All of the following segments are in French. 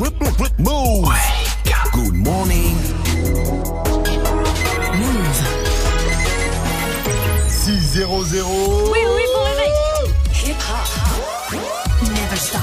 Move. Good morning. Move. 6-0-0. Oui, oui, bon réveil. Hip hop. Never stop.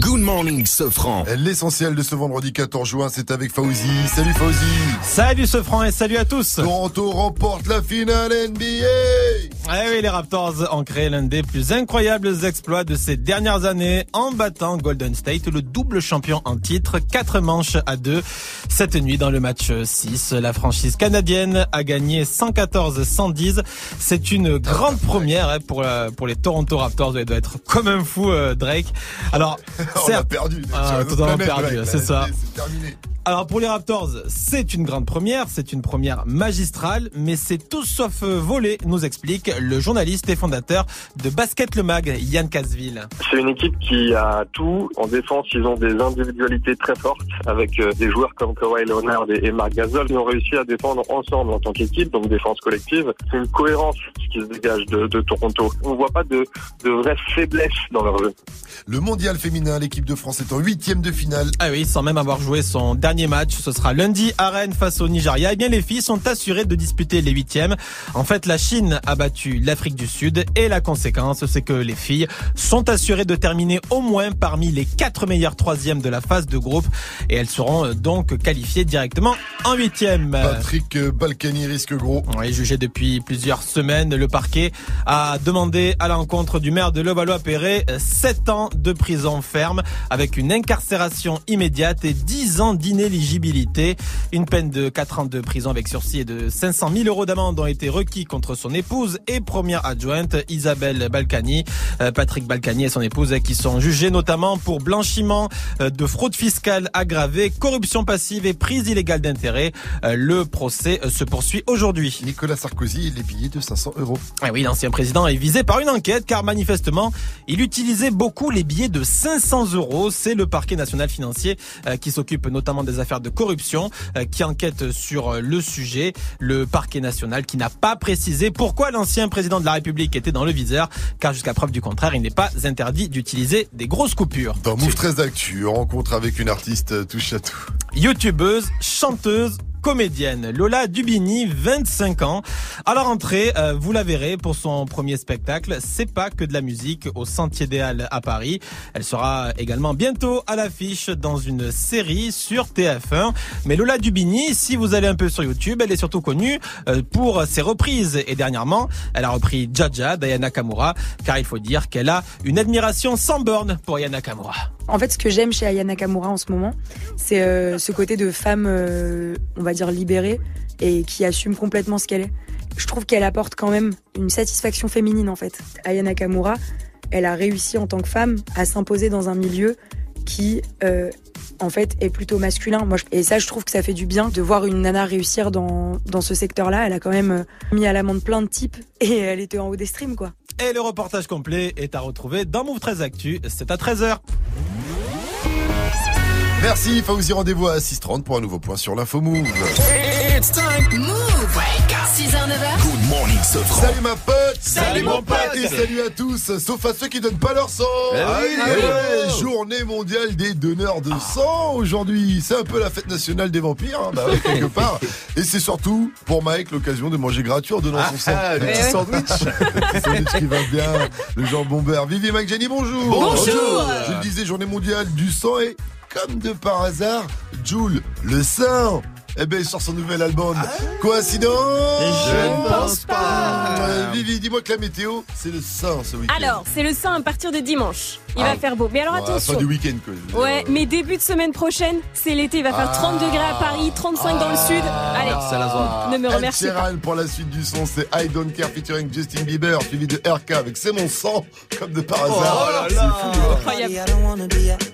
Good morning, Sofran. L'essentiel de ce vendredi 14 juin, c'est avec Fauzi. Salut Fauzi. Salut ce franc et salut à tous. Toronto remporte la finale NBA. Eh oui, les Raptors ont créé l'un des plus incroyables exploits de ces dernières années en battant Golden State, le double champion en titre, 4 manches à 2. Cette nuit, dans le match 6, la franchise canadienne a gagné 114-110. C'est une grande première hein, pour, la- pour les Toronto Raptors. Il doit être comme un fou, euh, Drake. Alors, On a certes, perdu. Ah, totalement planète, perdu, ouais. c'est ça. Terminé. Alors pour les Raptors, c'est une grande première, c'est une première magistrale, mais c'est tout sauf euh, volé, nous explique le journaliste et fondateur de Basket Le Mag, Yann Casville. C'est une équipe qui a tout. En défense, ils ont des individualités très fortes avec euh, des joueurs comme Kawhi Leonard et Marc Gasol qui ont réussi à défendre ensemble en tant qu'équipe, donc défense collective. C'est une cohérence qui se dégage de, de Toronto. On voit pas de, de vraie faiblesse dans leur jeu. Le mondial féminin, l'équipe de France est en huitième de finale. Ah oui, sans même avoir joué son dernier match, ce sera lundi à Rennes face au Nigeria. Eh bien, les filles sont assurées de disputer les huitièmes. En fait, la Chine a battu l'Afrique du Sud et la conséquence, c'est que les filles sont assurées de terminer au moins parmi les quatre meilleures troisièmes de la phase de groupe et elles seront euh, donc qualifiées directement en huitième. Patrick euh, Balkany risque gros. Oui, jugé depuis plusieurs semaines, le parquet a demandé à l'encontre du maire de Levallois-Perret 7 ans de prison ferme avec une incarcération immédiate et 10 ans d'inéligibilité. Une peine de 4 ans de prison avec sursis et de 500 000 euros d'amende ont été requis contre son épouse et première adjointe Isabelle Balkany. Euh, Patrick Balkany et son épouse qui sont jugés notamment pour blanchiment euh, de fraude fiscale aggravée, corruption passive et prise illégale d'intérêt. Euh, Le procès euh, se poursuit aujourd'hui. Nicolas Sarkozy, les billets de 500 euros. Ah oui, l'ancien président est visé par une enquête car manifestement, il utilisait beaucoup les billets de 500 euros. C'est le parquet national financier euh, qui s'occupe notamment des affaires de corruption, euh, qui enquête sur euh, le sujet. Le parquet national qui n'a pas précisé pourquoi l'ancien président de la République était dans le viseur, car jusqu'à preuve du contraire, il n'est pas interdit d'utiliser des grosses coupures. Dans Move 13 Actu, rencontre avec une artiste touche à tout. youtubeuse, chanteuse, comédienne. Lola Dubini, 25 ans. À la rentrée, euh, vous la verrez pour son premier spectacle. C'est pas que de la musique au Sentier des Halles à Paris. Elle sera également bientôt à l'affiche dans une série sur TF1. Mais Lola Dubini, si vous allez un peu sur YouTube, elle est surtout connue euh, pour ses reprises. Et dernièrement, elle a repris Jaja d'Ayana Kamura, car il faut dire qu'elle a une admiration sans borne pour Ayana Kamura. En fait, ce que j'aime chez Aya Nakamura en ce moment, c'est euh, ce côté de femme, on va dire, libérée et qui assume complètement ce qu'elle est. Je trouve qu'elle apporte quand même une satisfaction féminine, en fait. Aya Nakamura, elle a réussi en tant que femme à s'imposer dans un milieu qui, euh, en fait, est plutôt masculin. Moi, et ça, je trouve que ça fait du bien de voir une nana réussir dans, dans ce secteur-là. Elle a quand même euh, mis à l'amende plein de types et elle était en haut des streams, quoi. Et le reportage complet est à retrouver dans Move 13 Actu. C'est à 13h. Merci Fauzi, rendez-vous à 6h30 pour un nouveau point sur l'info Move. It's time. Move. 6h, 9h. Good morning, Sofran. Salut ma pote Salut, mon pote Et salut à tous, sauf à ceux qui donnent pas leur sang Ah oui, Eh ah oui. ouais, Journée mondiale des donneurs de sang aujourd'hui C'est un peu la fête nationale des vampires, hein, bah ouais, quelque part. Et c'est surtout pour Mike l'occasion de manger gratuit en donnant son sang. Ah, le petit sandwich. Le sandwich qui va bien, le jambon beurre. Vivi Mike Jenny, bonjour Bonjour. Je le disais, journée mondiale du sang et comme de par hasard, Jules, le sang eh ben, il sort son nouvel album. Coïncidence Je ne pense pas. Euh, Vivi, dis-moi que la météo, c'est le sang ce week-end. Alors, c'est le sein à partir de dimanche. Il Ah. va faire beau. Mais alors attention. Fin du week-end, quoi. Ouais, mais début de semaine prochaine, c'est l'été. Il va faire 30 degrés à Paris, 35 dans le sud. Allez, la ne me remercie pas. Pour la suite du son, c'est I Don't Care featuring Justin Bieber, suivi de RK avec C'est mon sang, comme de par hasard. C'est fou, hein. Incroyable.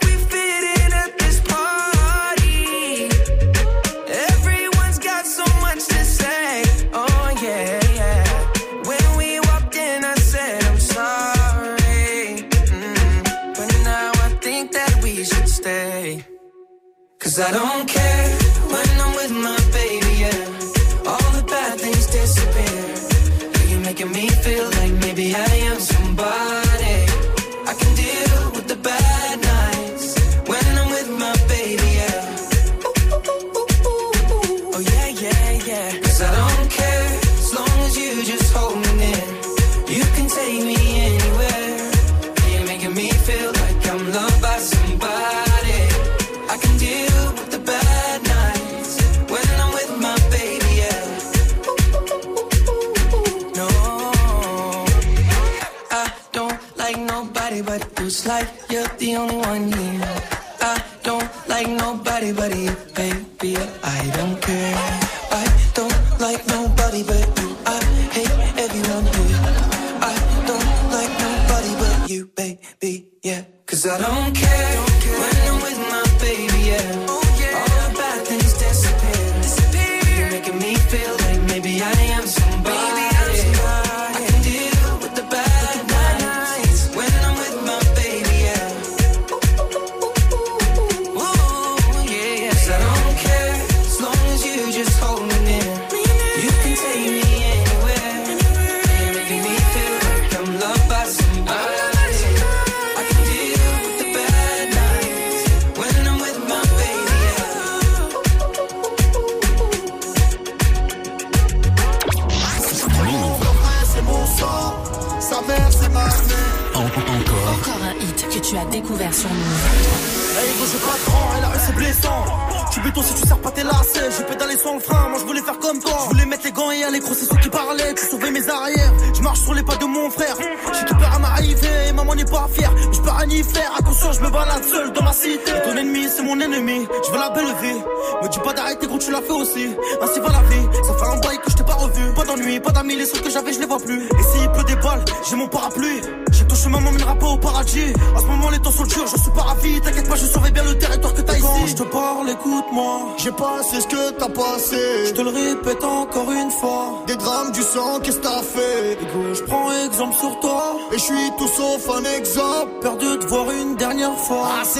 Cause I don't care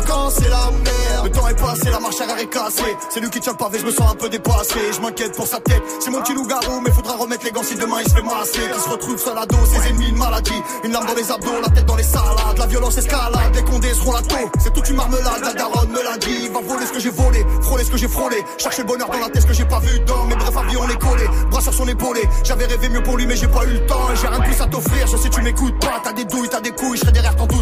Camps, c'est la merde. Le temps est passé, la marche arrière est cassée. C'est lui qui tient le pavé, je me sens un peu dépassé. Je m'inquiète pour sa tête. C'est mon petit loup-garou, mais faudra remettre les gants si demain il se fait masser. Qui se retrouve seul à dos, ses ennemis, une maladie. Une lame dans les abdos, la tête dans les salades. La violence escalade, les condés seront la taux. C'est toute une marmelade, la daronne me l'a dit. Va voler ce que j'ai volé, frôler ce que j'ai frôlé. Chercher le bonheur dans la tête, ce que j'ai pas vu dans mes brefs avis, on est collé. Bras sur son épaulé. J'avais rêvé mieux pour lui, mais j'ai pas eu le temps. J'ai rien de plus à t'offrir, je sais tu m'écoutes pas. T'as des douilles, t'as des couilles, je serai derrière, t'en doute.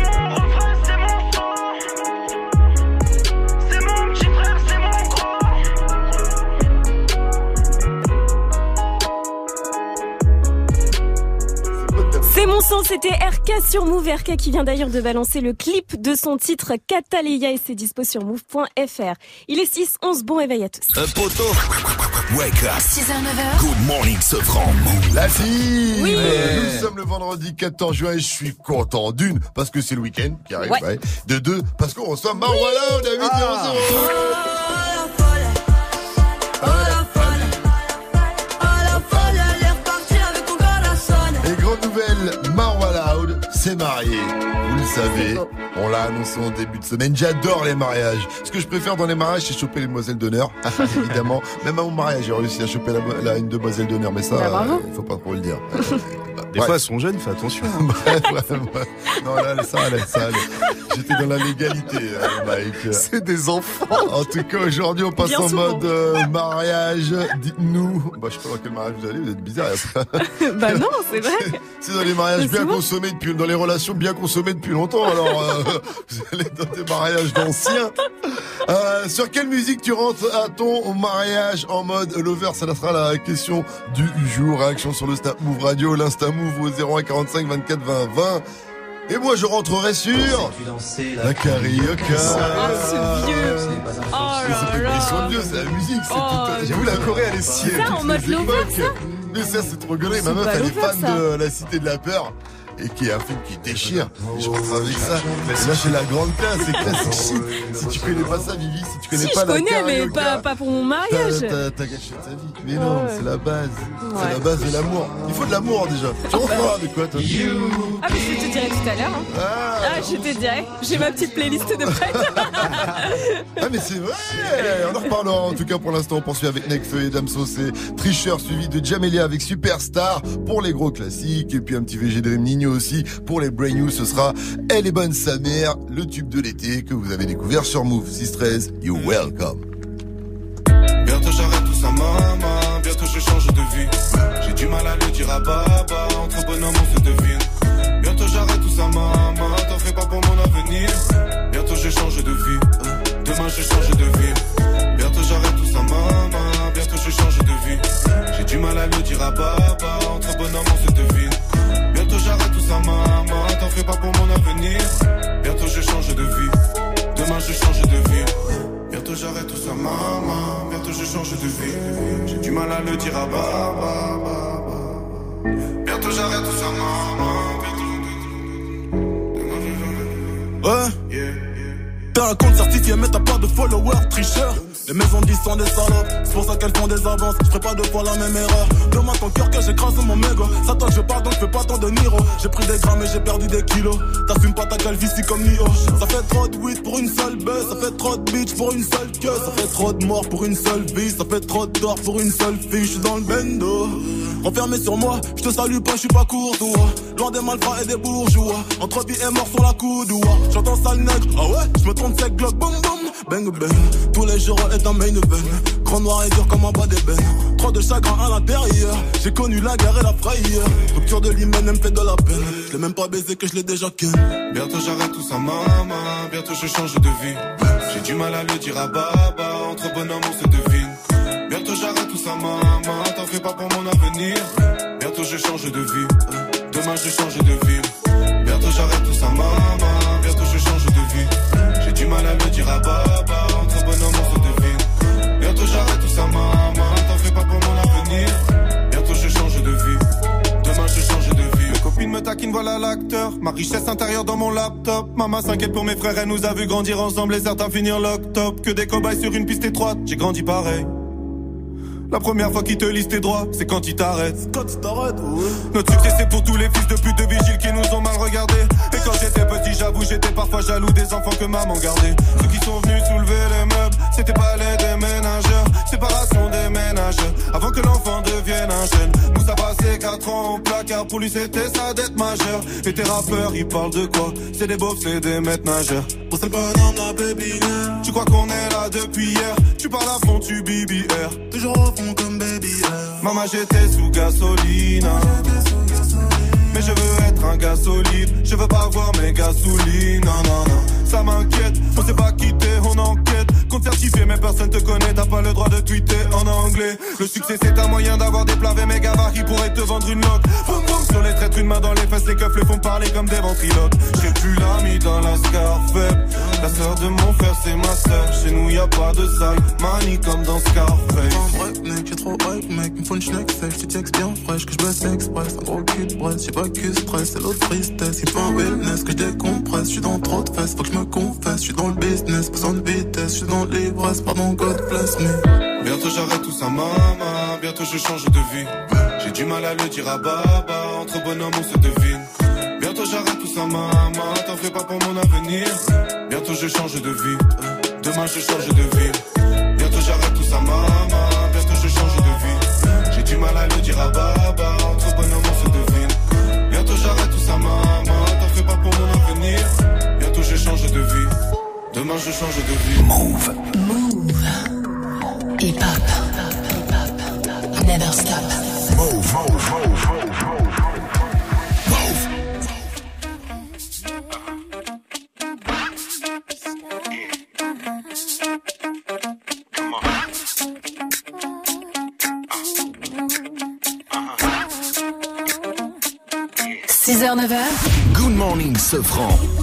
c'était RK sur Move. RK qui vient d'ailleurs de balancer le clip de son titre Cataleya et c'est dispo sur move.fr. Il est 6-11, bon éveil à tous. Un poteau. Wake 6h-9h. Good morning, ce franc. La fille. Oui. Ouais. Nous sommes le vendredi 14 juin et je suis content d'une, parce que c'est le week-end qui arrive, De deux, parce qu'on reçoit Marwala, oui. on a ah. Savez, on l'a annoncé en début de semaine. J'adore les mariages. Ce que je préfère dans les mariages, c'est choper les demoiselles d'honneur. Évidemment. Même à mon mariage, j'ai réussi à choper la, la- une demoiselle d'honneur, mais ça, Bah, bravo. euh, il faut pas trop le dire. Des Ouais. fois, elles sont jeunes, fais attention. hein. Bref, bref. Non, là, ça allait, ça allait. J'étais dans la légalité, euh, Mike. C'est des enfants. En tout cas, aujourd'hui, on passe Bien en souvent. mode euh, mariage. Dites-nous. Bah, je sais pas dans quel mariage vous allez, vous êtes bizarre. bah non, c'est vrai. C'est dans les mariages bien souvent. consommés depuis, dans les relations bien consommées depuis longtemps. Alors, euh, vous allez dans des mariages d'anciens. Euh, sur quelle musique tu rentres à ton mariage en mode lover? Ça sera la question du jour. Réaction sur le Snap Move Radio, l'Insta Move au 01 45 24 20 20. Et moi, je rentrerai sur la carioca. Oh, ce vieux. Oh Mais c'est là c'est la musique. c'est Oh, tout- J'avoue, la Corée, elle est si. Ça, en mode lover. Mais ça, c'est trop gueulé. Ma C'est meuf, elle est fan ça. de La Cité de la Peur. Et qui est un film qui déchire. Je rentre avec ça. Mais là, c'est la grande classe. C'est classique shit. Si tu connais pas ça, Vivi, si tu connais Si, pas je la connais, mais pas, pas pour mon mariage. t'as- gâché ta vie. Mais non, Ouais. c'est la base. C'est la base de l'amour. Il faut de l'amour déjà. Tu rentres avec quoi, toi Ah, mais je te dirai tout à l'heure. hein. Ah, Ah, je te dirai. J'ai ma petite playlist de prête. Ah mais c'est vrai On en reparlera en tout cas pour l'instant on poursuit avec Nekfeu et Damso c'est Tricheur suivi de Jamelia avec Superstar pour les gros classiques et puis un petit VG Dream Nino aussi pour les Brain News ce sera Elle est bonne sa mère le tube de l'été que vous avez découvert sur Move 613 You welcome Bientôt j'arrête tout ça, maman. Bientôt je change de vie. J'ai du mal à le dire à papa. Entre bonhommes, on se devine. Bientôt j'arrête tout ça, maman. T'en fais pas pour mon avenir. Bientôt je change de vie. Demain je change de vie. Bientôt j'arrête tout ça, maman. Je change de vie. J'ai du mal à le dire à papa. Entre bonhommes, on se devine. Bientôt j'arrête tout ça, maman. T'en fais pas pour mon avenir. Bientôt je change de vie. Demain je change de vie. Bientôt j'arrête tout ça, maman. Bientôt je change de vie. J'ai du mal à le dire à baba. Bientôt j'arrête tout ça, maman. Ouais. T'as un compte certifié, mais t'as pas de followers, tricheur. Les maisons disent sont des salopes, c'est pour ça qu'elles font des avances. Je ferai pas deux fois la même erreur. Demande ton cœur que j'écrase mon mégot. Ça toi je pars donc je fais pas tant de Niro. J'ai pris des grammes et j'ai perdu des kilos. T'assumes pas ta calvitie comme Nio. Ça fait trop de weed pour une seule baisse. Ça fait trop de bitch pour une seule queue. Ça fait trop de morts pour une seule vie. Ça fait trop d'or pour une seule fille. Je suis dans le bendo. Enfermé sur moi, je te salue pas, je suis pas courtois. Loin des malfrats et des bourgeois. Entre vie et mort sur la coudoua. J'entends sale nègre, ah ouais, je me trompe sec glock, boum boum. Bang bang, tous les jours est un main event. Grand noir et dur comme un bas d'ébène. Trop de chagrin à l'intérieur. J'ai connu la guerre et la frayeur. Rupture de l'hymen, elle me fait de la peine. Je l'ai même pas baisé que je l'ai déjà ken. Bientôt j'arrête tout ça, maman. Bientôt je change de vie. J'ai du mal à le dire à baba. Entre bonhommes, on se devine. Bientôt j'arrête tout ça, maman. T'en fais pas pour mon avenir. Bientôt je change de vie. Demain je change de vie. Bientôt j'arrête tout ça, maman. Bientôt je change de vie. J'ai du mal à le dire à baba. Maman. T'en fais pas pour mon avenir. Bientôt je change de vie. Demain je change de vie. Mes copines me taquinent, voilà l'acteur. Ma richesse intérieure dans mon laptop. Maman s'inquiète pour mes frères, elle nous a vu grandir ensemble et certains finir lock top. Que des cobayes sur une piste étroite, j'ai grandi pareil. La première fois qu'ils te lisent tes droits, c'est quand ils t'arrêtent. Quand tu t'arrêtes, ouais. Notre succès c'est pour tous les fils de pute de vigiles qui nous ont mal regardés. Et quand j'étais petit, j'avoue, j'étais parfois jaloux des enfants que maman gardait. Ceux qui sont venus soulever les meubles, c'était pas les déménageurs, séparation des ménages. avant que l'enfant devienne un jeune. Moussa passé 4 ans au placard, pour lui c'était sa dette majeure. Et tes rappeurs, ils parlent de quoi? C'est des beaufs, c'est des maîtres nageurs. Pour c'est le bonhomme, la baby Tu crois qu'on est là depuis hier? Tu parles à fond, tu BBR. Toujours au Maman, j'étais sous gasoline. Mais je veux être un gars solide, je veux pas voir mes gasolines, non, non, non. Ça m'inquiète, on s'est pas quitté, on enquête. Compte mais personne te connaît, t'as pas le droit de tweeter en anglais. Le succès, c'est un moyen d'avoir des mes gabards qui pourraient te vendre une note. Boum boum sur les traîtres, une main dans les fesses, les keufs les font parler comme des ventriloques. J'ai plus l'ami dans la scar faible. La sœur de mon frère, c'est ma sœur. Chez nous, y a pas de salle, manie comme dans Scarface. Un mec, j'ai trop hype, mec, me faut une schneck. Tu textes bien fraîche, que je baisse express. Un gros cul de j'ai pas que stress, c'est l'autre tristesse. Il faut un wellness, que je décompresse. Je dans trop de fesses, faut que je me confesse. Je suis dans le business, besoin de vitesse. Je dans l'ivresse, pardon, God bless me. Bientôt j'arrête tout ça, maman. Bientôt je change de vie. J'ai du mal à le dire à Baba. Entre bonhommes, on se devine. Bientôt j'arrête tout ça, maman. T'en fais pas pour mon avenir. Bientôt je change de vie. Demain je change de vie. Bientôt j'arrête tout ça, maman. Bientôt je change de vie. J'ai du mal à le dire à Baba. Demain je change de vie. Move. Move. Hip hop. Never stop. Move, move, move, move, move. Move. 6h, 9h. Good morning, Sofran.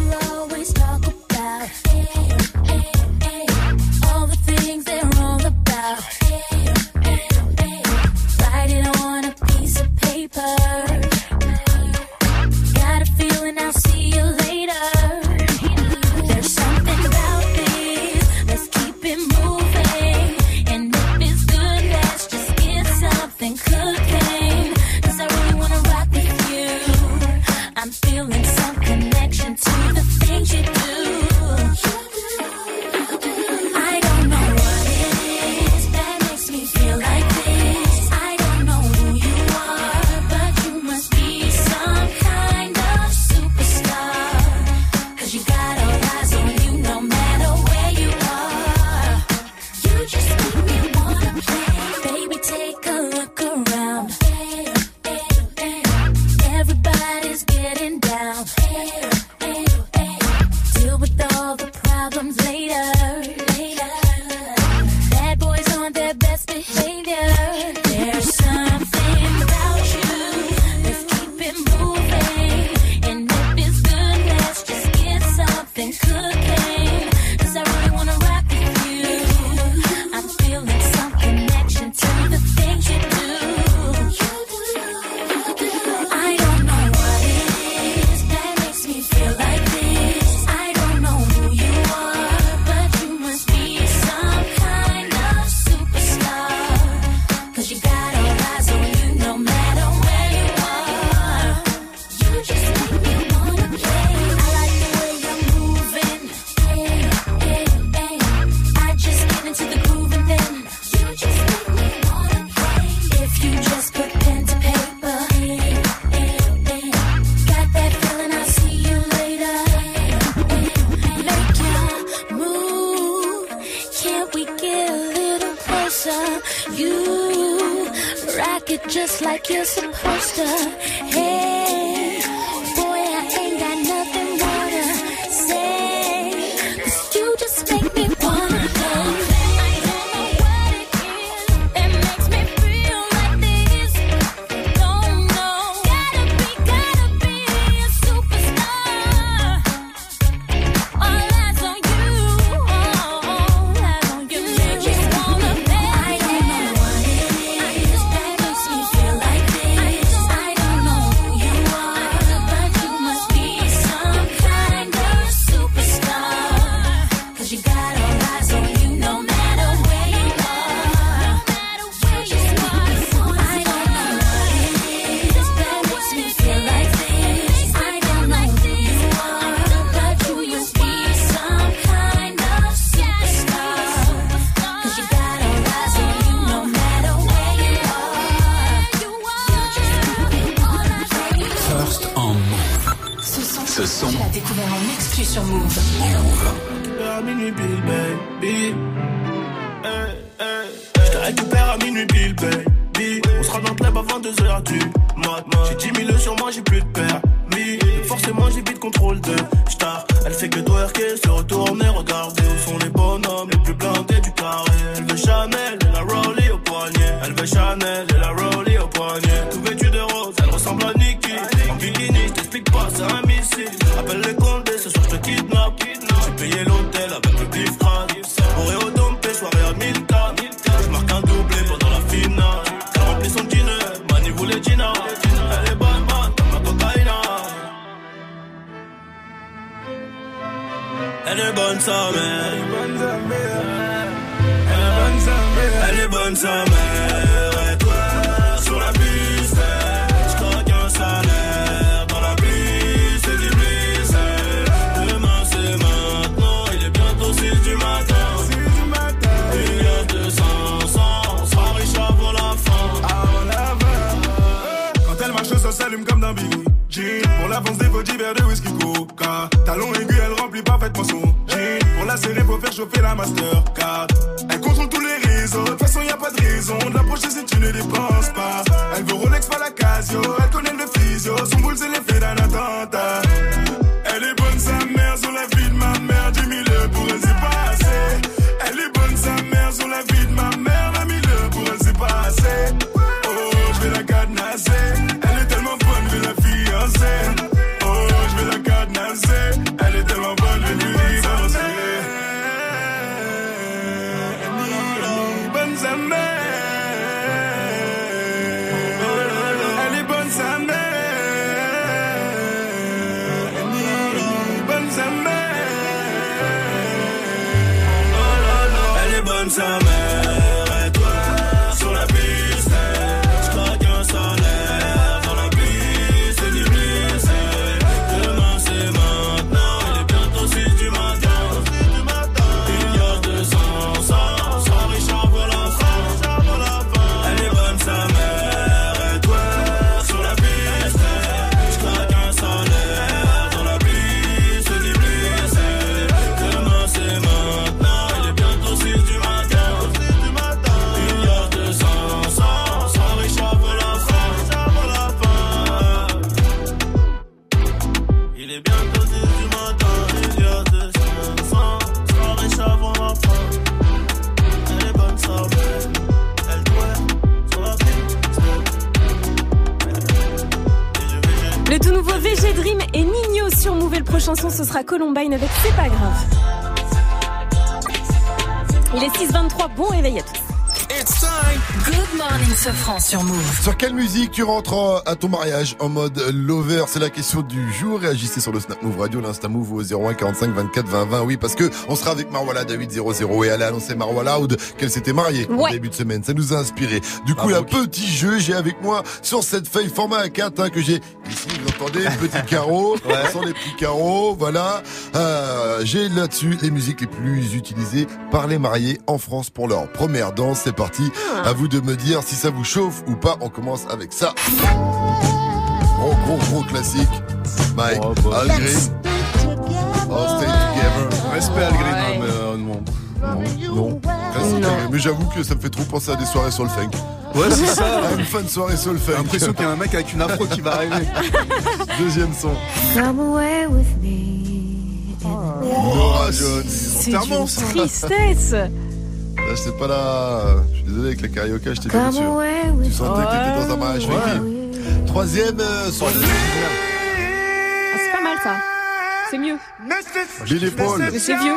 Sur Move. Sur quelle musique tu rentres en- à ton mariage en mode lover? C'est la question du jour. Réagissez sur le Snap Move Radio, l'Insta Move au 01 45 24 20 20. Oui, parce que on sera avec Marwala à 800 et elle a annoncé Marwa Loud qu'elle s'était mariée en Ouais. début de semaine. Ça nous a inspiré. Du coup, un petit jeu, j'ai avec moi sur cette feuille format A4 hein, que j'ai ici. Vous entendez, petit carreau, sans les petits carreaux, voilà. Euh, j'ai là-dessus les musiques les plus utilisées par les mariés en France pour leur première danse. C'est parti. À vous de me dire si ça vous chauffe ou pas. On commence avec ça. Gros, gros, gros classique. Mike, Al Green. Oh, stay together. Respect Al Green, hein, mais euh, non. Non. Non. Mais j'avoue que ça me fait trop penser à des soirées sur le funk. Ouais, c'est ça. À une fin de soirée sur le funk. J'ai l'impression qu'il y a un mec avec une afro qui va arriver. Deuxième son. Come away with me. Nora Jones. C'est d'une tristesse. Là, c'est pas là. Je suis désolé avec la carioca, je t'ai bien sûr. away Tu sentais que t'étais dans un mariage Ouais. Troisième euh, son. Ah, c'est pas mal ça. C'est mieux. Billy Paul. Mais c'est vieux.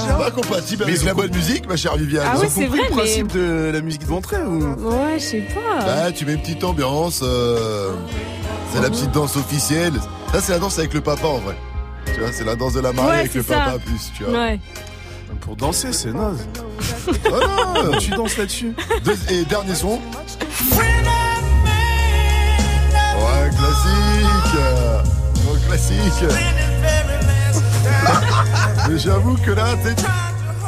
C'est pas compatible avec la bonne musique, ma chère Viviane. Ah Ils ouais, ont c'est vrai, le mais- principe de la musique d'entrée ou Ouais, je sais pas. Bah, tu mets une petite ambiance. euh, c'est la petite danse officielle. Ça, c'est la danse avec le papa en vrai. Tu vois, c'est la danse de la mariée Ouais, avec le papa plus, tu vois. Ouais. Pour danser, c'est naze. Oh non Tu danses là-dessus. Deux- et dernier son. Ouais, classique. euh, Gros classique. Mais j'avoue que là, t'es-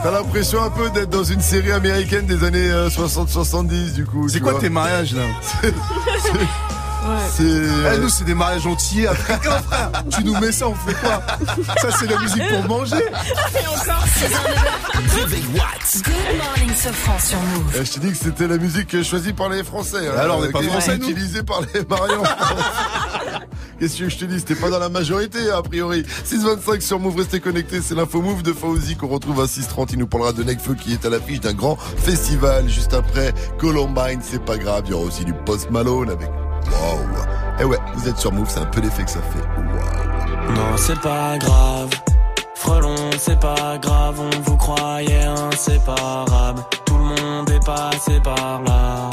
t'as l'impression un peu d'être dans une série américaine des années euh, 60-70 du coup. C'est tu quoi vois. tes mariages là? C'est. Eh, nous, c'est des mariages entiers africains, frère. tu nous mets ça, on fait quoi? Ça, c'est la musique pour manger. Et encore 6h, 9h. Good morning, Sofran sur Move. Eh, Je t'ai dit que c'était la musique choisie par les Français. hein, Alors, on n'est pas français, nous utilisée par les Marions. Qu'est-ce que je te dis? C'était pas dans la majorité, a priori. 625 sur Move, restez connectés. C'est l'info Move de Fauzi qu'on retrouve à 630. Il nous parlera de Necfeu qui est à l'affiche d'un grand festival juste après Columbine. C'est pas grave. Il y aura aussi du Post Malone avec Wow. Eh ouais, vous êtes sur Move, c'est un peu l'effet que ça fait. Non, c'est pas grave. Frelon, c'est pas grave, on vous croyait inséparable. Tout le monde est passé par là.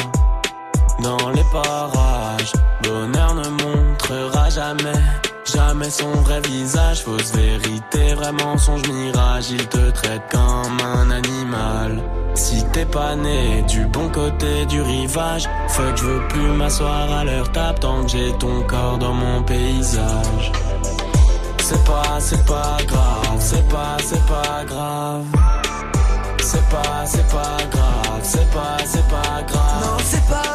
Dans les parages, bonheur ne montrera jamais, jamais son vrai visage. Fausse vérité, vrai mensonge, mirage. Il te traite comme un animal. Si t'es pas né du bon côté du rivage, fuck, je veux plus m'asseoir à leur table tant que j'ai ton corps dans mon paysage. C'est pas, c'est pas grave, c'est pas, c'est pas grave. C'est pas, c'est pas grave, c'est pas, c'est pas grave. Non, c'est pas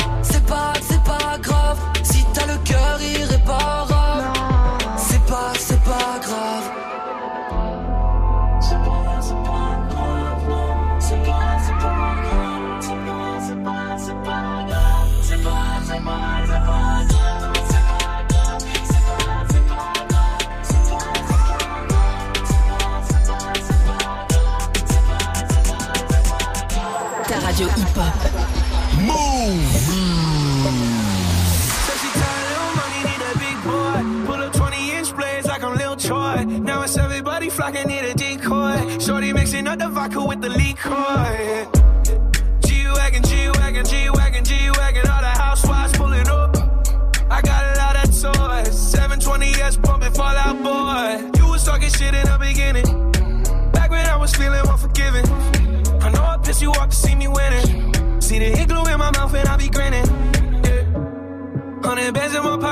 Troy. Now it's everybody flocking need a decoy. Shorty mixing up the vodka with the liquor.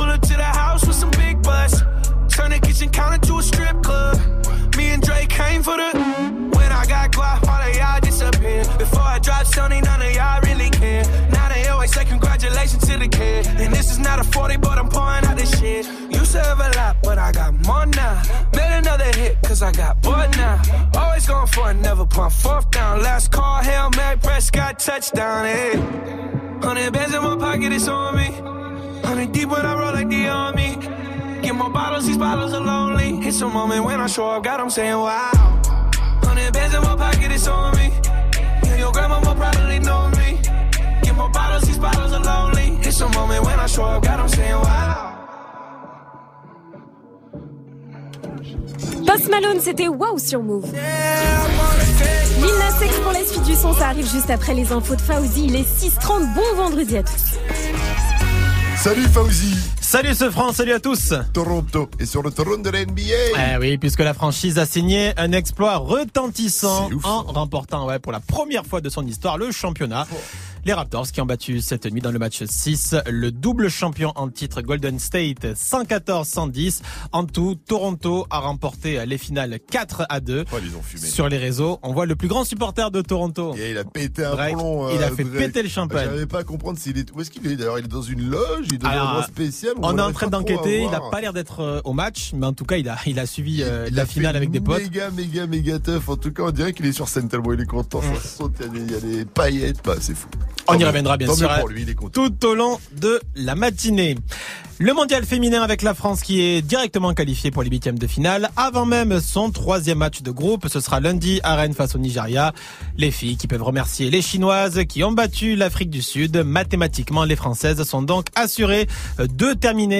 Pull up to the house with some big butts. Turn the kitchen counter to a strip club. Me and Drake came for the. When I got guap, all of y'all disappear. Before I drop Sony, none of y'all really care. Now they always say congratulations to the kid. And this is not a 40, but I'm pouring out this shit. Used to have a lot, but I got more now. Hit, cause I got bored now. Always going for it, never pump fourth down. Last call, Hail Mary, Prescott, touchdown, hey. Hundred bands in my pocket, it's on me. Hundred deep when I roll like the army. Get more bottles, these bottles are lonely. It's a moment when I show up, God, I'm saying wow. Hundred bands in my pocket, it's on me. Yeah, your grandma will probably know me. Get more bottles, these bottles are lonely. It's a moment when I show up, God, I'm saying wow. Post Malone, c'était Wow sur Move. Lil Nas pour la suite du son, ça arrive juste après les infos de Fauzi. Il est 6h30. Bon vendredi à tous. Salut Fauzi Salut ce France, salut à tous. Toronto est sur le trône de la NBA. Eh oui, puisque la franchise a signé un exploit retentissant en remportant ouais, pour la première fois de son histoire le championnat. Les Raptors qui ont battu cette nuit dans le match 6 le double champion en titre Golden State 114-110. En tout, Toronto a remporté les finales 4 à 2. ils ont fumé. Sur les réseaux, on voit le plus grand supporter de Toronto. Et il a pété un Drake, plomb. il a euh, fait Drake. péter le champagne. J'arrivais pas à comprendre s'il est. Où est-ce qu'il est d'ailleurs Il est dans une loge, il est dans un endroit spécial. On est en train d'enquêter. Il n'a pas l'air d'être euh, au match, mais en tout cas, il a, il a suivi euh, Il la a finale avec des potes. Méga, méga, méga tough. En tout cas, on dirait qu'il est sur scène tellement il est content. Ça saute, il y a des- paillettes. Bah, c'est fou. On y reviendra bien sûr pour lui, il est tout au long de la matinée. Le mondial féminin avec la France qui est directement qualifiée pour les huitièmes de finale. Avant même son troisième match de groupe, ce sera lundi à Rennes face au Nigeria. Les filles qui peuvent remercier les Chinoises qui ont battu l'Afrique du Sud. Mathématiquement, les Françaises sont donc assurées de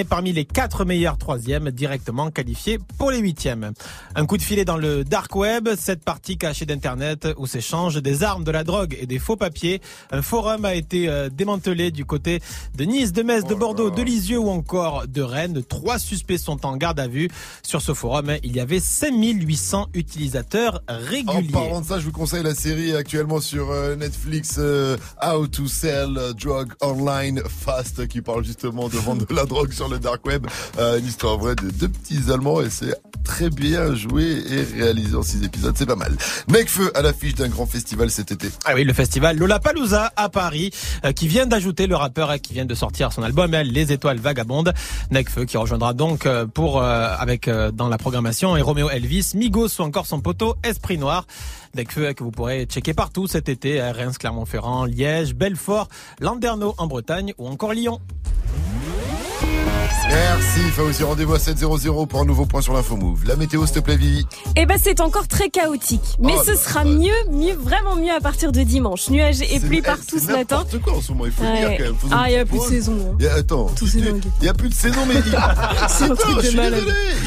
parmi les quatre meilleurs troisièmes directement qualifiés pour les huitièmes. Un coup de filet dans le dark web, cette partie cachée d'internet où s'échangent des armes, de la drogue et des faux papiers. Un forum a été euh, démantelé du côté de Nice, de Metz, de Bordeaux, de Lisieux ou encore de Rennes. Trois suspects sont en garde à vue. Sur ce forum, il y avait 5800 utilisateurs En réguliers. parlant de ça, je vous conseille la série actuellement sur euh, Netflix euh, How to Sell Drug Online Fast qui parle justement de vendre de la drogue sur le dark web. Euh, une histoire vraie de deux petits Allemands et c'est très bien joué et réalisé en six épisodes. C'est pas mal. Necfeu à l'affiche d'un grand festival cet été. Ah oui, le festival Lollapalooza à Paris, euh, qui vient d'ajouter le rappeur euh, qui vient de sortir son album Les Étoiles Vagabondes, Necfeu qui rejoindra donc pour avec dans la programmation et Romeo Elvis, Migos ou encore son poteau Esprit Noir. Necfeu que vous pourrez checker partout cet été, à Reims, Clermont-Ferrand, Liège, Belfort, Landerneau en Bretagne ou encore Lyon. Merci. Aussi rendez-vous à 7.00 pour un nouveau point sur l'info move. La météo, s'il te plaît, Vivi. Eh ben, c'est encore très chaotique. Mais Oh, ce sera mieux, mieux, vraiment mieux à partir de dimanche. Nuages et C'est- pluie eh, partout c'est ce matin. n'importe quoi en ce moment, il faut le dire quand même. Faut Ah, il y a plus de saison. hein. Il y a- attends, Tout c'est il- dingue. il y a plus de saison, mais il... C'est je suis désolé.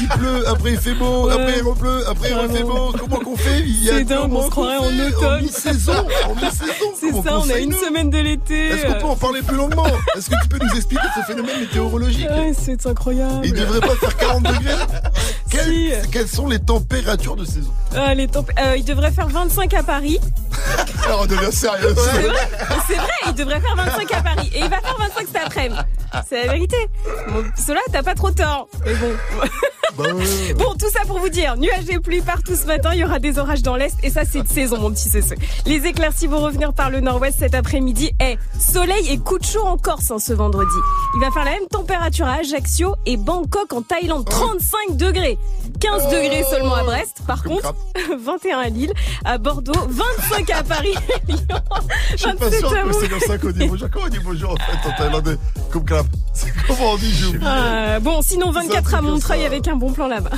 Il pleut, après il fait beau, Ouais. après il repleut, après il refait beau. Comment qu'on fait? Il y a C'est dingue, on se croirait en automne. mi-saison, en mi-saison. C'est ça, on a une semaine de l'été. Est-ce qu'on peut en parler plus longuement? Est-ce que tu peux nous expliquer ce phénomène météorologique? Ouais, c'est incroyable. Il devrait pas faire 40 degrés Quelles, quelles sont les températures de saison? Les tempé- euh, il devrait faire 25 à Paris. Alors on devient sérieux. C'est vrai, il devrait faire 25 à Paris. Et il va faire 25 cet après-midi. C'est la vérité. Bon, cela, t'as pas trop tort. Mais bon. Bah Bon, tout ça pour vous dire, nuages et pluie partout ce matin, il y aura des orages dans l'Est, et ça c'est de saison mon petit CC. Les éclaircies vont revenir par le nord-ouest cet après-midi. Et soleil et coup de chaud en Corse hein, ce vendredi. Il va faire la même température à Ajaccio et Bangkok en Thaïlande, 35 degrés. 15 degrés seulement à Brest, par contre, 21 à Lille, à Bordeaux, 25 à Paris, Lyon, Je suis pas 27 sûr à c'est comme ça qu'on dit bonjour. Comment on dit bonjour en fait en thaïlandais? Comme clap. C'est comment on dit oublié. Ah, bon, sinon 24 à Montreuil avec un bon plan là-bas.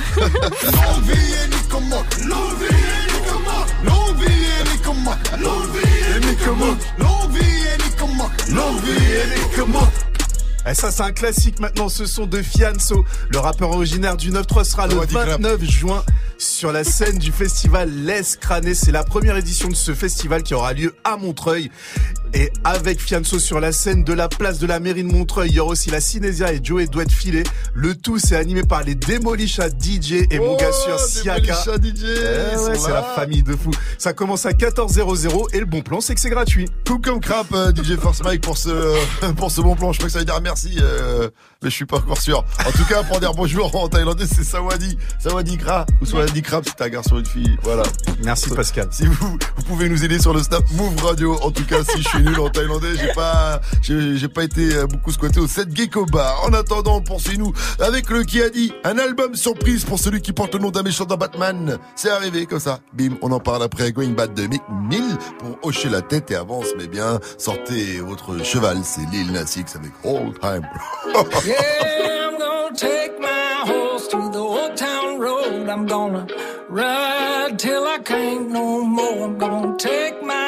Eh, ça c'est un classique maintenant, ce son de Fianso. Le rappeur originaire du 9-3 sera le 29 juin sur la scène du festival Les Cranés. C'est la première édition de ce festival qui aura lieu à Montreuil. Et avec Fianso sur la scène de la place de la mairie de Montreuil, il y aura aussi la Cinésia et Joey Douette Filet. Le tout c'est animé par les Demolish à DJ et mon Oh, gars sûr Siaka. Demolish à DJ, Eh ouais, c'est la famille de fous. Ça commence à 14h00 et le bon plan c'est que c'est gratuit. Tout comme crap, euh, DJ Force Mike pour ce pour ce bon plan. Je crois que ça veut dire merci, euh, mais je suis pas encore sûr. En tout cas, pour dire bonjour en thaïlandais, c'est Sawadi, Sawadi Kra ou Sawadi Krap si t'es un garçon ou une fille. Voilà. Merci Pascal. Si vous vous pouvez nous aider sur le Snap Move Radio. En tout cas, si je suis nul en thaïlandais, j'ai pas j'ai pas été euh, beaucoup squatté au 7 Gecko Bar. En attendant, poursuivez-nous avec le qui a dit un album surprise pour celui qui porte le nom d'un méchant dans Batman. C'est arrivé comme ça. Bim, on en parle après Going Bad de Mick Mill pour hocher la tête et avance mais bien. Sortez votre cheval, c'est Lil Nas X avec All Time. I'm gonna ride till I can't no more. I'm gonna take my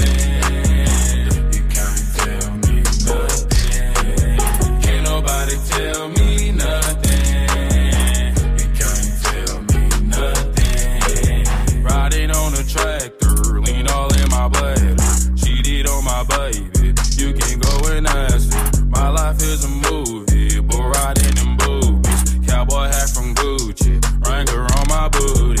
My baby. You can go and ask her. My life is a movie, but riding in boobies. Cowboy hat from Gucci, Wrangler on my booty.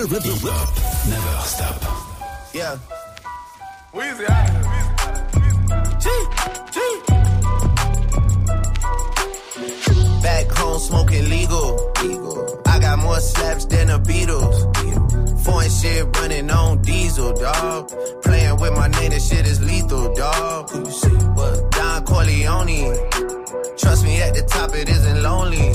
Never stop. Yeah. Weezy, Back home smoking legal. legal. I got more slaps than the Beatles. Foreign shit running on diesel, dog. Playing with my name, this shit is lethal, dog. Who you see? What? Don Corleone. Trust me, at the top it isn't lonely.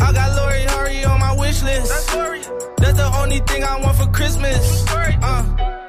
I got Lori Hurry on my wish list. That's That's the only thing I want for Christmas. Uh.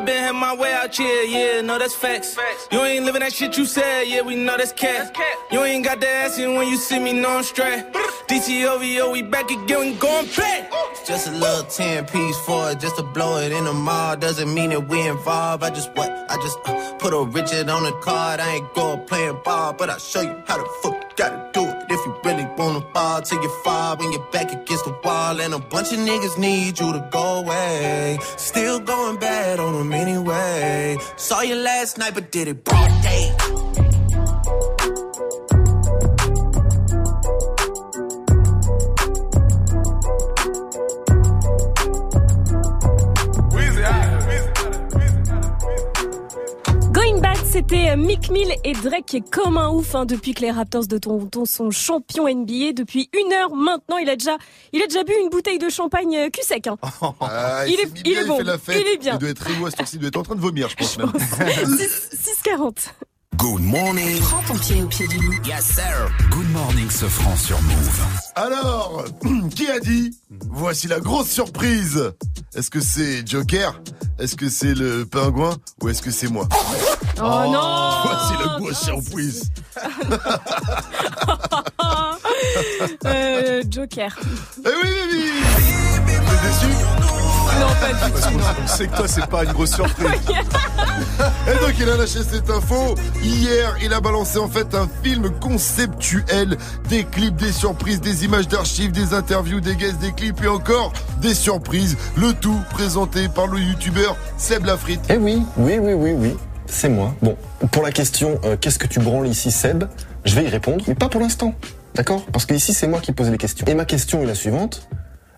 I been had my way out here, yeah, no, that's facts. facts. You ain't living that shit you said, yeah, we know that's cat. You ain't got the ass in when you see me, no, I'm straight. DTOVO, we back again, we going back. Just a little 10 piece for it, just to blow it in the mall. Doesn't mean that we involved. I just what? I just uh, put a Richard on the card. I ain't going playing ball, but I'll show you how the fuck you gotta do it. If you really wanna ball till you fall when you're back against the wall. And a bunch of niggas need you to go away. Still going bad on them anyway. Saw you last night, but did it broad day. C'était Mick Mill et Drake comme un ouf hein, depuis que les Raptors de Toronto sont champions NBA. Depuis une heure maintenant, il a déjà, il a déjà bu une bouteille de champagne euh, cul sec. hein. Ah, Il est- il est bon. fait la fête. Il est bien. Il doit être à ce tour-ci, il doit être en train de vomir, je pense même. 6,40. Good morning. Prends ton pied au pied du loup. Yes, sir. Good morning, ce franc sur Move. Alors, qui a dit Voici la grosse surprise. Est-ce que c'est Joker? Est-ce que c'est le pingouin? Ou est-ce que c'est moi? Oh, non Voici le surprise. Euh, Joker. Eh oui, oui, oui. T'es déçu Non, pas du Parce tout. qu'on on sait que toi, c'est pas une grosse surprise. Et donc il a lâché cette info. Hier, il a balancé en fait un film conceptuel, des clips, des surprises, des images d'archives, des interviews, des guests, des clips et encore des surprises. Le tout présenté par le youtubeur Seb Lafrite. Eh oui, oui, oui, oui, oui, c'est moi. Bon, pour la question euh, qu'est-ce que tu branles ici, Seb Je vais y répondre, mais pas pour l'instant. D'accord? Parce que ici, c'est moi qui pose les questions. Et ma question est la suivante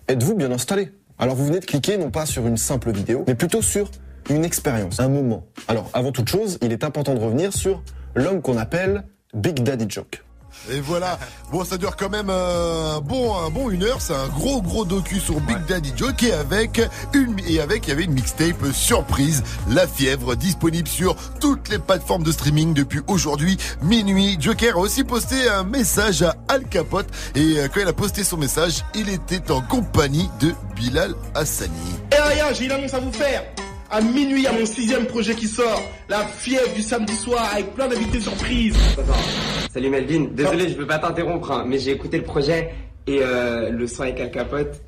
êtes-vous bien installé? Alors, vous venez de cliquer non pas sur une simple vidéo, mais plutôt sur une expérience, un moment. Alors, avant toute chose, il est important de revenir sur l'homme qu'on appelle Big Daddy Joke. Et voilà. Bon, ça dure quand même euh, un bon, un bon une heure. C'est un gros, gros docu sur Big Daddy Joke et avec une, et avec, il y avait une mixtape surprise, La Fièvre, disponible sur toutes les plateformes de streaming depuis aujourd'hui, minuit. Joker a aussi posté un message à Al Capote et euh, quand il a posté son message, il était en compagnie de Bilal Hassani. Et rien, j'ai une annonce à vous faire. À minuit, il y a mon sixième projet qui sort. La fièvre du samedi soir avec plein d'invités surprises. Salut Melvin, désolé je veux pas t'interrompre, hein, mais j'ai écouté le projet et euh, le son avec Al Capote,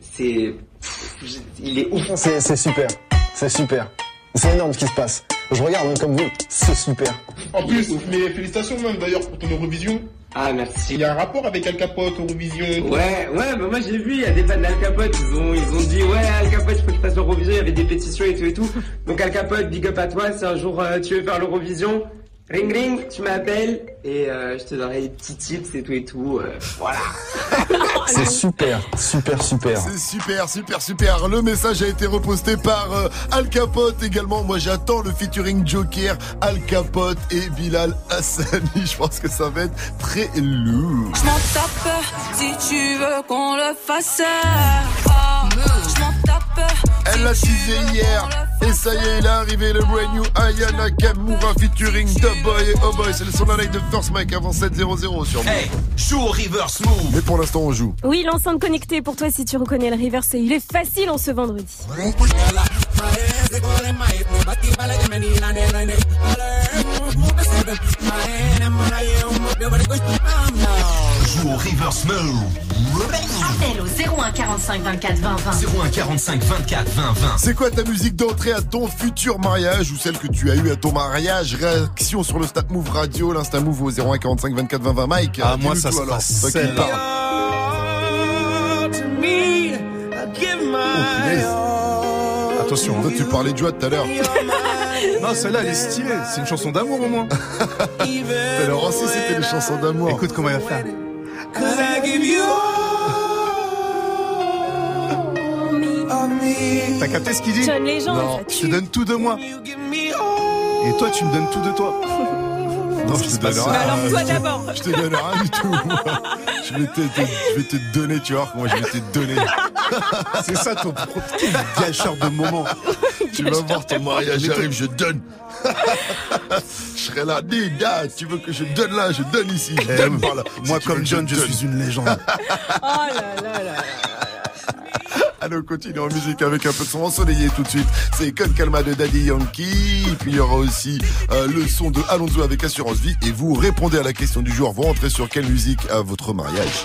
c'est... Il est ouf. C'est super, c'est super. C'est énorme ce qui se passe. Je regarde même comme vous, c'est super. En plus, mais félicitations même d'ailleurs pour ton Eurovision. Ah merci. Il y a un rapport avec Al Capote, Eurovision. Ouais, ouais, bah moi j'ai vu, il y a des fans d'Al Capote, ils ont, ils ont dit ouais Al Capote, je peux que tu fasses l'Eurovision, il y avait des pétitions et tout et tout. Donc Al Capote, big up à toi, si un jour euh, tu veux faire l'Eurovision, ring ring, tu m'appelles et euh, je te donnerai des petits tips et tout et tout. euh, voilà. C'est super, super, super. C'est super, super, super. Le message a été reposté par euh, Al Capote également. Moi, j'attends le featuring Joker, Al Capote et Bilal Hassani. Je pense que ça va être très lourd. Je m'en tape si tu veux qu'on le fasse. Oh. Elle l'a teasé hier. Et ça y est, il est arrivé le brand new Aya Nakamura featuring The Boy et Oh Boy. C'est le son de de First Mike avant 7-0-0 sur moi. Joue au reverse move. Mais pour l'instant, on joue. Oui, l'enceinte connectée pour toi si tu reconnais le reverse, il est facile en ce vendredi. Joue au reverse move. Appel au 01 45 24 20 20. 01 45 24 20 20. C'est quoi ta musique d'entrée à ton futur mariage ou celle que tu as eue à ton mariage? Réaction sur le Stat Move Radio, l'Insta Move au 01 45 24 20 20. Mike, Ah, moi, ça alors. Oh, punaise. Attention. Toi, tu parlais de joie tout à l'heure. Non, celle-là, elle est stylée. C'est une chanson d'amour au moins. L'heure aussi, c'était des chansons d'amour. Écoute comment elle va faire. Cause I give you all me. T'as capté ce qu'il dit John Legend, Non, je te donne tout de moi. Et toi, tu me donnes tout de toi. Non, je te donne rien. Alors toi d'abord. Je te donne rien du tout. Je vais te, te- je vais te donner, tu vois. Moi, je vais te donner. C'est ça ton quel gâcheur de moment. Tu vas voir ton mariage arrive, je donne. je serai là, dis, gars, tu veux que je donne là, je donne ici, je Eh, donne par là. Moi, Si comme John, je suis une légende. Oh là là là. Allez, on continue en musique avec un peu de son ensoleillé tout de suite. C'est Con Calma de Daddy Yankee. Puis il y aura aussi euh, le son de Alonso avec Assurance Vie. Et vous répondez à la question du jour. Vous rentrez sur quelle musique à votre mariage?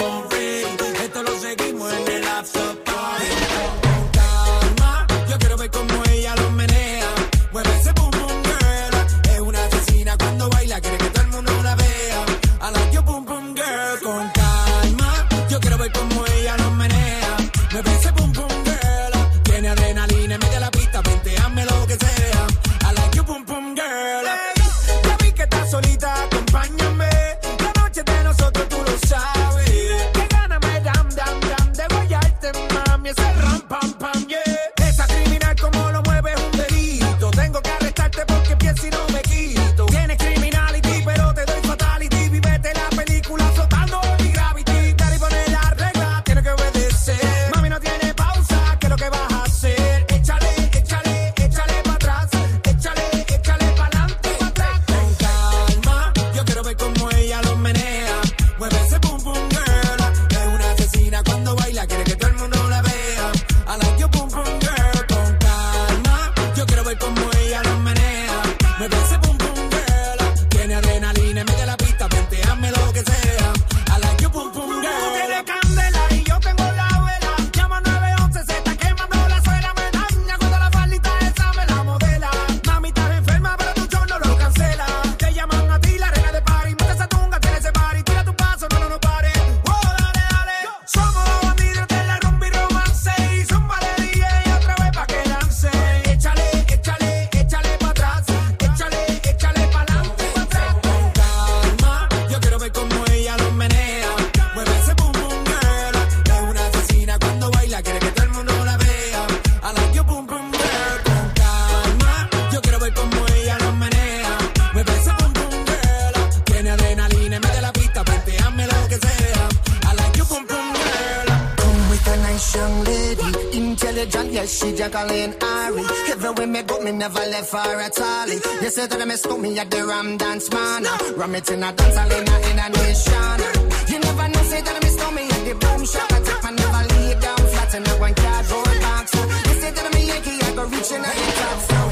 Jacqueline Ari. Everywhere me go, me never left for at all. You say that me stole me at the Ram Dance Man. Ram it in a dance hall in a, a nation. You never know, say that me stole me at the boom shop. I take my never lay down flat in a one cardboard box. You say that me Yankee, I go reaching out the top.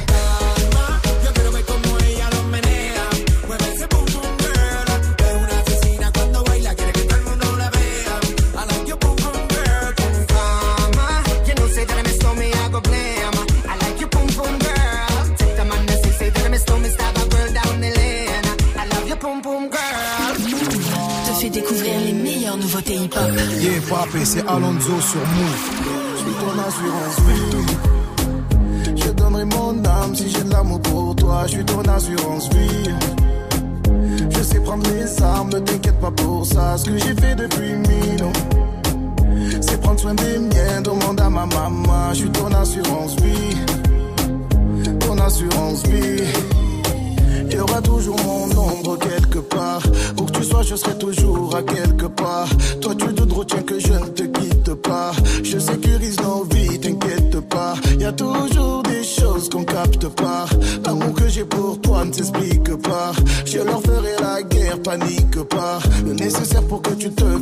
Hip-hop. Yeah, c'est Alonso sur Move. Je suis ton assurance vie. Je donnerai mon âme si j'ai de l'amour pour toi. Je suis ton assurance vie. Je sais prendre les armes, ne t'inquiète pas pour ça. Ce que j'ai fait depuis mille ans, c'est prendre soin des miens. Demande à ma maman. Je suis ton assurance vie. Ton assurance vie. Il y aura toujours mon ombre quelque part. Sois, je serai toujours à quelque part. Toi, tu te retiens que je ne te quitte pas. Je sécurise nos vies, t'inquiète pas. Y a toujours des choses qu'on capte pas. L'amour que j'ai pour toi ne s'explique pas. Je leur ferai la guerre, panique pas. Le nécessaire pour que tu te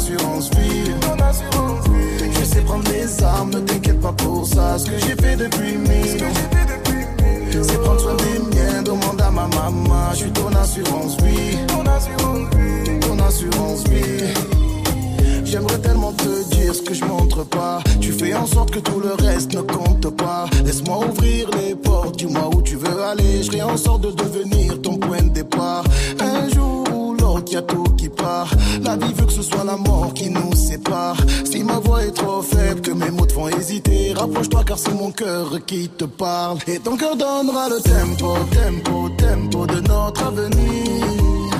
Assurance vie. Je sais prendre les armes, ne t'inquiète pas pour ça. Ce que j'ai fait depuis mille. C'est prendre soin des miens, demande à ma maman. Je suis ton assurance vie. Ton assurance vie. J'aimerais tellement te dire ce que je montre pas. Tu fais en sorte que tout le reste ne compte pas. Laisse-moi ouvrir les portes, dis-moi où tu veux aller. Je ferai en sorte de devenir ton point de départ. Un jour ou l'autre, y a tout qui part. La vie veut que ce soit la car c'est mon cœur qui te parle. Et ton cœur donnera le tempo, tempo, tempo de notre avenir.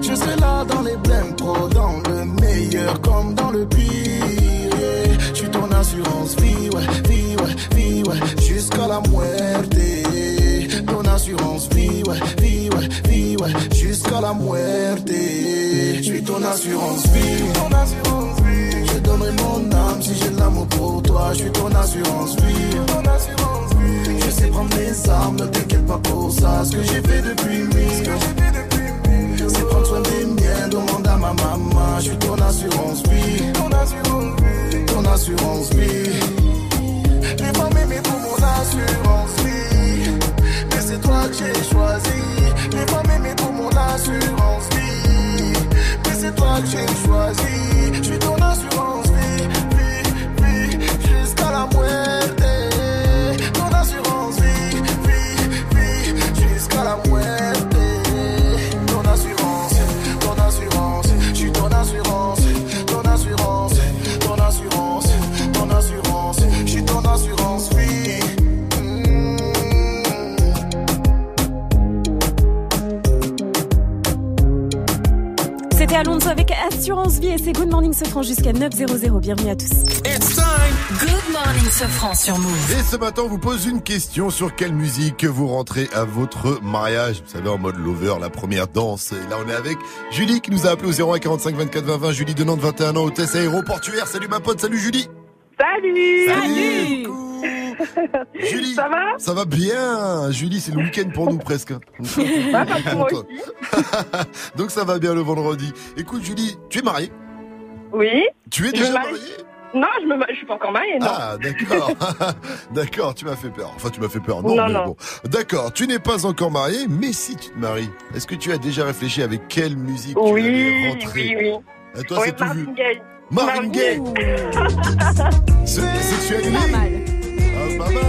Je serai là dans les blèmes pro, dans le meilleur comme dans le pire. Je suis ton assurance vie, ouais, vie, ouais, vie, ouais, jusqu'à la muerte. Ton assurance vie, ouais, vie, ouais, vie, ouais, jusqu'à la muerte. Je suis ton assurance vie. Je donnerai mon âme si j'ai de l'amour pour toi. Je suis ton assurance vie. Je sais prendre les armes, ne t'inquiète pas pour ça. Ce que j'ai fait depuis mille. C'est prendre soin des miens, demande à ma maman. Je suis ton assurance vie. Ton assurance vie. Les femmes aimées pour mon assurance vie. Mais c'est toi que j'ai choisi. Les femmes aimées pour mon assurance vie. Mais c'est toi que j'ai choisi. Je suis ton assurance C'est Good Morning Sofran jusqu'à 9.00. Bienvenue à tous. It's time. Good morning, Sofran sur Move. Et ce matin, on vous pose une question sur quelle musique vous rentrez à votre mariage? Vous savez, en mode lover, la première danse. Et là, on est avec Julie qui nous a appelé au 01 45 24 20 20. Julie de Nantes, 21 ans, hôtesse aéroportuaire. Salut ma pote, salut Julie. Salut Salut. Julie. Ça va? Ça va bien. Julie, c'est le week-end pour nous presque. Ouais, pour moi aussi. Donc ça va bien le vendredi. Écoute Julie, tu es mariée Oui. Tu es déjà mariée Non, je je suis pas encore mariée, non. Ah, d'accord. d'accord, tu m'as fait peur. Enfin, tu m'as fait peur. Non, Non, mais non. bon. D'accord, tu n'es pas encore marié, mais si tu te maries, est-ce que tu as déjà réfléchi avec quelle musique tu Oui, allais rentrer oui, oui. À toi, Oui, c'est tout vu. Marvin Gaye. Marvin Gaye. Se- Sexualité. Ah, pas mal.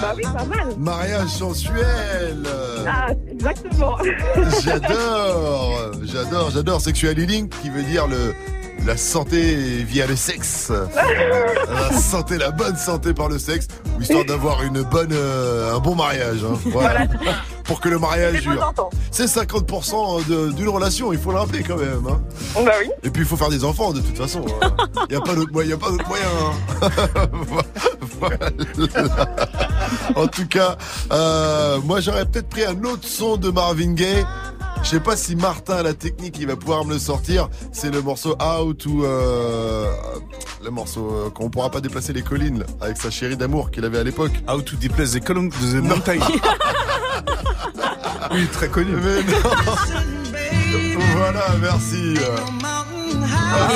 Bah oui, pas mal. Mariage sensuel. Ah, exactement. J'adore, j'adore, j'adore Sexual Healing qui veut dire le la santé via le sexe. la santé, la bonne santé par le sexe, histoire d'avoir une bonne, euh, un bon mariage. hein. Voilà. Pour que le mariage C'est dure. C'est 50% de- d'une relation, il faut le rappeler quand même. hein. Bah oui. Et puis il faut faire des enfants de toute façon. Il n'y a pas d'autre moyen. hein. Voilà. En tout cas, euh, moi j'aurais peut-être pris un autre son de Marvin Gaye. Je sais pas si Martin à la technique il va pouvoir me le sortir. C'est le morceau Out ou euh, le morceau euh, qu'on pourra pas déplacer les collines là, avec sa chérie d'amour qu'il avait à l'époque. Out to déplace the column de the mountain. oui, très connu. Mais non. voilà, merci. Ah,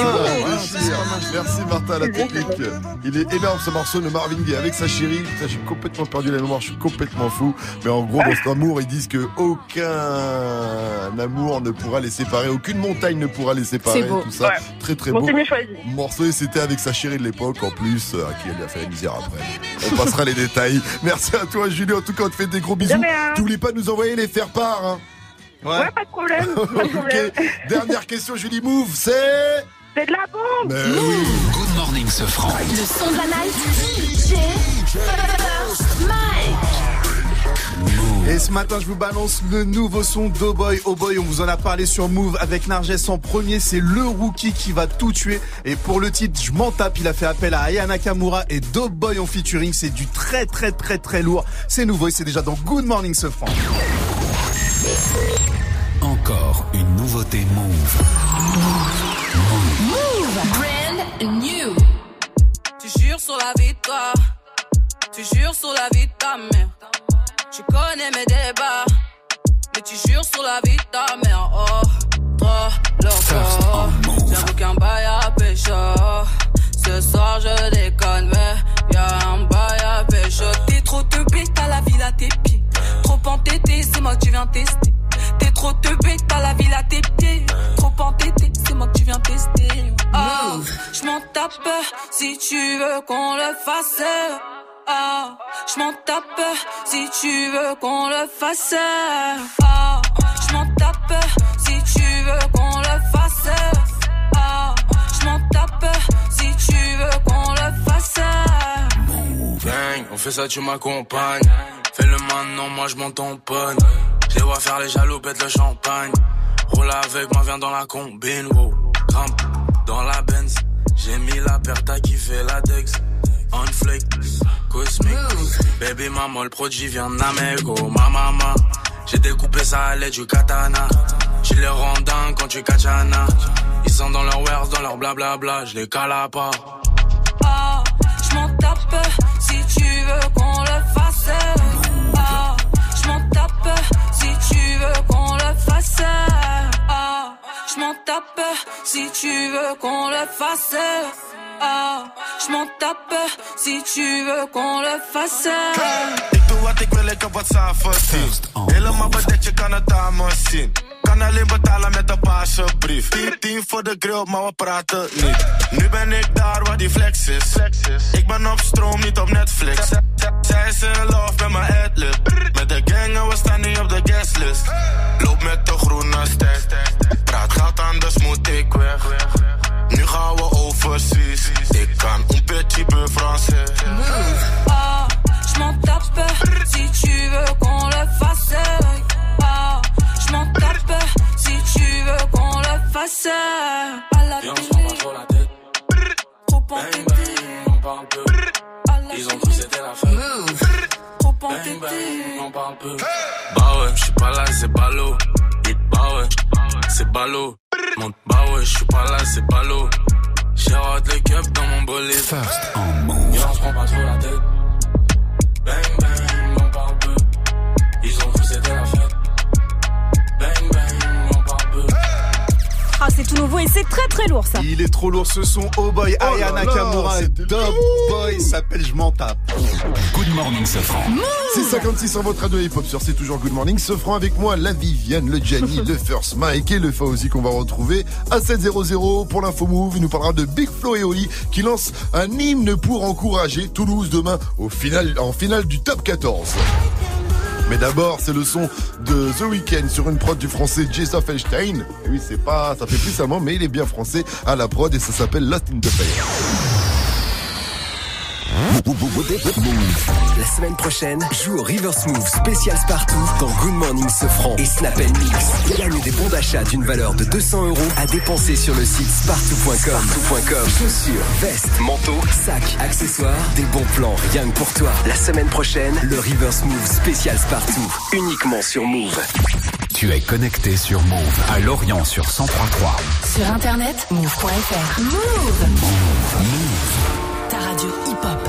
merci, merci Martin à la technique. Il est énorme ce morceau de Marvin Gaye avec sa chérie. Putain, J'ai complètement perdu la mémoire, je suis complètement fou. Mais en gros, dans cet amour, ils disent que aucun amour ne pourra les séparer, aucune montagne ne pourra les séparer. C'est beau. Tout ça, Ouais. très très Bon, beau. c'est mieux choisi. Morceau et c'était avec sa chérie de l'époque en plus, euh, à qui elle lui a fait la misère après. On passera les détails. Merci à toi Julie, en tout cas on te fait des gros bisous. T'oublies pas de nous envoyer les faire part. Hein. Ouais. pas de problème. Pas de problème. Dernière question Julie Move, c'est... C'est de la bombe. Mais oui. Good morning, ce franc. Le son de la night. DJ Mike. Et ce matin, je vous balance le nouveau son d'O Boy. Oh Boy, on vous en a parlé sur Move avec Narges en premier. C'est le rookie qui va tout tuer. Et pour le titre, je m'en tape. Il a fait appel à Aya Nakamura et Do Boy en featuring. C'est du très, très, très, très lourd. C'est nouveau et c'est déjà dans Good Morning ce franc. Encore une nouveauté Move. Move. Brand new. Tu jures sur la victoire, tu jures sur la vie de ta mère. Tu connais mes débats, mais tu jures sur la vie de ta mère. Oh, trop loco, j'avoue qu'un bail à pécho. Ce soir je déconne, mais y'a un bail à pécho. T'es trop teubé, t'as la ville à tes pieds. Trop entêté, c'est moi que tu viens tester. T'es trop teubé, t'as la ville à tes pieds. Trop entêté, c'est moi que tu viens tester. Oh, je m'en tape si tu veux qu'on le fasse. Ah, je m'en tape si tu veux qu'on le fasse. Ah, je m'en tape si tu veux qu'on le fasse. On fait ça, tu m'accompagnes. Fais-le maintenant, moi je m'en tamponne. Je les vois faire les jaloux, pète le champagne. Roule avec moi, viens dans la combine, wow. Grimpe dans la Benz. J'ai mis la paire, t'as kiffé la Dex. On flake, cosmique. Baby maman, le produit vient d'Amego. Ma maman, j'ai découpé ça à l'aide du katana. Tu les rends quand tu kachana. Ils sont dans leur wares, dans leur blablabla. Je les cala à part. Ah, tape si tu veux qu'on le fasse. Ah, je m'en tape si tu veux qu'on le fasse. Ah, je m'en tape si tu veux qu'on le fasse. Ah, je m'en tape si tu veux qu'on le fasse. Ik doe wat ik wil, ik heb wat samen verdiend. Helemaal bedekt, je kan het aan me zien. Kan alleen betalen met een paarse brief. 10, 10 voor de grill, maar we praten niet. Nu ben ik daar waar die flex is. Ik ben op stroom, niet op Netflix. Zij is in love met mijn adlib. Met de gang en we staan niet op de guestlist. Loop met de groene ster. Praat geld anders moet ik weg. Nu gaan we overseas. Ik kan un petit peu français. Ah, je m'en tape si tu veux qu'on le fasse. Le fasse. À la Viens, on se prend pas trop la tête. trop Bang entêté, bang, on parle peu. Ils ont cru c'était la fête. trop Bang entêté. bang, on parle peu. Bah ouais, j'suis pas là, c'est ballot. Hit, bah ouais, c'est ballot. Monte, bah ouais, j'suis pas là, c'est ballot. J'ai hâte les cups dans mon bolide. First on Move. Viens, on se prend pas trop la tête. Bang bang, on parle peu. Ils ont cru c'était la fête. Ah, c'est tout nouveau et c'est très très lourd ça. Il est trop lourd ce son. Oh Boy, Oh Aya Nakamura, Dub Boy s'appelle Je m'en tape. Good morning, ce franc. 656 sur votre radio hip-hop sur C'est toujours Good Morning. Ce franc avec moi, la Viviane, le Gianni, le First Mike et le Fauzi qu'on va retrouver à 7.00 pour l'info move. Il nous parlera de Big Flo et Oli qui lance un hymne pour encourager Toulouse demain au final, en finale du top 14. Mais d'abord, c'est le son de The Weeknd sur une prod du français Jason Felstein. Oui, c'est pas, ça fait plus moi, mais il est bien français à la prod et ça s'appelle Lost in the. La semaine prochaine, joue au River Smooth spécial Spartoo dans Good Morning Sofran et Snap Mix. Gagne des bons d'achat d'une valeur de 200 euros à dépenser sur le site spartoo.com. Chaussures, vestes, manteaux, sacs, accessoires, des bons plans rien que pour toi. La semaine prochaine, le River Smooth spécial Spartoo, uniquement sur Move. Tu es connecté sur Move à Lorient sur 1033. Sur internet, move.fr. Move. Ta radio hip-hop.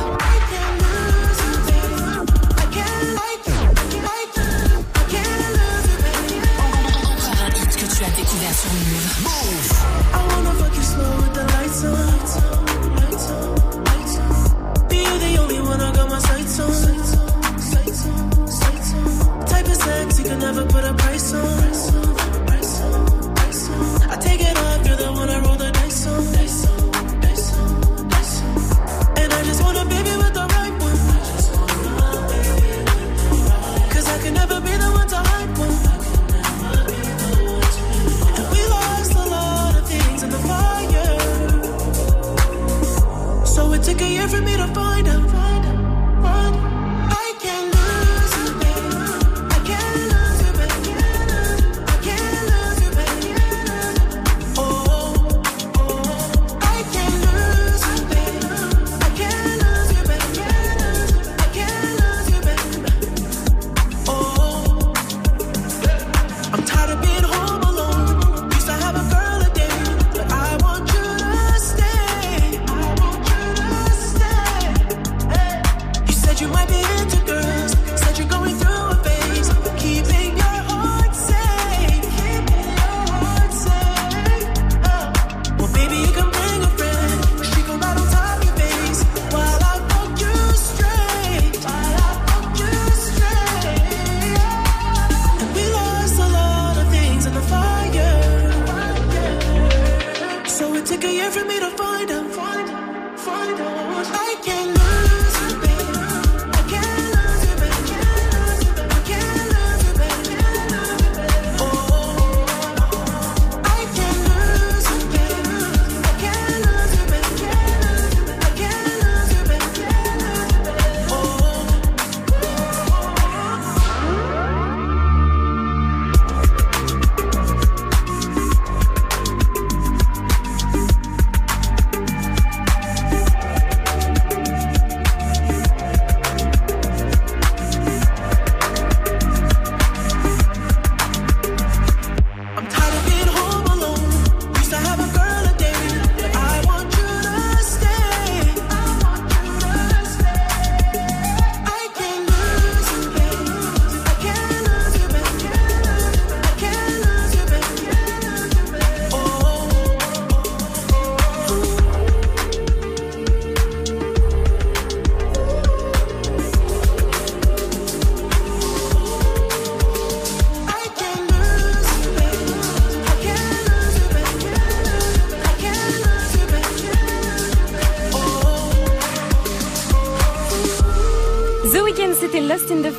Tu as découvert sur Move. I you slow with the lights on. Lights on, lights on. Be you the only one I got my sights on. Sights on, sights on. Type of sex you can never put a price on. For me to find out.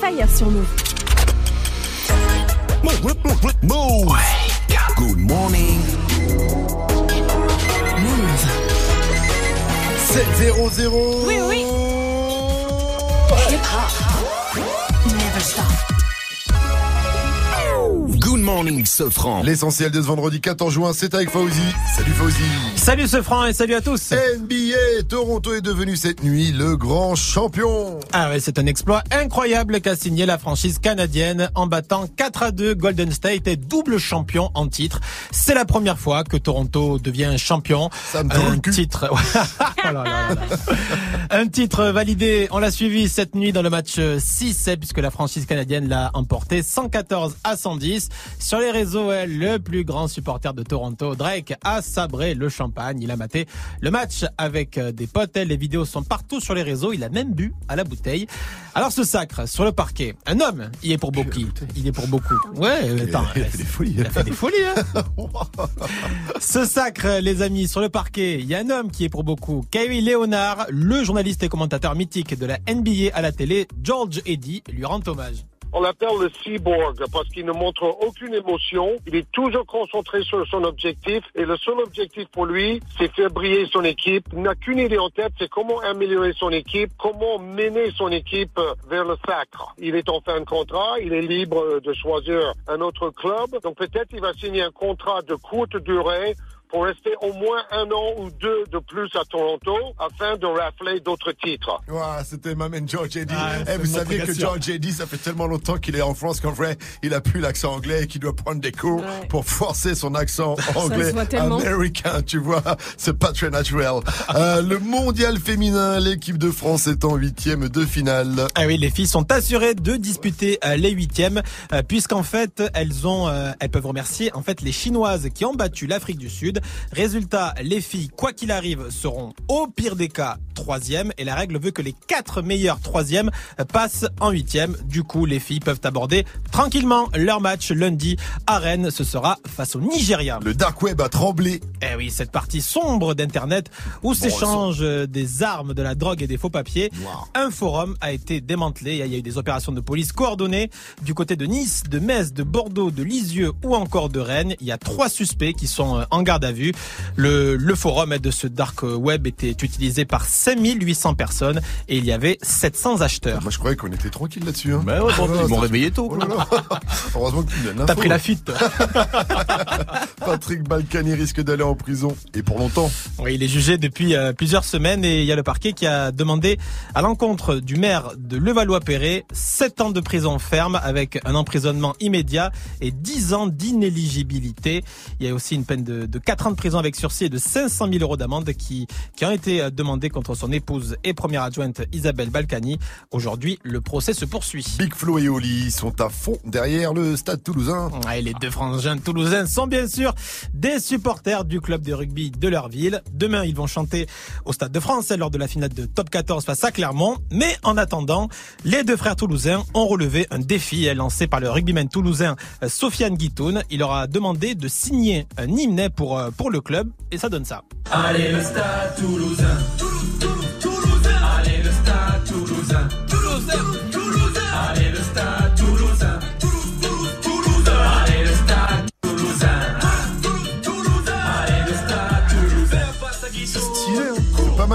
Sur Move. Move. Good morning. 7-0-0. Oui, oui. Never stop. Good morning, Sofran. L'essentiel de ce vendredi 14 juin, c'est avec Fauzi. Salut Fauzi. Salut ce franc et salut à tous. NBA, Toronto est devenu cette nuit le grand champion. Ah ouais, c'est un exploit incroyable qu'a signé la franchise canadienne en battant 4 à 2 Golden State et double champion en titre. C'est la première fois que Toronto devient champion. Ça me un cul. titre, Oh là là là là. Un titre validé. On l'a suivi cette nuit dans le match 6 puisque la franchise canadienne l'a emporté 114 à 110. Sur les réseaux, ouais, le plus grand supporter de Toronto, Drake, a sabré le champagne. Il a maté le match avec euh, des potes. Les vidéos sont partout sur les réseaux. Il a même bu à la bouteille. Alors ce sacre sur le parquet, un homme, il est pour beaucoup. Il est pour beaucoup. Ouais, attends, il a fait des folies. il a fait des folies. Hein. Ce sacre, les amis, sur le parquet, il y a un homme qui est pour beaucoup. Kawhi Leonard, le journaliste et commentateur mythique de la NBA à la télé, George Eddy, lui rend hommage. On l'appelle le cyborg parce qu'il ne montre aucune émotion. Il est toujours concentré sur son objectif et le seul objectif pour lui, c'est faire briller son équipe. Il n'a qu'une idée en tête, c'est comment améliorer son équipe, comment mener son équipe vers le sacre. Il est en fin de contrat, il est libre de choisir un autre club. Donc peut-être il va signer un contrat de courte durée pour rester au moins un an ou deux de plus à Toronto afin de rafler d'autres titres. Ouais, c'était ma man George Eddy. Ah, Eh, c'est vous saviez que. George Eddy, ça fait tellement longtemps qu'il est en France qu'en vrai, il a plus l'accent anglais et qu'il doit prendre des cours pour forcer son accent anglais américain, tu vois. C'est pas très naturel. Euh, le mondial féminin, l'équipe de France est en huitième de finale. Ah oui, les filles sont assurées de disputer euh, les huitièmes, euh, puisqu'en fait elles ont, elles peuvent remercier en fait les Chinoises qui ont battu l'Afrique du Sud. Résultat, les filles, quoi qu'il arrive, seront au pire des cas troisième, et la règle veut que les quatre meilleurs troisièmes passent en huitième. Du coup, les filles peuvent aborder tranquillement leur match lundi à Rennes. Ce sera face au Nigeria. Le dark web a tremblé. Eh oui, cette partie sombre d'internet où s'échangent des armes, de la drogue et des faux papiers. Un forum a été démantelé. Il y a eu des opérations de police coordonnées du côté de Nice, de Metz, de Bordeaux, de Lisieux ou encore de Rennes. Il y a trois suspects qui sont euh, en garde à vue. Le, le forum de ce dark web était utilisé par 5800 personnes et il y avait 700 acheteurs. Moi, je croyais qu'on était tranquille là-dessus. Hein. Bah ouais, là, ils m'ont réveillé tôt, Oh là là. Heureusement que tu me donnes l'info. T'as pris la fuite. Patrick Balkany risque d'aller en prison et pour longtemps. Oui, il est jugé depuis euh, plusieurs semaines et il y a le parquet qui a demandé à l'encontre du maire de Levallois-Perret 7 ans de prison ferme avec un emprisonnement immédiat et 10 ans d'inéligibilité. Il y a aussi une peine de, de 4 ans de prison avec sursis et de 500 000 euros d'amende qui, qui ont été euh, demandés contre son épouse et première adjointe Isabelle Balkany. Aujourd'hui, le procès se poursuit. Big Flo et Oli sont à fond derrière le stade toulousain. Ouais, les deux frangins toulousains sont bien sûr des supporters du club de rugby de leur ville. Demain, ils vont chanter au Stade de France lors de la finale de Top 14 face à Clermont. Mais en attendant, les deux frères toulousains ont relevé un défi lancé par le rugbyman toulousain euh, Sofiane Guitoun. Il leur a demandé de signer un hymne pour, euh, pour le club et ça donne ça.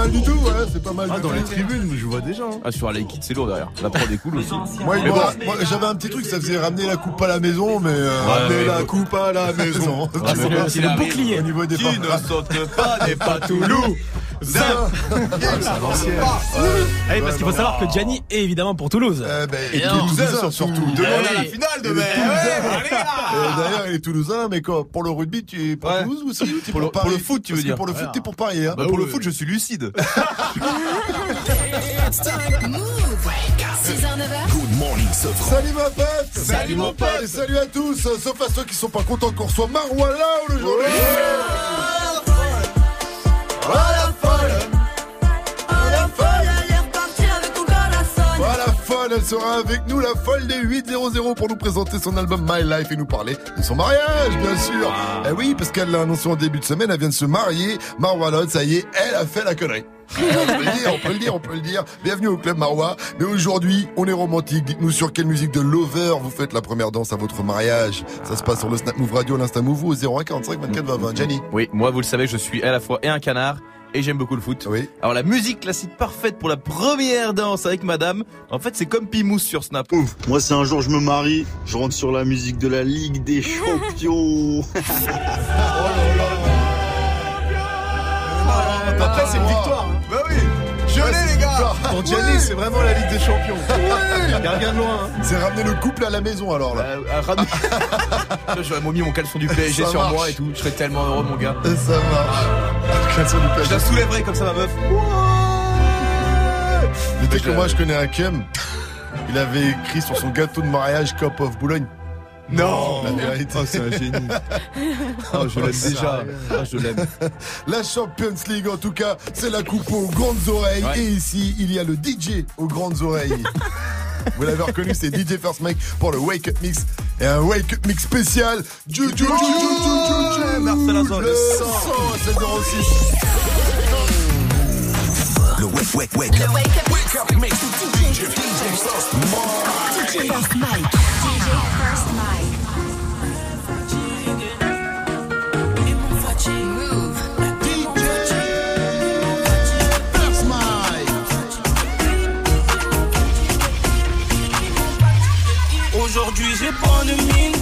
Mal du tout, ouais, c'est pas mal Ah, du dans tout. les tribunes, je vois déjà. Ah, sur la liquide, c'est lourd derrière. La prod est cool aussi. Moi, bon. j'avais un petit truc, ça faisait ramener la coupe à la maison, mais euh, Ouais, ramener ouais, la ouais. coupe à la maison. Ah, c'est le- c'est le bouclier. Au niveau des Qui ne saute pas n'est pas Toulouse. Ah oui, parce qu'il faut savoir que Gianni est évidemment pour Toulouse. Et Toulousain surtout. Demain, Eh a la finale demain. Et D'ailleurs, il est toulousain, mais quoi, pour le rugby, tu es pour Toulouse aussi Pour le- Paris pour le foot, tu veux dire. Pour le foot, t'es pour Paris. Hein. Bah, pour le foot, je suis lucide. Good morning, Salut ma pote. Salut, mon pote. Et salut à tous, sauf à ceux qui sont pas contents qu'on reçoit Marois là aujourd'hui Voilà elle sera avec nous, la folle des 800 pour nous présenter son album My Life et nous parler de son mariage, bien sûr. Eh oui, parce qu'elle l'a annoncé en début de semaine, elle vient de se marier. Marwa Lod, ça y est, elle a fait la connerie. on peut le dire, on peut le dire, on peut le dire. Bienvenue au club Marwa. Mais aujourd'hui, on est romantique. Dites-nous sur quelle musique de Lover vous faites la première danse à votre mariage. Ça se passe sur le Snap Move Radio, l'Insta Move au 01 45 24 20 20. Jenny. Oui, moi, vous le savez, je suis à la fois et un canard. Et j'aime beaucoup le foot. Oui. Alors la musique classique parfaite pour la première danse avec madame. En fait, c'est comme Pimous sur Snap. Moi, c'est un jour je me marie, je rentre sur la musique de la Ligue des Champions. Après, c'est une victoire. Bah oui. Je l'ai, les gars. Pour Gianni, c'est vraiment la Ligue des Champions. De loin. hein. C'est ramener le couple à la maison alors là. Euh, ramener- J'aurais mis mon caleçon du PSG Ça sur marche. moi et tout. Je serais tellement heureux, mon gars. Ça marche. Caleçon du PSG. Je la soulèverais comme ça, ma meuf. Mais tu sais que moi je connais un Kem. Il avait écrit sur son gâteau de mariage Cup of Boulogne. Non oh, c'est un génie. Oh, je l'aime oh, déjà. Oh, je l'aime. La Champions League, en tout cas, c'est la coupe aux grandes oreilles. Et ici, il y a le DJ aux grandes oreilles. Vous l'avez reconnu, c'est DJ First Mike pour le Wake Up Mix. Et un Wake Up Mix spécial. Du, du, le Le Wake, Wake, Wake Up. Wake Up DJ on the mean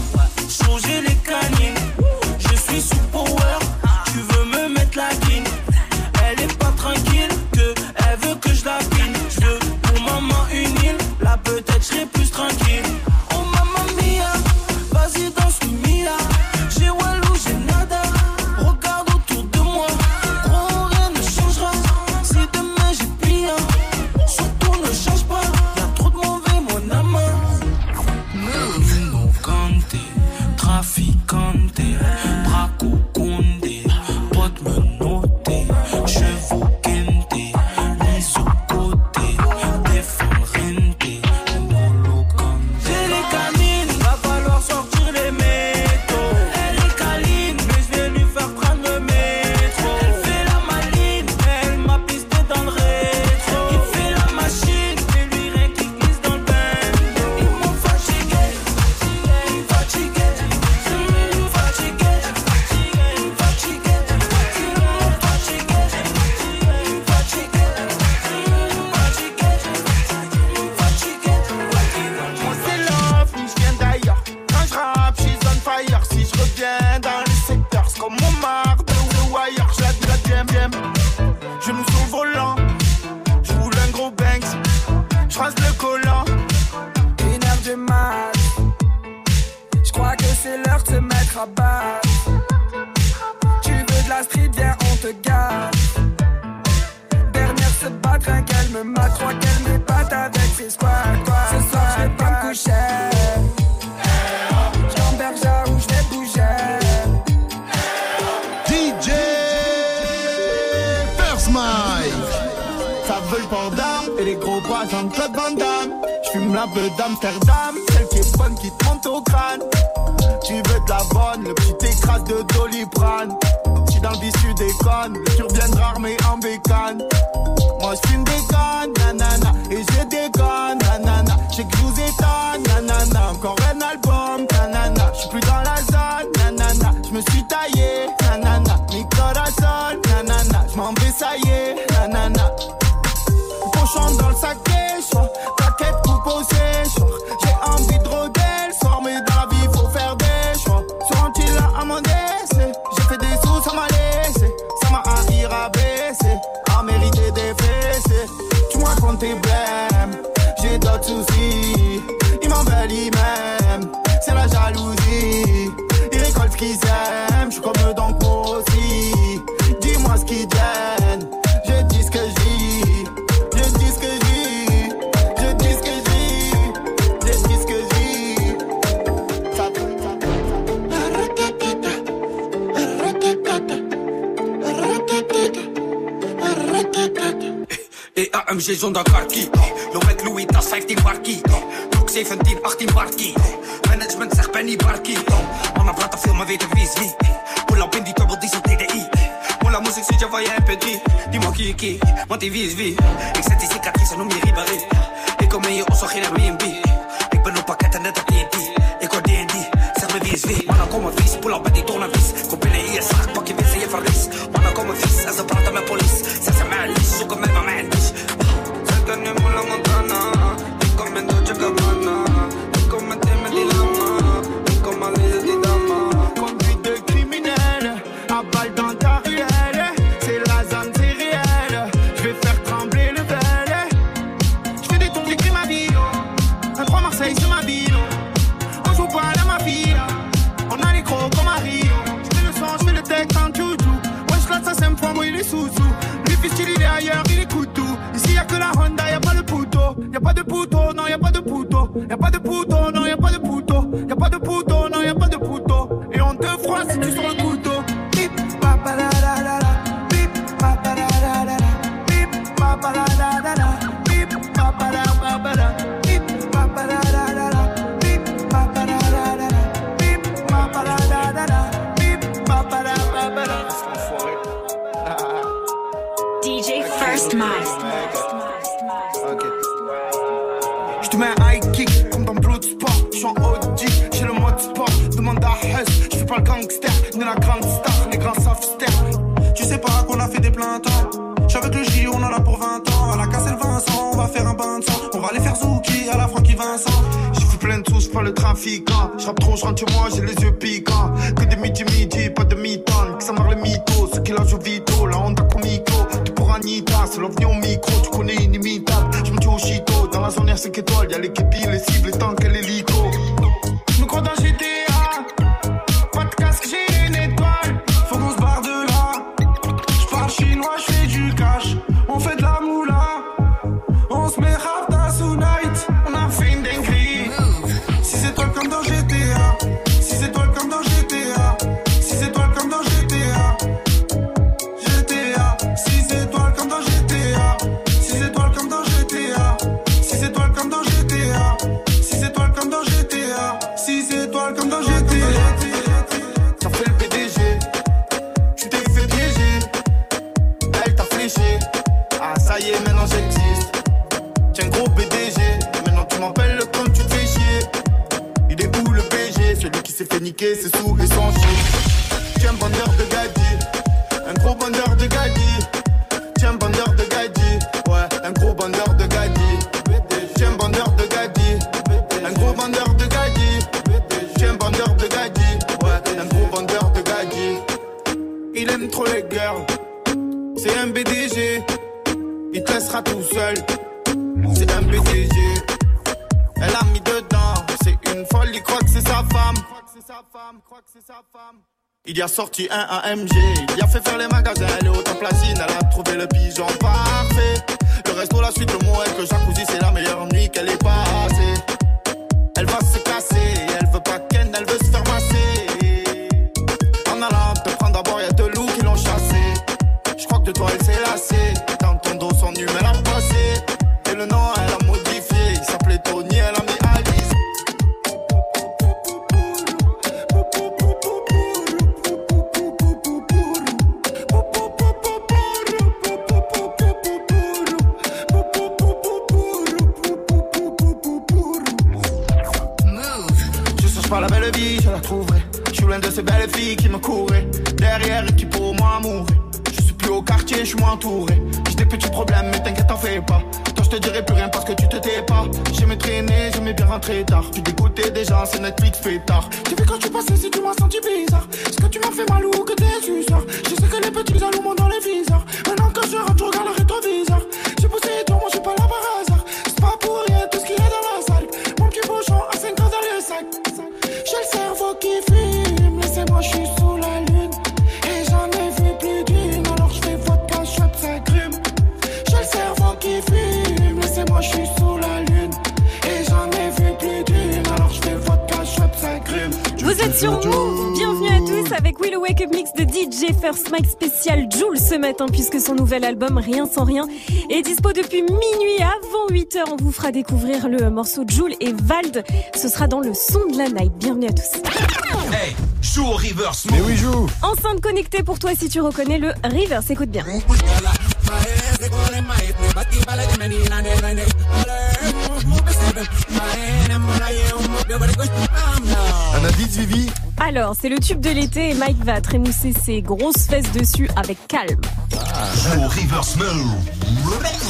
тогда zonder karkie. Lowet Louis, dat 15 barkie. broek 17, 18 barkie. Management zegt Benny barkie. Mannen praten veel, maar weten wie is wie. Pull up in die double diesel TDI. Mola moest ik zitten van je MP3. Die mag je key, want die wie is wie. Sorti un AMG. Puisque son nouvel album Rien sans rien est dispo depuis minuit avant 8h. On vous fera découvrir le morceau Jules et Vald. Ce sera dans le son de la night. Bienvenue à tous. Hey, joue au reverse. Mais oui, joue. Enceinte connectée pour toi si tu reconnais le Reverse. Écoute bien. Un indice, Vivi? Alors, c'est le tube de l'été et Mike va trémousser ses grosses fesses dessus avec calme. Joue au reverse mode.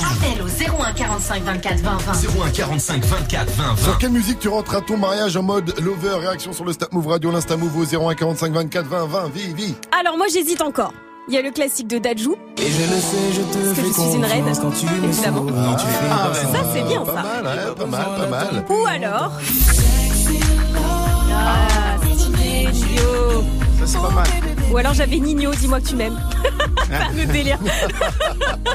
Appel au 01 45 24 20 20. 01 45 24 20 Sur 20. quelle musique tu rentres à ton mariage en mode lover Réaction sur le Snap Move Radio, l'Insta Move au 01 45 24 20 20. Vivi. Alors, moi j'hésite encore. Il y a le classique de Dajou. Et je le sais, je te Parce que fais je suis une reine, quand tu me évidemment. souris. Tu fais Ah, pas ça c'est bien Pas ça. mal, hein, pas mal, pas mal. Ou alors. Ah, Nino. Ça, c'est pas mal. Ou alors j'avais Nino, dis-moi que tu m'aimes. Le délire.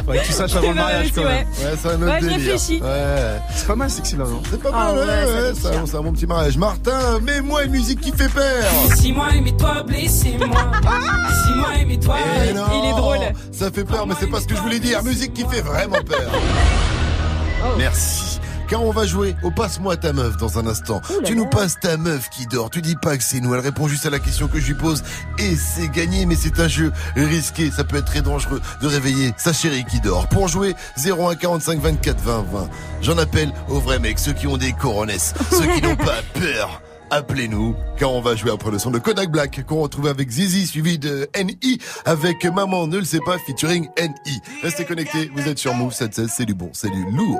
Ouais, tu saches avant le mariage aussi, quand même. ouais. C'est un autre Ouais, délire. réfléchis. Ouais. C'est pas mal sexy là, non C'est pas Ah mal, ouais, ouais, c'est un bon petit mariage. Martin, mets-moi une musique qui fait peur. Si moi aimez-toi, blessez-moi. Si moi aimez-toi, Eh non, Il est drôle. Ça fait peur, mais c'est pas ce que je voulais dire. Musique qui fait vraiment peur. Oh. Merci. Car on va jouer au passe-moi ta meuf dans un instant. Ouh là tu nous là. passes ta meuf qui dort. Tu dis pas que c'est nous. Elle répond juste à la question que je lui pose. Et c'est gagné, mais c'est un jeu risqué. Ça peut être très dangereux de réveiller sa chérie qui dort. Pour jouer, 01 45 24 20 20. J'en appelle aux vrais mecs, ceux qui ont des coronesses, ceux qui n'ont pas peur appelez-nous, car on va jouer après le son de Kodak Black, qu'on retrouve avec Zizi, suivi de NI, avec Maman ne le sait pas, featuring NI. Restez connectés, vous êtes sur Move 716, c'est du bon, c'est du lourd.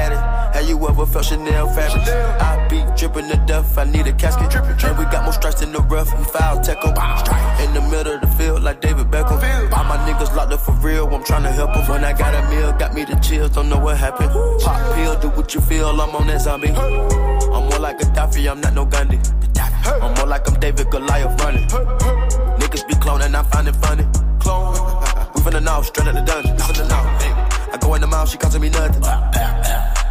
Have you ever felt Chanel fabric? I be dripping to death, I need a casket. drippin' And we got more strikes in the rough, we foul tech 'em. In the middle of the field, like David Beckham. All my niggas locked up for real, I'm tryna help 'em. When I got a meal, got me the chills, don't know what happened. Pop pill, do what you feel, I'm on that zombie. I'm more like Gaddafi, I'm not no Gandhi. I'm more like I'm David Goliath running. Niggas be cloning, I find it funny. Clone. We finna know, straight out the dungeon. We finna know. I go in the mouth, she costing me nothing.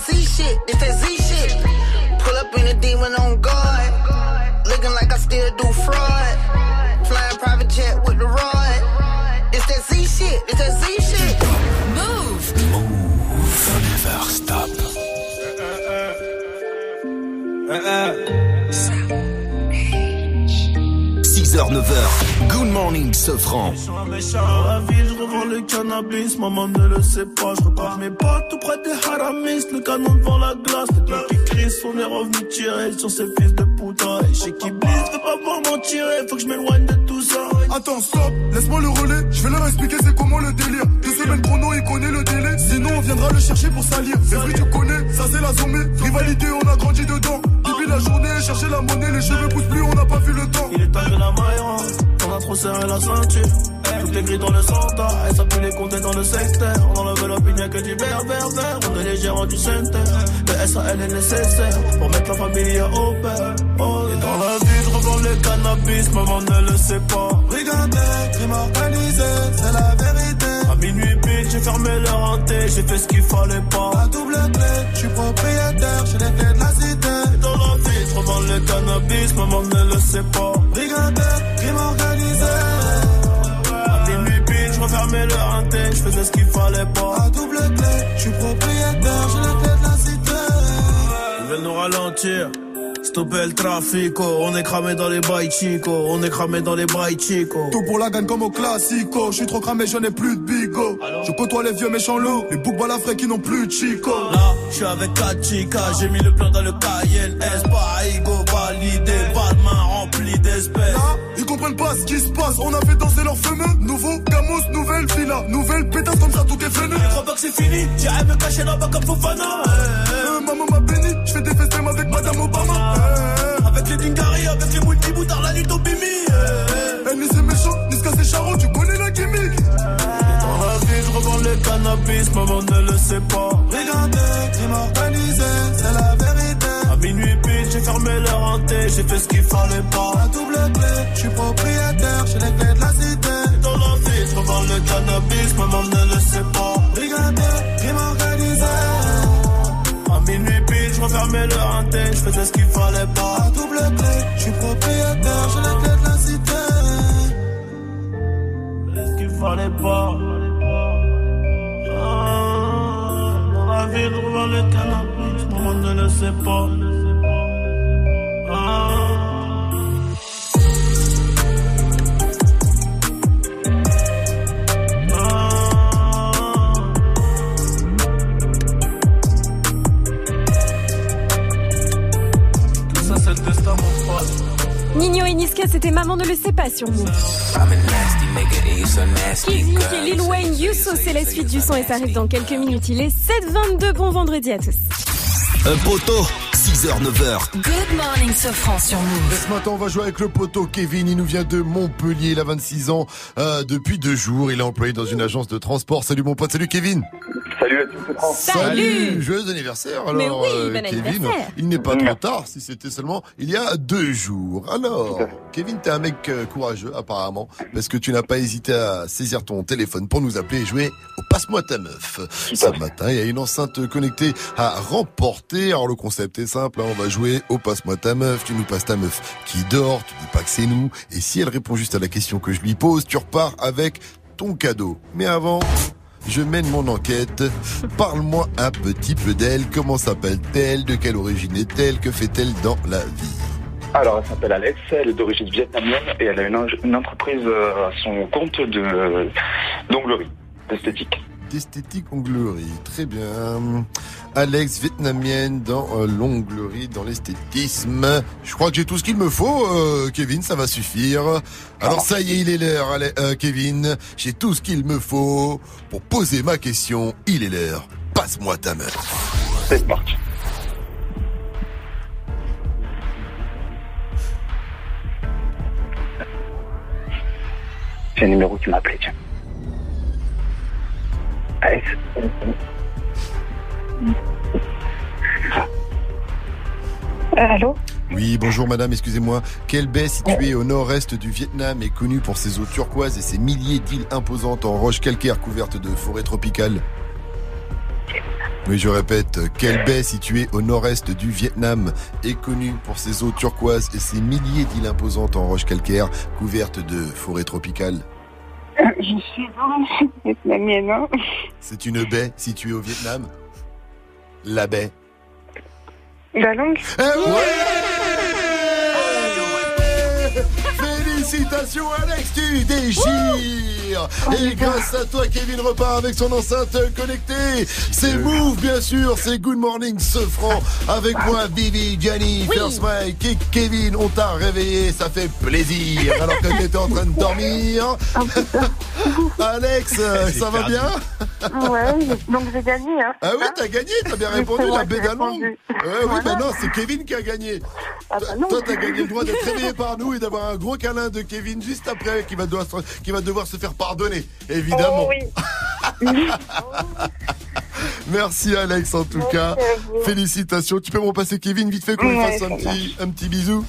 That Z shit. It's that Z shit. Pull up in a demon on guard. Looking like I still do fraud. Flying private jet with the rod. It's that Z shit. It's that Z shit. Move. Move. Never stop. 6h, 9h. Good morning, Sofran. Dans la ville, je revends le cannabis, maman ne le sait pas. Je repars mes potes tout près des haramis, le canon devant la glace. Les gars qui crient, on est revenu tirer sur ces fils de putain. Et chez qui blisse, fais pas pour m'en tirer, faut que je m'éloigne de tout ça. Attends, stop, laisse-moi le relais. Je vais leur expliquer c'est comment le délire. Deux semaines chrono, il connaît le délai. Sinon, on viendra le chercher pour salir. C'est vrai, tu connais, ça c'est la zombie. Rivalité, on a grandi dedans. Depuis la journée, chercher la monnaie, les cheveux poussent plus, on n'a pas vu le temps. Il est temps que la a trop serré la ceinture. Tout est gris dans le centre, elle s'appuie les comptes dans le secteur. On enlève l'opinion que du vert, vert, vert. On est les gérants du centre. Le SAL est nécessaire pour mettre la famille au père. Oh, et dans la vie, je revends le cannabis, maman ne le sait pas. Regardez, crime organisé, c'est la vérité. À minuit pile, j'ai fermé le renté, j'ai fait ce qu'il fallait pas. La double clé, je suis propriétaire, j'ai les clés de la cité. Et dans la vie, je revends le cannabis, maman ne le sait pas. Regardez, crime organisé. À minuit pile, je refermais le renté, je faisais ce qu'il fallait pas. La double clé, je suis propriétaire, j'ai les clés de la cité. Ils veulent nous ralentir. Stopper le trafic, oh. on est cramé dans les bails chico, on est cramé dans les bails chico. Tout pour la gagne comme au classico. Je suis trop cramé, je n'ai plus de bigo. Je côtoie les vieux méchants loups, les boucs balafrés qui n'ont plus de chico. Là, Je suis avec Kachika, j'ai mis le plan dans le KLS. Pas ego validé, pas de main remplie d'espèces. Comprennent pas ce qui se passe, on a fait danser leur fameux Nouveau Gamos, nouvelle villa, nouvelle pétasse comme ça tout est venu Je crois pas que c'est fini, j'irai me cacher là-bas comme Fofana. Euh, Maman m'a béni, je fais des festins avec Madame Obama. Euh, Avec les Dingari, avec les multiboutards, la nuit au bimi. Eh, ni c'est méchant, ni ce c'est charron, tu connais la gimmick Dans la vie, je revends le cannabis, maman ne le sait pas. Regardez, crime organisé, c'est la vérité fermé leur hanté, j'ai fait ce qu'il fallait pas. La double clé, je suis propriétaire, j'ai les clés de la cité Dans la vie, je revends le cannabis, maman ne le sait pas. Regardez, crime organisé À minuit pile, je refermais le hanté, je faisais ce qu'il fallait pas. La double clé, je suis propriétaire, j'ai les clés de la cité Ce qu'il fallait pas. Ah, Dans la vie, je revends le cannabis, maman ne le sait pas. Nino et Niska, c'était Maman ne le sait pas sur nous. Kevin et Lil Wayne, Yousso, c'est la suite du son et ça arrive dans quelques minutes. Il est 7h22, bon vendredi à tous. Un poteau, 6h, 9h. Good morning, Sofran sur Move. Et ce matin, on va jouer avec le poteau Kevin. Il nous vient de Montpellier. Il a 26 ans. Euh, depuis deux jours, il est employé dans une agence de transport. Salut mon pote. Salut Kevin. Salut Salut. Joyeux anniversaire. Alors, Mais oui, euh, bon Kevin. anniversaire. Il n'est pas trop tard si c'était seulement il y a deux jours. Alors, Kevin, t'es un mec euh, courageux apparemment parce que tu n'as pas hésité à saisir ton téléphone pour nous appeler et jouer au Passe-moi ta meuf. Ce matin, il y a une enceinte connectée à remporter. Alors le concept est simple, hein, on va jouer au Passe-moi ta meuf. Tu nous passes ta meuf qui dort, tu dis pas que c'est nous. Et si elle répond juste à la question que je lui pose, tu repars avec ton cadeau. Mais avant... Je mène mon enquête. Parle-moi un petit peu d'elle. Comment s'appelle-t-elle? De quelle origine est-elle? Que fait-elle dans la vie? Alors, elle s'appelle Alex, elle est d'origine vietnamienne et elle a une, entreprise euh, à son compte d'onglerie, d'esthétique. D'esthétique onglerie. Très bien. Alex, vietnamienne dans euh, l'onglerie, dans l'esthétisme. Je crois que j'ai tout ce qu'il me faut, euh, Kevin, ça va suffire. Alors ça y est, il est l'heure, euh, Kevin. J'ai tout ce qu'il me faut pour poser ma question. Il est l'heure. Passe-moi ta meuf. C'est parti. C'est un numéro qui m'a appelé, tiens. Alex Allô Oui, bonjour madame, excusez-moi. Quelle baie située au nord-est du Vietnam est connue pour ses eaux turquoises et ses milliers d'îles imposantes en roches calcaires couvertes de forêts tropicales? Oui, je répète, quelle baie située au nord-est du Vietnam est connue pour ses eaux turquoises et ses milliers d'îles imposantes en roches calcaires couvertes de forêts tropicales? Je suis d'origine vietnamienne. Hein C'est une baie située au Vietnam La baie. La langue Félicitations Alex, tu déchires Et grâce à toi, Kevin repart avec son enceinte connectée. C'est Move, bien sûr, c'est Good Morning Sofran. Avec moi, Vivi, Gianni, First Mike et Kevin. On t'a réveillé, ça fait plaisir. Alors que t'étais en train de dormir. Alex, euh, ça va bien Ouais, donc j'ai gagné. Hein, Ah oui, t'as gagné, t'as bien répondu, la d'Allemand. répondu. Ouais, oui, bah non, c'est Kevin qui a gagné. Ah bah. Toi, t'as gagné le droit d'être réveillé par nous et d'avoir un gros câlin de Kevin juste après, qui va devoir, se- qui va devoir se faire pardonner, évidemment. Oh oui. Merci Alex, en tout Merci cas. Félicitations. Tu peux m'en passer Kevin vite fait qu'on lui Ouais, fasse un petit, un petit bisou.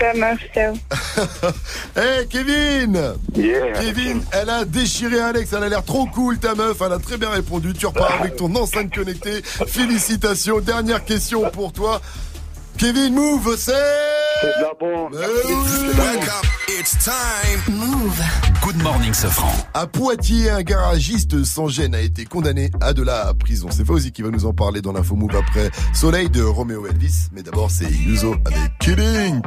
Ça marche, ciao. Hey Kevin Yeah. Kevin, elle a déchiré Alex, elle a l'air trop cool ta meuf, elle a très bien répondu, tu repars avec ton enceinte connectée. Félicitations, dernière question pour toi. Kevin Move, c'est... C'est de la bombe. It's time. Move. Good morning, Sofran. À Poitiers, un garagiste sans gêne a été condamné à de la prison. C'est Fauzi qui va nous en parler dans l'info Move après Soleil de Romeo Elvis. Mais d'abord, c'est Yuzo avec Killing.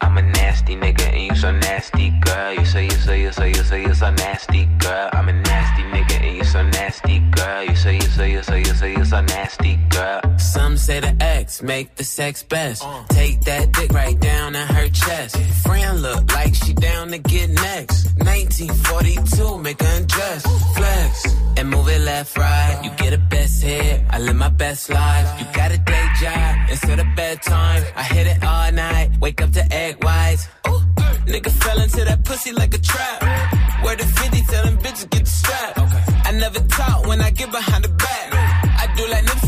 I'm a nasty nigga and you so nasty, girl. You say, you say, you say, you say, you so nasty, girl. I'm a nasty nigga and you so nasty, girl. You say, you say, you say, you say, you so nasty, girl. Some say the X make the sex best. Take that dick right down in her chest. Friend look like she down to get next. 1942, make her undress. Flex and move it left, right. You get a best hit. I live my best life. You got a day job instead of bedtime. I hit it all night. Wake up to egg whites. Ooh, nigga fell into that pussy like a trap. Where the 50 tell them bitches get the strap. I never talk when I get behind the back. I do like Nipsey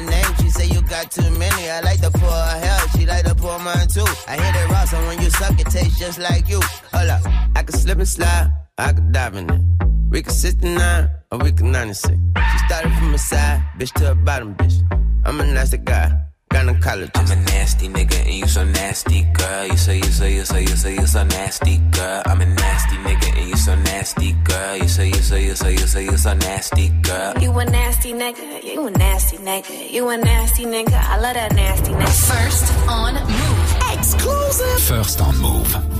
name. She say you got too many. I like to pour her hell. She like to pour mine too. I hit it raw, so when you suck, it tastes just like you. Hold up. I can slip and slide. I can dive in it. We can 69 or we can 96. She started from a side, bitch to a bottom, bitch. I'm a nasty guy. Gynecologist. I'm a nasty nigga and you so nasty, girl. You say, you say, you say, you say, you so nasty, girl. I'm a nasty nigga and you so nasty, girl. You say, you say, you say, you say, you so nasty, girl. You a nasty nigga, you a nasty nigga, you a nasty nigga, I love that nasty nigga. First on Move. Exclusive. First on Move.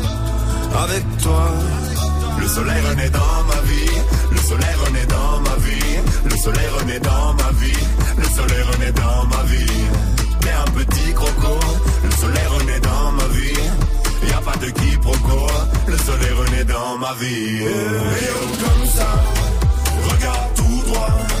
avec toi. Le soleil renaît dans ma vie, le soleil renaît dans ma vie, le soleil renaît dans ma vie, le soleil renaît dans ma vie. T'es un petit croco, le soleil renaît dans ma vie. Y a pas de quiproquo, le soleil renaît dans ma vie. Et oh, comme ça, regarde tout droit.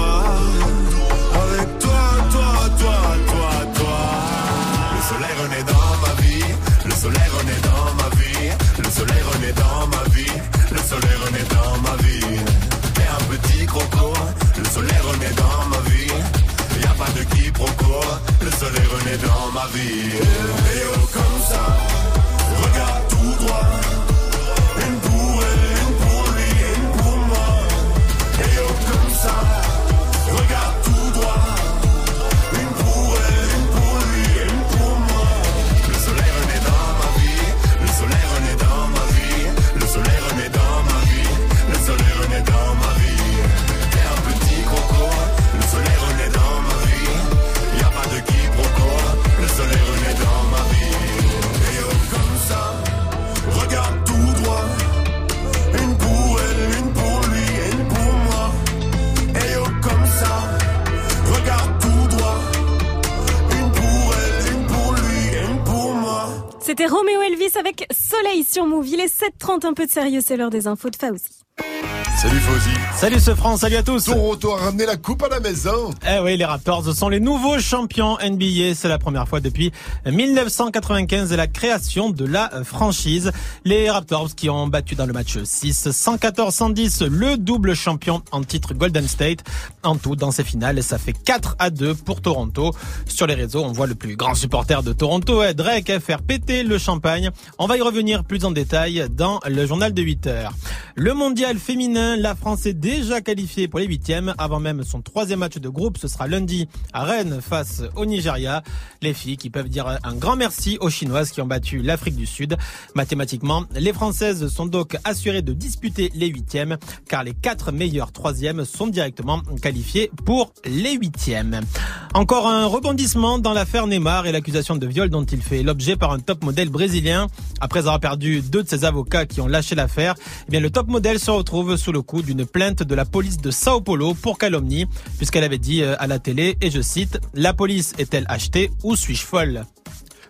renaît dans ma vie. Roméo Elvis avec Soleil sur Move. Il est 7h30, un peu de sérieux, c'est l'heure des infos de Fauzi. Salut Fauzi. Salut ce France, salut à tous. Toronto a ramené la coupe à la maison. Eh oui, les Raptors sont les nouveaux champions NBA. C'est la première fois depuis 1995 et la création de la franchise. Les Raptors qui ont battu dans le match 6, 114-110, le double champion en titre Golden State. En tout, dans ces finales, ça fait 4 à 2 pour Toronto. Sur les réseaux, on voit le plus grand supporter de Toronto, eh, Drake, faire péter le champagne. On va y revenir plus en détail dans le journal de 8 heures. Le mondial féminin, la France est déjà qualifiée pour les huitièmes. Avant même son troisième match de groupe, ce sera lundi à Rennes face au Nigeria. Les filles qui peuvent dire un grand merci aux Chinoises qui ont battu l'Afrique du Sud. Mathématiquement, les Françaises sont donc assurées de disputer les huitièmes, car les quatre meilleures troisièmes sont directement qualifiées pour les huitièmes. Encore un rebondissement dans l'affaire Neymar et l'accusation de viol dont il fait l'objet par un top modèle brésilien. Après avoir perdu deux de ses avocats qui ont lâché l'affaire, eh bien le top modèle se retrouve sous le coup d'une plainte de la police de Sao Paulo pour calomnie, puisqu'elle avait dit euh, à la télé, et je cite, La police est-elle achetée ou suis-je folle?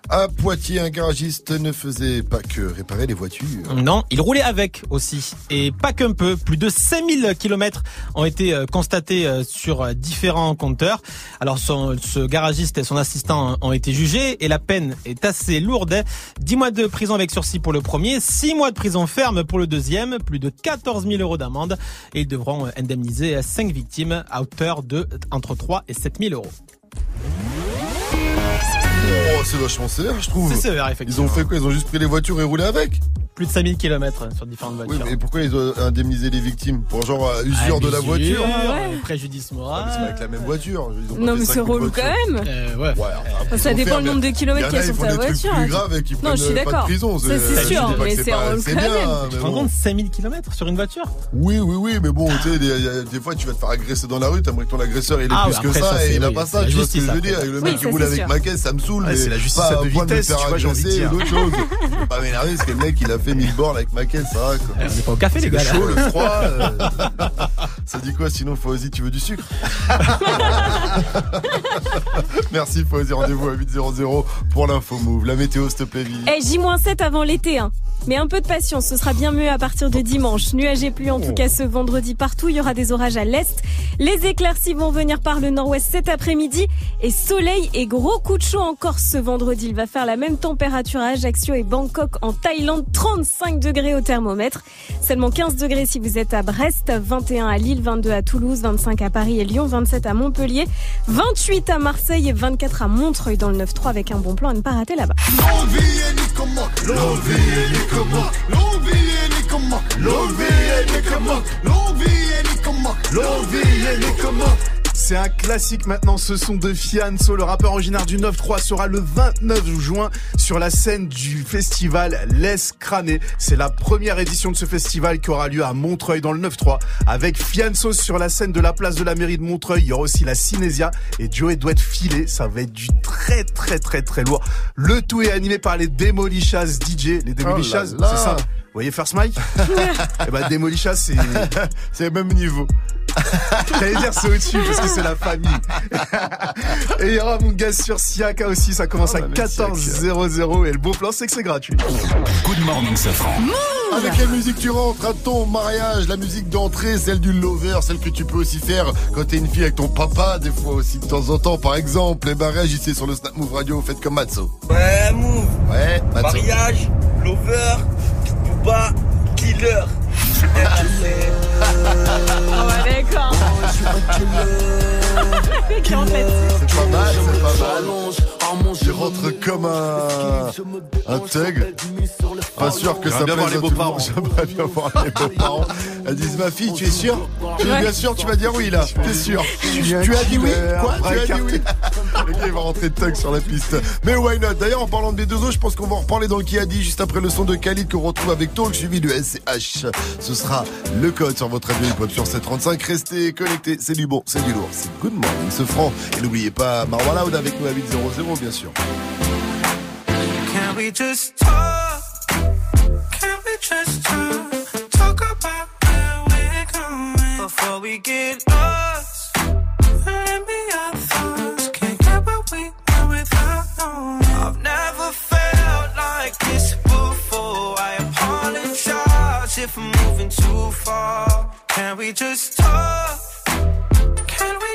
À Poitiers, un garagiste ne faisait pas que réparer les voitures. Non, il roulait avec aussi. Et pas qu'un peu. Plus de 5000 kilomètres ont été euh, constatés euh, sur euh, différents compteurs. Alors ce garagiste et son assistant ont été jugés et la peine est assez lourde. 10 mois de prison avec sursis pour le premier, 6 mois de prison ferme pour le deuxième, plus de 14 000 euros d'amende. Et ils devront indemniser 5 victimes à hauteur de entre 3 et 7 000 euros. Oh, c'est vachement sévère, je trouve. C'est sévère, Ils effectivement. ont fait quoi? Ils ont juste pris les voitures et roulé avec Plus de 5000 kilomètres sur différentes Oui, voitures. mais pourquoi ils ont indemnisé les victimes? Pour genre euh, usure de la Ah, voiture euh, Préjudice Ah, moral. mais C'est pas avec la même voiture. Ils ont Non, mais ça c'est relou quand même. Euh, ouais. Enfin, Ça dépend faire, le nombre de mais kilomètres qu'il y a ils sur ta voiture. plus graves et qui Non, je suis prennent, pas de d'accord. prison. Ça, c'est sûr, mais c'est c'est relou c'est quand bien, même. mais Tu te rends compte 5000 kilomètres sur une voiture? Oui, oui, oui, mais bon, tu sais, des, fois, tu vas te faire agresser dans la rue, t'aimerais que ton agresseur, il ait Ah plus oui, que ça, et c'est- il a oui, pas c'est ça, tu vois ce que je veux dire. Le Oui, mec qui roule c'est avec ma caisse, ça me saoule, Ouais, mais c'est la justice pas à deux vitesses, tu vois, j'ai envie de dire. choses. Je vais pas m'énerver parce que le mec, il a fait 1000 bornes avec ma caisse, ça va, quoi. On n'est pas au café, les Le gars. là. chaud, le froid. euh, Ça dit quoi sinon, Fawzi, tu veux du sucre Merci, Fawzi. Rendez-vous à 8.00 pour l'info move. La météo, s'il te plaît. Eh, J-7 avant l'été, hein. Mais un peu de patience, ce sera bien mieux à partir de dimanche. Nuages et pluie en tout cas ce vendredi partout. Il y aura des orages à l'est. Les éclaircies vont venir par le nord-ouest cet après-midi. Et soleil et gros coup de chaud en Corse ce vendredi. Il va faire la même température à Ajaccio et Bangkok en Thaïlande. 35 degrés au thermomètre. Seulement 15 degrés si vous êtes à Brest, 21 à Lille, 22 à Toulouse, 25 à Paris et Lyon, 27 à Montpellier, 28 à Marseille et 24 à Montreuil dans le 9-3 avec un bon plan à ne pas rater là-bas nickelback. Longue vie et c'est un classique maintenant, ce son de Fianso, le rappeur originaire du 9-3 sera le 29 juin sur la scène du festival Les Crané. C'est la première édition de ce festival qui aura lieu à Montreuil dans le 9-3 avec Fianso sur la scène de la place de la mairie de Montreuil. Il y aura aussi la Cinésia et Joey doit être filé. Ça va être du très très très très lourd. Le tout est animé par les Demolishas DJ. Les Oh là. c'est ça. Vous voyez First Mike Eh ben Demolishas, c'est C'est le même niveau. J'allais dire c'est au-dessus parce que c'est la famille. et il y aura mon gars sur Siaka aussi, ça commence Oh, à la 14h00 et le beau plan c'est que c'est gratuit. Good morning, Safran. Avec quelle musique tu rentres à ton mariage La musique d'entrée, celle du lover, celle que tu peux aussi faire quand t'es une fille avec ton papa, des fois aussi de temps en temps, par exemple. Et bah réagissez sur le Snap Move Radio, faites comme Matzo. Ouais, move. Ouais, Matzo. Mariage, lover, Booba, killer. Ah ouais, d'accord. Qui en fait C'est pas mal, c'est pas mal. Tu rentres comme un, un thug. Pas sûr que ça plaise les à tout le monde. J'aimerais bien voir les beaux-parents. Elles disent, ma fille, tu es sûr Tu es bien sûr, tu vas dire oui là. T'es sûr tu, tu as dit oui Quoi Tu as dit oui Le gars, il va rentrer thug sur la piste. Mais why not D'ailleurs, en parlant de B2O, je pense qu'on va en reparler dans le qui a dit juste après le son de Khalid qu'on retrouve avec Talk suivi de SCH. Ce sera le code sur votre radio hip-hop sur 735. Restez connectés, c'est du bon, c'est du lourd. Good Morning, ce franc. Et n'oubliez pas Marwan Loud avec nous à 800, bien sûr. Can we just talk? Can we just talk? Talk about where we're going before we get lost. Let me our thoughts. Can't get what we want without knowing. I've never felt like this before. I apologize if I'm moving too far. Can we just talk?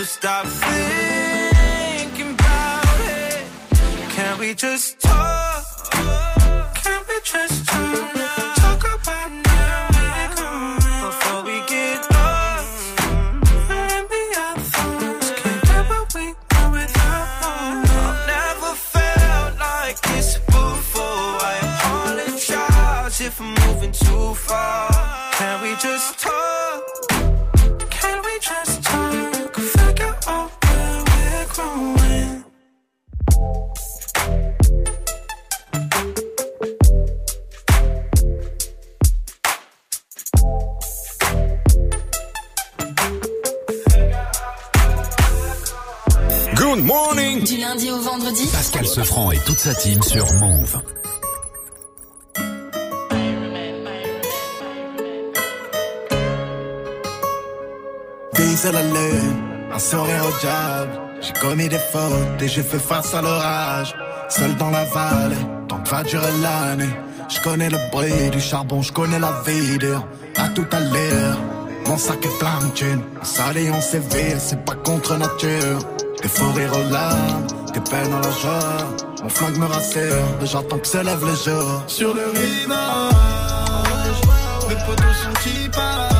So stop thinking about it. Can we just talk? Can we just talk? About before we get lost. Can't we without I've never felt like this before. I apologize if I'm moving too far. Can we just talk? Morning Du lundi au vendredi Pascal Sefranc et toute sa team sur Move. Vise à la lune, un sourire au diable. J'ai commis des fautes et j'ai fait face à l'orage. Seul dans la vallée, tant que va durer l'année. Je connais le bruit du charbon, je connais la vie. À tout à l'heure, mon sac est plein de thunes. On s'allie, on sévère, c'est pas contre nature. Des faux rires aux larmes, des peines à la joie. Mon flingue me rassure, tant que se lève le jour. Sur le rivage, mes potos sont qui partent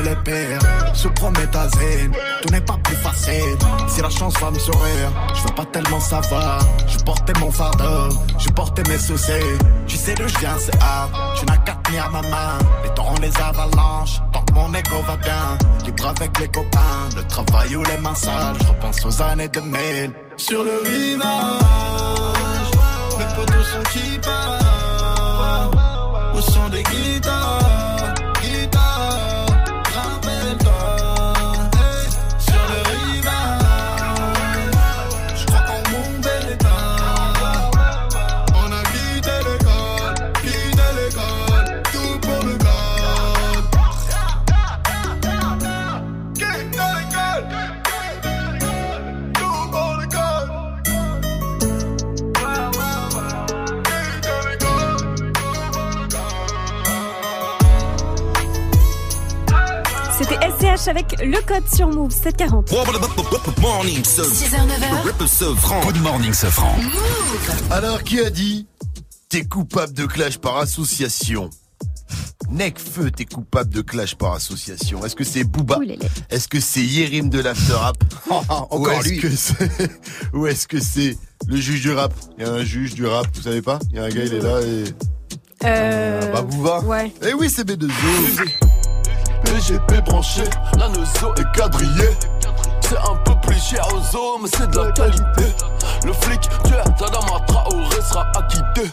pire que le pire. Sous prométhazine, tout n'est pas plus facile. Si la chance va me sourire, je veux pas tellement savoir. Je portais mon fardeau, je portais mes soucis. Tu sais d'où je viens, c'est hard. Tu n'as qu'à tenir ma main. Les torrents, les avalanches, tant que mon ego va bien. Libre avec les copains, le travail ou les mains sales. Je repense aux années 2000. Sur le rivage, mes potos sont qui au son des guitares, Avec le code sur Move 740. Morning, 6h, 9h. Good morning, Sefranc. Alors, qui a dit T'es coupable de clash par association? Necfeu, t'es coupable de clash par association. Est-ce que c'est Booba? Est-ce que c'est Yérim de l'After Rap? Encore Ou est-ce lui. que c'est Ou est-ce que c'est le juge du rap? Il y a un juge du rap, vous savez pas? Il y a un gars, il est là et Euh... Bah, va. Ouais. Eh oui, c'est B2O. PGP branché, la nozo est quadrillé. C'est un peu cher aux hommes, mais c'est de la qualité. Le flic, tu es Tadama Traoré sera acquitté.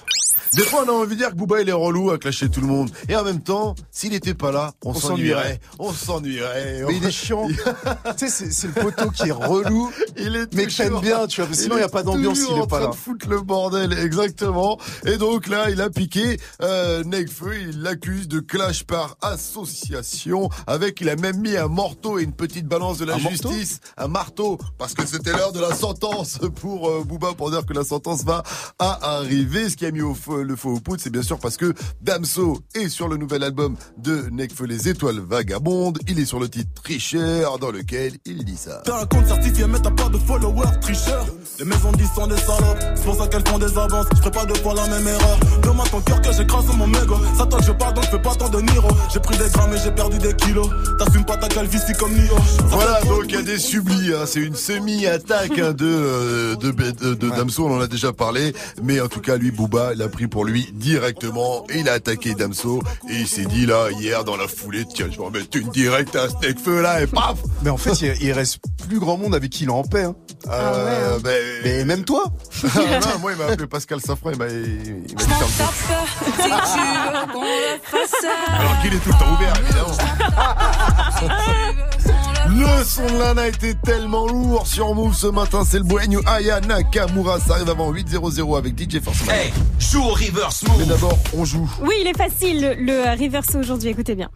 Des fois, on a envie de dire que Booba il est relou à clasher tout le monde. Et en même temps, s'il était pas là, on, On s'ennuierait. On s'ennuierait. Mais il est chiant. tu sais, c'est c'est le poteau qui est relou. Il est mais t'aimes bien, tu vois. Sinon, il n'y a pas d'ambiance s'il est pas en train là. de foutre le bordel, exactement. Et donc là, il a piqué euh, Nekfeu, il l'accuse de clash par association. Avec, il a même mis un marteau et une petite balance de la Un justice, un marteau, parce que c'était l'heure de la sentence pour euh, Booba pour dire que la sentence va à arriver. Ce qui a mis au feu, le feu au poudre, c'est bien sûr parce que Damso est sur le nouvel album de Nekfeu, Les Étoiles Vagabondes. Il est sur le titre Tricheur, dans lequel il dit ça. T'as un compte certifié mais t'as pas de followers, tricheur Les maisons disent sont des salopes, c'est pour ça qu'elles font des avances Je ferai pas deux fois la même erreur Demande ton cœur que j'écrase sur mon mégot Ça toi que je parle donc je fais pas tant de Niro J'ai pris des grammes et j'ai perdu des kilos T'assumes pas ta calvitie comme Nio Voilà, donc il y a des sublis, hein. c'est une semi-attaque hein, de, euh, de, de, de Damso, on en a déjà parlé, mais en tout cas, lui, Booba, il a pris pour lui directement, et il a attaqué Damso, et il s'est dit là, hier, dans la foulée, tiens, je vais en mettre une directe à Snake Feu là, et paf Mais en fait, il, il reste plus grand monde avec qui il est en paix. Hein. Euh, ben- Mais même toi. Ah, non, moi, il m'a appelé Pascal Safran, il m'a dit Alors qu'il est tout le temps ouvert, évidemment. Le son de Lana était tellement lourd sur Move ce matin, c'est le bohème Aya Nakamura. Ça arrive avant 8.00 avec DJ Force. Hey, joue au reverse move. Mais d'abord, on joue. Oui, il est facile, le, le, euh, reverse aujourd'hui, écoutez bien.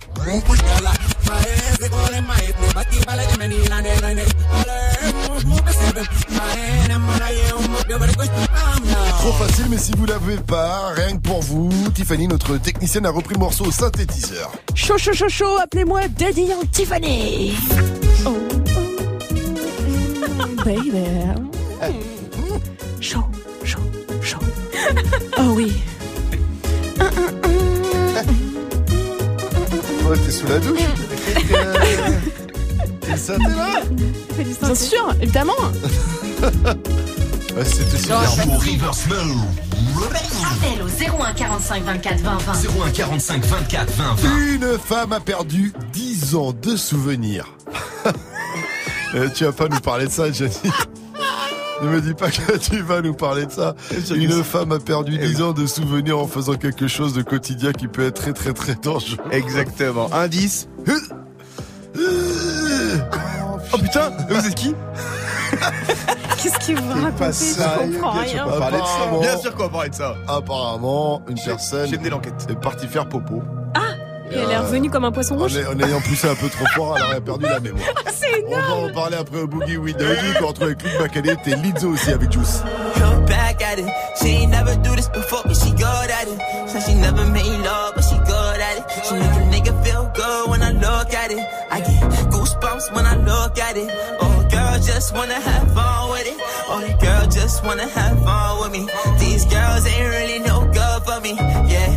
Trop facile, mais si vous l'avez pas, rien que pour vous, Tiffany, notre technicienne, a repris le morceau au synthétiseur. Chaud, chaud, chaud, chaud, appelez-moi Daddy Tiffany. Oh, oh, baby. Chaud, chaud, chaud. Oh oui. Ouais, t'es sous la douche. T'es là? Bien sûr, évidemment. Ouais, c'était super. Joue au reverse. Appel au 01 45 24 20 20. 01 45 24 20 20. Une femme a perdu 10 ans de souvenirs. Euh, tu vas pas nous parler de ça, Jenny. Ne me dis pas que tu vas nous parler de ça. Une femme a perdu 10 ans de souvenirs en faisant quelque chose de quotidien qui peut être très très très dangereux. Exactement. Indice. Oh putain, vous êtes qui? Qu'est-ce qu'il vous raconte pas ça, Je comprends rien. vas pas parler de ça. Apparemment- Bien sûr qu'on va parler de ça. Apparemment, une personne j'ai mené l'enquête. est partie faire popo. Et elle est revenue comme un poisson En, rouge. en ayant poussé un peu trop fort, elle aurait perdu la mémoire. C'est On va en parler après au Boogie with Dougie qu'on retrouve avec Luc Bacalet et Lizzo aussi avec Juice. Come back at it. She ain't never do this before, but she good at it. Said she never made love, but she good at it. She make a nigga feel good when I look at it. I get goosebumps when I look at it. Oh, girl, just wanna have fun with it. Oh, just wanna have fun with me. These girls ain't really no good for me. Yeah.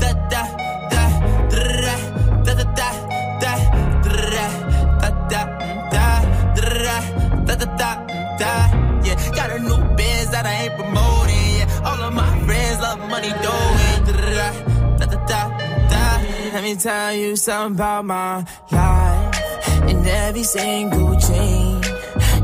Da, da, da, da, da, da, da, da, da, da, da, da, da, da, da, da. Yeah, got a new biz that I ain't promoting. Yeah, all of my friends love money doing. Da, da, da, da, da. Let me tell you something about my life. In every single chain,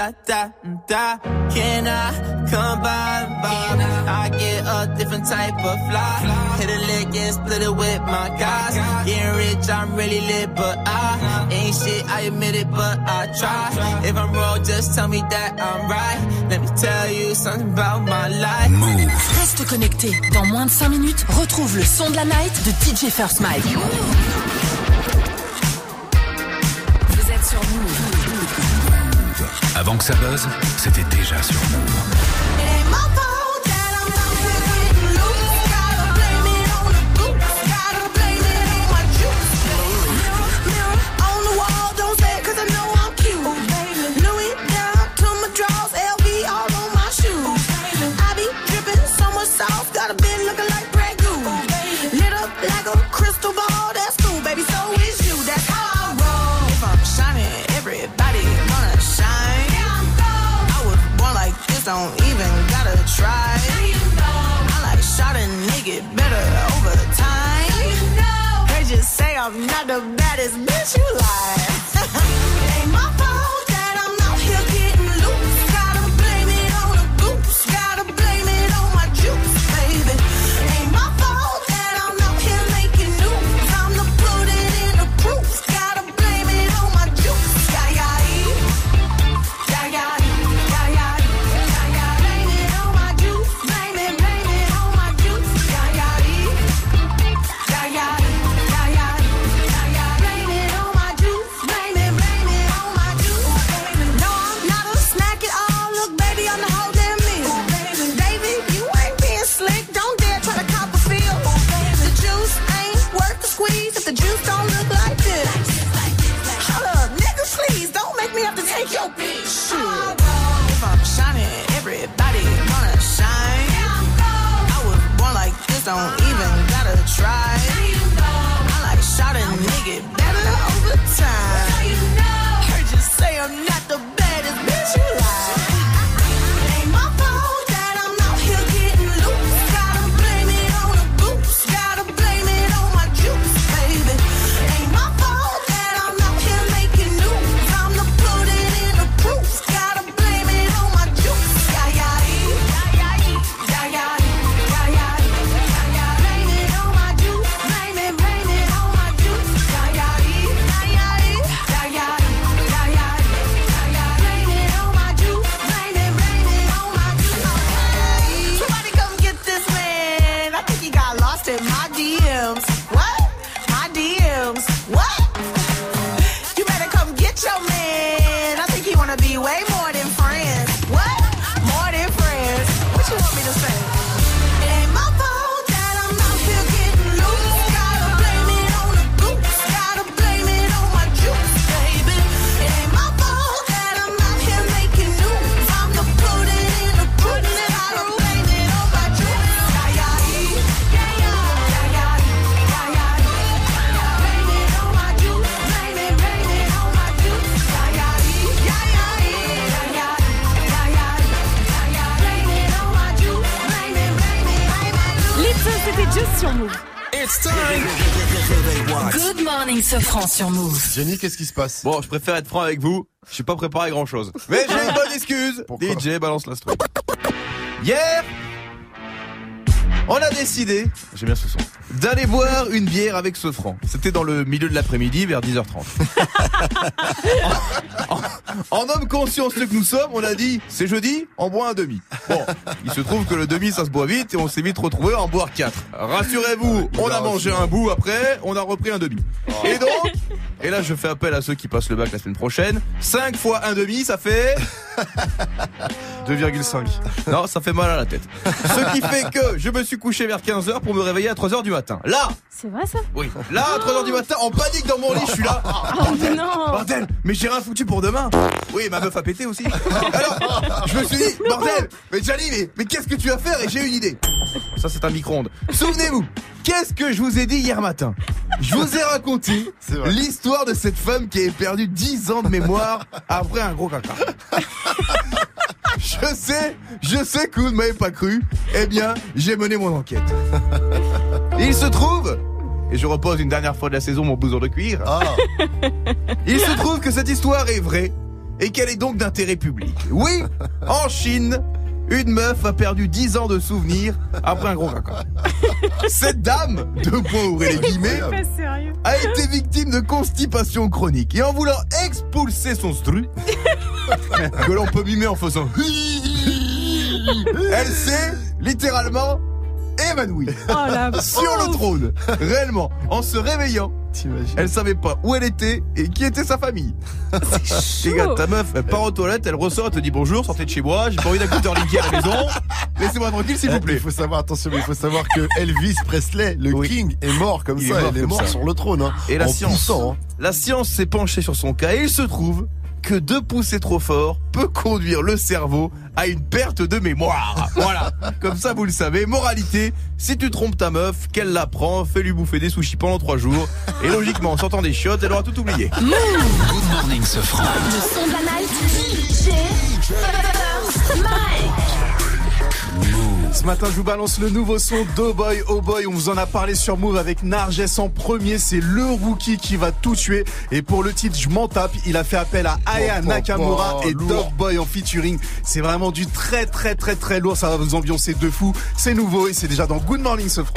Da da da. Can I come by? by? I get a different type of fly. Hit a lick and split it with my guys. Getting rich, I'm really lit, but I ain't shit. I admit it, but I try. If I'm wrong, just tell me that I'm right. Let me tell you something about my life. Reste connecté. Dans moins de 5 minutes, retrouve le son de la night de DJ First Mike. Avant que ça buzz, c'était déjà sur Move. I'm not the baddest bitch you like. Sur Move. Jenny, qu'est-ce qui se passe? Bon, je préfère être franc avec vous. Je suis pas préparé grand chose. Mais j'ai une bonne excuse. DJ balance l'instru. Hier, on a décidé, j'aime bien ce son, d'aller boire une bière avec ce franc. C'était dans le milieu de l'après-midi, vers 10h30. en, en- en homme conscient ce que nous sommes, on a dit, c'est jeudi, on boit un demi. Bon, il se trouve que le demi, ça se boit vite et on s'est vite retrouvé à en boire quatre. Rassurez-vous, on a mangé un bout après, on a repris un demi. Et donc, et là je fais appel à ceux qui passent le bac la semaine prochaine, 5 fois un demi, ça fait... 2,5. Non, ça fait mal à la tête. Ce qui fait que je me suis couché vers 15h pour me réveiller à 3h du matin. Là, C'est vrai ça? Oui, là à 3h du matin, en panique dans mon lit, je suis là. Bordel, non. bordel, mais j'ai rien foutu pour demain. Oui, ma meuf a pété aussi. Alors, je me suis dit, bordel, mais Jali, mais, mais qu'est-ce que tu vas faire? Et j'ai une idée. Ça, c'est un micro-ondes. Souvenez-vous, qu'est-ce que je vous ai dit hier matin? Je vous ai raconté l'histoire de cette femme qui avait perdu 10 ans de mémoire après un gros caca. Je sais, je sais que vous ne m'avez pas cru. Eh bien, j'ai mené mon enquête. Il se trouve, et je repose une dernière fois de la saison mon blouson de cuir. Il se trouve que cette histoire est vraie et qu'elle est donc d'intérêt public. Oui, en Chine, une meuf a perdu 10 ans de souvenirs après un gros caca. Cette dame, deux points ouvrez les guillemets, a été victime de constipation chronique et en voulant expulser son stru, que l'on peut mimer en faisant elle s'est littéralement évanouie Oh, la sur le trône. Réellement, en se réveillant, elle savait pas où elle était et qui était sa famille. Les gars, ta meuf, elle part aux toilettes, elle ressort, elle te dit bonjour, sortez de chez moi, j'ai pas envie d'écouter Linky à la maison. Laissez-moi tranquille, s'il vous Eh, plaît. Il faut savoir, attention, mais il faut savoir que Elvis Presley, le King, est mort comme Il ça. est mort il est mort ça. sur le trône. Hein, Et la en science, poussant, hein. la science s'est penchée sur son cas et il se trouve que deux pousser trop fort peut conduire le cerveau à une perte de mémoire. Voilà. Comme ça, vous le savez. Moralité, si tu trompes ta meuf, qu'elle la prend, fais-lui bouffer des sushis pendant trois jours. Et logiquement, en sortant des chiottes, elle aura tout oublié. Good morning, ce franc. Ce matin, je vous balance le nouveau son d'Oboy Oh Boy. On vous en a parlé sur Move avec Narges en premier. C'est le rookie qui va tout tuer. Et pour le titre, je m'en tape. Il a fait appel à Aya Oh, Nakamura papa, et. Dog Boy en featuring. C'est vraiment du très très très très lourd. Ça va vous ambiancer de fou. C'est nouveau et c'est déjà dans Good Morning ce franc.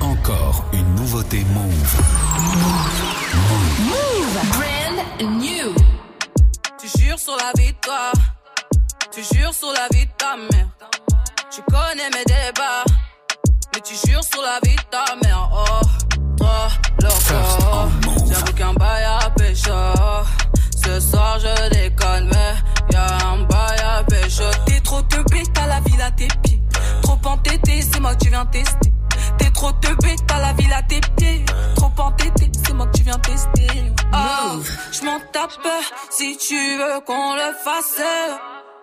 Encore une nouveauté Move. Move. Brand new. Tu jures sur la toi. Tu jures sur la vie de ta mère. Tu connais mes débats. Mais tu jures sur la vie de ta mère. Oh, toi, loco. J'avoue qu'un bail à pécho. Ce soir je déconne, mais y'a un bail à pécho. T'es trop teubé, t'as la ville à tes pieds. Trop entêté, c'est moi que tu viens tester. T'es trop teubé, t'as la ville à tes pieds. Trop entêté, c'est moi que tu viens tester. Oh, je m'en tape si tu veux qu'on le fasse.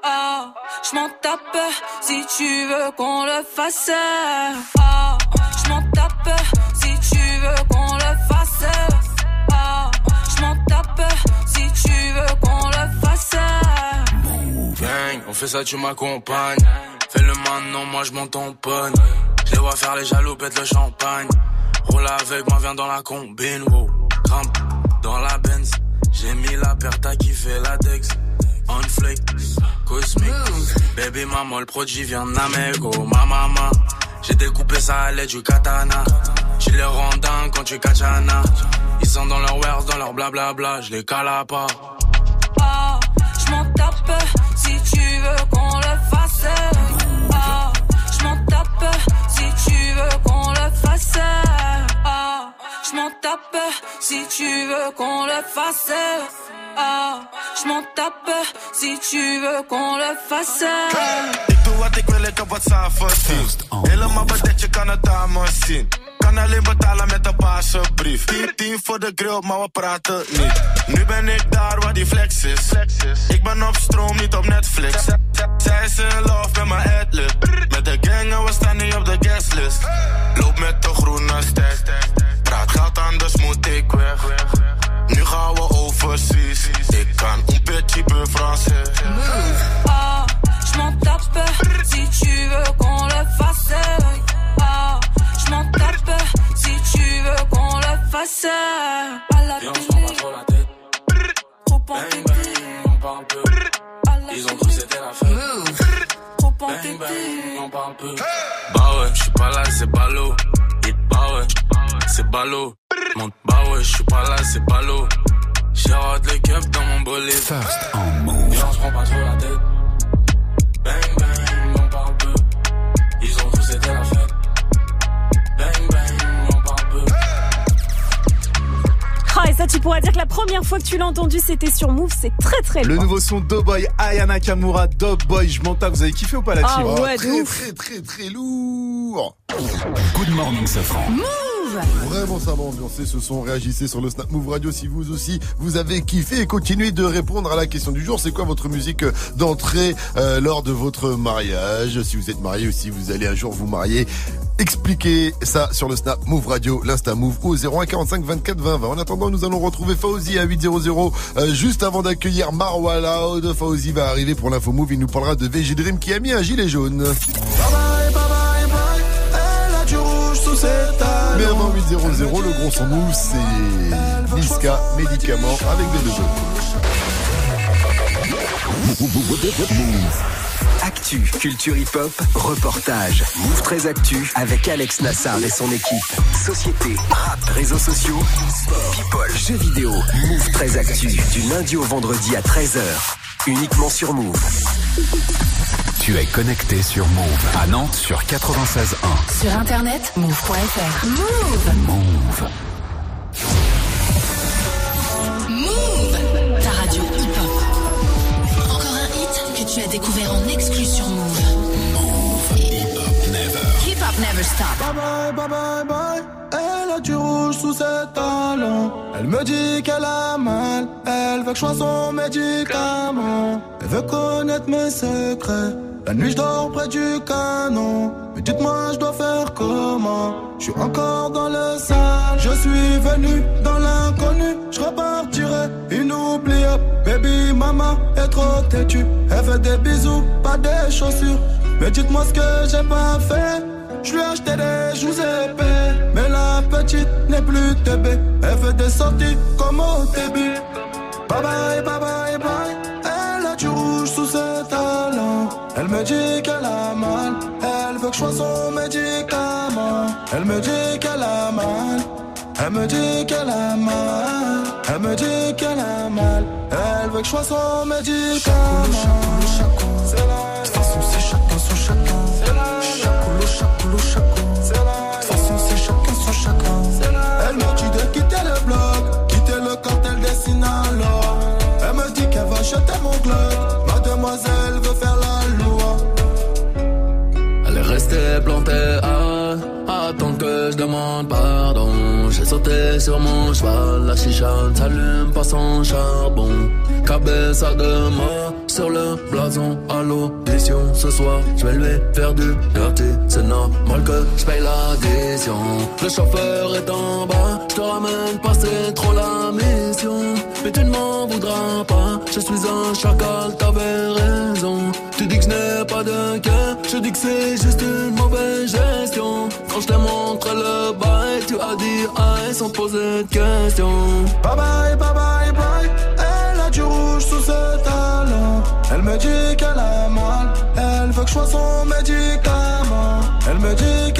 Ah, je m'en tape si tu veux qu'on le fasse. Ah, je m'en tape si tu veux qu'on le fasse. Ah, je m'en tape si tu veux qu'on le fasse. Gang, on fait ça, tu m'accompagnes. Fais le maintenant, moi je m'en tamponne. Je les vois faire les jaloux, pète le champagne. Roule avec moi, viens dans la combine, wow. Grimpe dans la Benz. J'ai mis la perte qui fait la Dex. On flake, cosmique. Baby maman, le produit vient d'Amego. Ma maman, j'ai découpé ça à l'aide du katana. Tu les rends dingues quand tu kachana. Ils sont dans leur wares, dans leur blablabla. Je les cala pas. Ah, je m'en tape si tu veux qu'on le fasse. Ah, je m'en tape si tu veux qu'on le fasse. Ah, je m'en tape si tu veux qu'on le fasse. Je m'en tape si tu veux qu'on le fasse. Ik doe wat ik wil, ik heb wat s'avonds zien. Helemaal bedekt, je kan het aan me zien. Kan alleen betalen met een paarse brief. 10, 10 voor de grill, maar we praten niet. Nu ben ik daar waar die flex is. Ik ben op stroom, niet op Netflix. Zij is in love met mijn adlib. Met de gang en we staan niet op de guestlist. Loop met de groene ster. Praat geld, anders moet ik weg. Nu gaan we overseas. Ik kan un petit peu français. Ah, je m'en tape si tu veux qu'on le fasse. Ah, je m'en tape si tu veux qu'on le fasse. À la Et on se prend pas trop la tête. trop Bang bang, on parle peu. Ils ont cru c'était la fête. trop Bang bang, on parle peu. Bah ouais, je suis pas là, c'est ballot. Bah ouais, c'est ballot. Bah ouais, je suis pas là, c'est ballot. J'ai hâte les cups dans mon bolide. First en move. Et on se prend pas trop la tête. Bang bang, on parle peu. Ils ont cru c'était la fête. Bang bang, on parle peu. Ah, et ça, tu pourras dire que la première fois que tu l'as entendu, c'était sur Move. C'est très très Le nouveau son d'Oboy Aya Nakamura Dog Boy. Je m'en tape. Vous avez kiffé ou pas la Ah team ouais, de très, ouf. très, très, très lourd. Good morning, ce franc. Move Vraiment, ça m'a ambiancé ce son. Réagissez sur le Snap Move Radio si vous aussi vous avez kiffé et continuez de répondre à la question du jour. C'est quoi votre musique d'entrée euh, lors de votre mariage? Si vous êtes marié ou si vous allez un jour vous marier, expliquez ça sur le Snap Move Radio, l'Insta Move au 01 45 24 20 20. En attendant, nous allons retrouver Fauzi à 800 euh, juste avant d'accueillir Marwa Loud. Fauzi va arriver pour l'info Move. Il nous parlera de VG Dream qui a mis un gilet jaune. Bye bye, bye bye, bye. 0-0. Le gros son move, c'est Niska, médicament avec des deux. Actu, culture hip-hop, reportage. Move très actu avec Alex Nassar et son équipe. Société, rap, réseaux sociaux, sport, people, jeux vidéo. Move très actu du lundi au vendredi à 13h. Uniquement sur Move. Tu es connecté sur Move à Nantes sur 96.1. Sur internet, move.fr. Move. Move. Move. Ta radio hip-hop. Encore un hit que tu as découvert en exclu sur. Move. Never stop. Bye bye, bye bye, bye. Elle a du rouge sous ses talons. Elle me dit qu'elle a mal. Elle veut que je sois son médicament. Elle veut connaître mes secrets. La nuit, je dors près du canon. Mais dites-moi, je dois faire comment? Je suis encore dans le sale. Je suis venu dans l'inconnu. Je repartirai inoubliable. Baby, maman est trop têtue. Elle veut des bisous, pas des chaussures. Mais dites-moi ce que j'ai pas fait. Je lui ai acheté des joues épais. Mais la petite n'est plus TB. Elle fait des sorties comme au début. Bye bye, bye bye, bye. Elle a du rouge sous ses talons. Elle me dit qu'elle a mal. Elle veut que je sois son médicament. Elle me dit qu'elle a mal. Elle me dit qu'elle a mal. Elle me dit qu'elle a mal. Elle veut que je sois son médicament. Jeter mon glock. Mademoiselle veut faire la loi. Elle est restée plantée à attendre que je demande pardon. J'ai sauté sur mon cheval, la chicha s'allume pas sans charbon. Cabeza de mort sur le blason à l'audition. Ce soir, je vais lui faire du dirty. C'est normal que je paye l'addition. Le chauffeur est en bas, je te ramène pas, c'est trop la mission. Mais tu ne m'en voudras pas, je suis un chacal, t'avais raison. Tu dis que je n'ai pas de cœur, je dis que c'est juste une mauvaise gestion. Quand je t'ai montré le bail, tu as dit aïe sans poser de questions. Bye bye, bye bye, bye. Elle a du rouge sous ses talons. Elle me dit qu'elle a mal. Elle veut que je sois son médicament. Elle me dit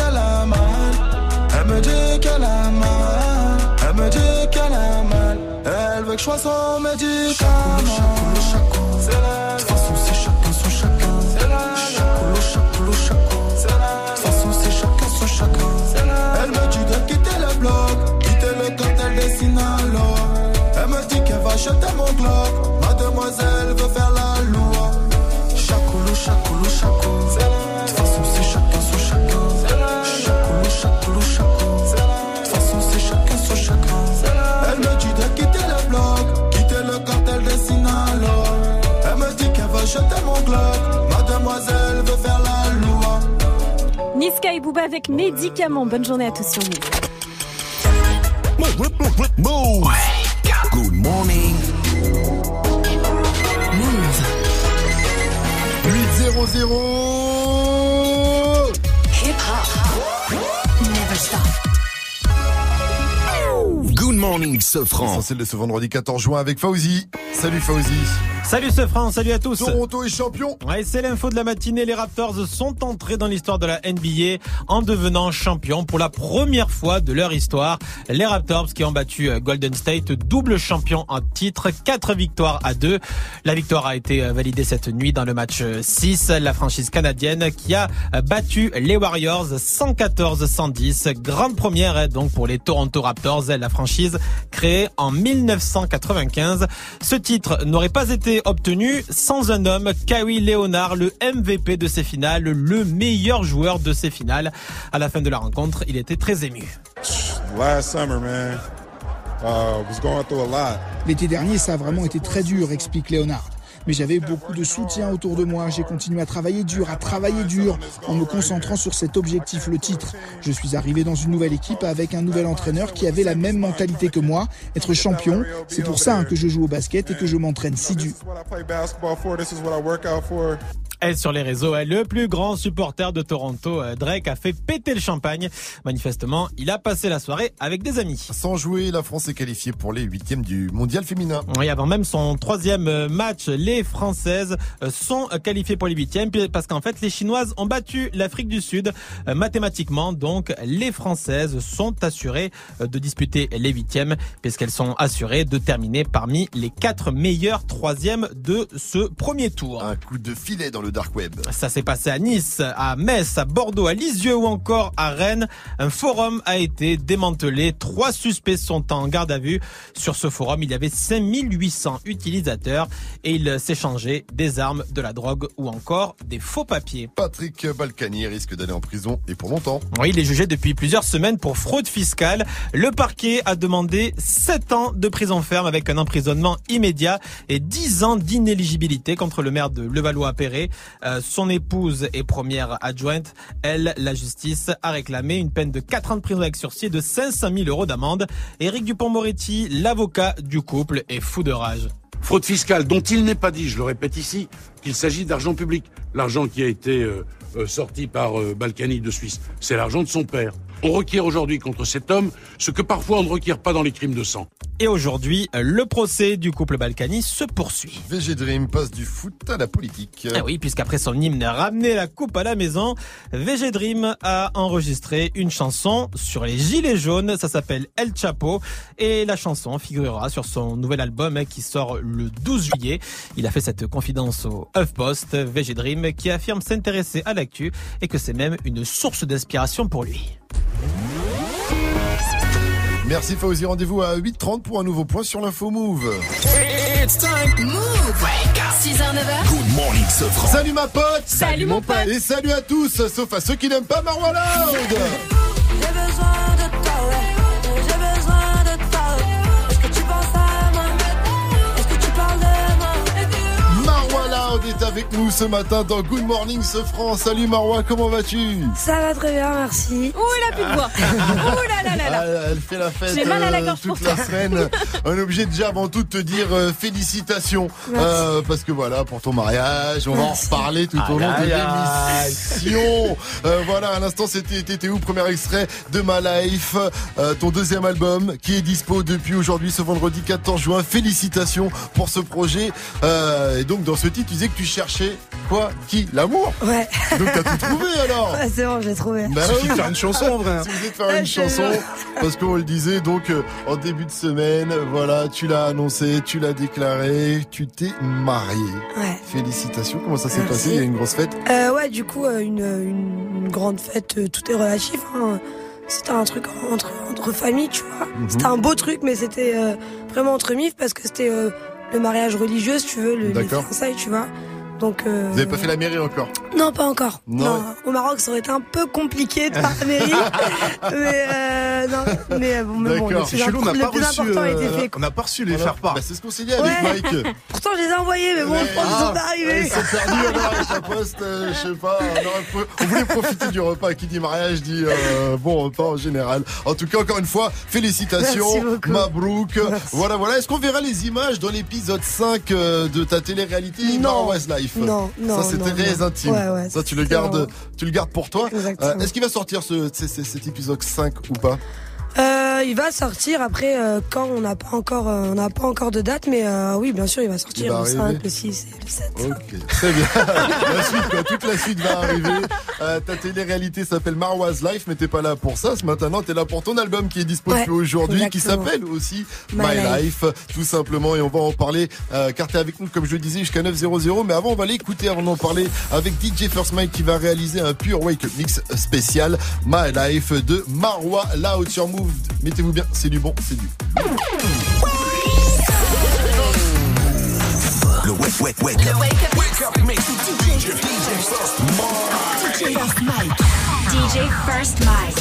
Elle veut que je sois son médicament. C'est la De toute façon, c'est chacun son chacun. C'est la chacoulou, chacun. C'est De toute façon, c'est chacun son chacun. Elle me dit de quitter le bloc, quitter le cartel des Sinaloa. Elle me dit qu'elle va jeter mon glock. Mademoiselle veut faire la loi. Jeter mon glock. Mademoiselle veut faire la loi. Niska et Booba avec médicaments. Bonne journée à tous sur Move. Move. Good morning. Move. 8-0-0. Hip-hop. Never stop. Good morning, Sofran. Essentiel de ce vendredi 14 juin avec Fauzi. Salut Fauzi. Salut ce France, salut à tous. Toronto est champion. Ouais, c'est l'info de la matinée. Les Raptors sont entrés dans l'histoire de la NBA en devenant champions pour la première fois de leur histoire. Les Raptors qui ont battu euh, Golden State, double champion en titre, quatre victoires à deux. La victoire a été euh, validée cette nuit dans le match 6. La franchise canadienne qui a euh, battu les Warriors 114-110. Grande première donc pour les Toronto Raptors, la franchise créée en 1995. Ce titre n'aurait pas été obtenu sans un homme, Kawhi Leonard, le MVP de ces finales, le meilleur joueur de ces finales. À la fin de la rencontre, il était très ému. Last summer, man, uh, was going through a lot. L'été dernier, ça a vraiment été très dur, explique Léonard. Mais j'avais beaucoup de soutien autour de moi. J'ai continué à travailler dur, à travailler dur, en me concentrant sur cet objectif, le titre. Je suis arrivé dans une nouvelle équipe avec un nouvel entraîneur qui avait la même mentalité que moi, être champion. C'est pour ça que je joue au basket et que je m'entraîne si dur. Et sur les réseaux, ouais, le plus grand supporter de Toronto, euh, Drake, a fait péter le champagne. Manifestement, il a passé la soirée avec des amis. Sans jouer, la France est qualifiée pour les huitièmes du mondial féminin. Oui, avant même son troisième euh, match, les Françaises euh, sont qualifiées pour les huitièmes parce qu'en fait, les Chinoises ont battu l'Afrique du Sud mathématiquement. Donc, les Françaises sont assurées de disputer les huitièmes puisqu'elles sont assurées de terminer parmi les quatre meilleures troisièmes de ce premier tour. Un coup de filet dans le dark web. Ça s'est passé à Nice, à Metz, à Bordeaux, à Lisieux ou encore à Rennes. Un forum a été démantelé. Trois suspects sont en garde à vue. Sur ce forum, il y avait 5800 utilisateurs et ils s'échangeaient des armes, de la drogue ou encore des faux papiers. Patrick Balkany risque d'aller en prison et pour longtemps. Oui, il est jugé depuis plusieurs semaines pour fraude fiscale. Le parquet a demandé 7 ans de prison ferme avec un emprisonnement immédiat et 10 ans d'inéligibilité contre le maire de Levallois-Perret. Euh, son épouse et première adjointe, elle, la justice a réclamé une peine de 4 ans de prison avec sursis et de 500 000 euros d'amende. Éric Dupont-Moretti, l'avocat du couple, est fou de rage. Fraude fiscale dont il n'est pas dit, je le répète ici, qu'il s'agit d'argent public. L'argent qui a été euh, euh, sorti par euh, Balkany de Suisse, c'est l'argent de son père. On requiert aujourd'hui contre cet homme ce que parfois on ne requiert pas dans les crimes de sang. Et aujourd'hui, le procès du couple Balkany se poursuit. VG Dream passe du foot à la politique. Ah oui, puisqu'après son hymne ramener la coupe à la maison, VG Dream a enregistré une chanson sur les gilets jaunes. Ça s'appelle El Chapo et la chanson figurera sur son nouvel album qui sort le 12 juillet. Il a fait cette confidence au HuffPost, VG Dream, qui affirme s'intéresser à l'actu et que c'est même une source d'inspiration pour lui. Merci Fauzi, rendez-vous à 8h30 pour un nouveau point sur l'info Move. It's time. Move. 6h, 9h. Good morning, Sofran. Salut ma pote Salut, mon pote. Et salut à tous, sauf à ceux qui n'aiment pas Marwa Loud J'ai besoin de Loud est avec nous ce matin dans Good Morning Sofran. Salut Marwa, comment vas-tu? Ça va très bien, merci. Ouh, elle a plus de voix. Ouh là là là là. Ah, Elle fait la fête J'ai mal à la euh, gorge toute pour la ça. semaine. On est obligé déjà avant tout de te dire euh, félicitations Merci. Euh, parce que voilà pour ton mariage, on va en reparler tout au long de aïe, aïe. l'émission. Euh, voilà, à l'instant c'était t'étais où? Premier extrait de Ma Life, euh, ton deuxième album qui est dispo depuis aujourd'hui ce vendredi 14 juin. Félicitations pour ce projet. Euh, et donc dans ce titre, tu disais que tu cherchais quoi Qui L'amour. Ouais. Donc t'as tout trouvé alors. Ouais, c'est bon, j'ai trouvé. Bah Suffit oui. de faire une chanson en vrai. hein. Vous voulez faire Ouais, une je chanson, parce qu'on le disait donc euh, en début de semaine, voilà, tu l'as annoncé, tu l'as déclaré, tu t'es marié. Ouais. Félicitations, comment ça s'est passé? Il y a une grosse fête? Euh, ouais, du coup, euh, une, une, une grande fête, euh, tout est relatif. hein. C'était un truc entre, entre familles, tu vois. Mhm. C'était un beau truc, mais c'était euh, vraiment entre mifs parce que c'était euh, le mariage religieux, si tu veux, le, les fiançailles, tu vois. Donc, euh, Vous avez pas fait la mairie encore Non, pas encore. Non. Au Maroc, ça aurait été un peu compliqué de faire la mairie. mais euh, non, mais euh, bon, mais bon, le plus, chelou, on le pas plus reçu. important a euh, été fait. on n'a pas reçu les Voilà. faire part. Bah, c'est ce qu'on s'est dit avec Ouais. Mike. Pourtant, je les ai envoyés, mais bon, je pense qu'ils sont pas Ah, arrivés. Ils sont perdus avec la poste, euh, je sais pas. On, on voulait profiter du repas. Qui dit mariage dit euh, bon repas en général. En tout cas, encore une fois, félicitations, Merci. Mabrouk. Voilà, voilà. Est-ce qu'on verra les images dans l'épisode 5 euh, de ta télé-réalité? Non. Marwa's Life Non, non, Ça, c'était très intime. Ouais, ouais, ça, tu le gardes, tu le gardes pour toi. Euh, Est-ce qu'il va sortir ce- cet épisode 5 ou pas? Euh, il va sortir après euh, quand on n'a pas encore euh, on n'a pas encore de date mais euh, oui bien sûr il va sortir Il va le 5, arriver. le 6 et le 7. Ok, très bien. la suite, quoi, toute la suite va arriver. Euh, ta télé-réalité s'appelle Marwa's Life, mais t'es pas là pour ça. Ce matin, t'es là pour ton album qui est dispo Ouais, depuis aujourd'hui, qui s'appelle aussi My My, Life. Life. tout simplement. Et on va en parler, euh, car t'es avec nous, comme je le disais, jusqu'à 9.00. Mais avant, on va l'écouter avant d'en parler avec DJ First Mike qui va réaliser un pur Wake Up Mix spécial My Life de Marwa Loud sur Move. Mettez-vous bien, c'est du bon, c'est du. Le wake, wake, wake up. Wake up mix. DJ, DJ First DJ First Mike. DJ First Mike.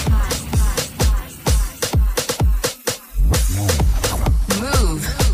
Move.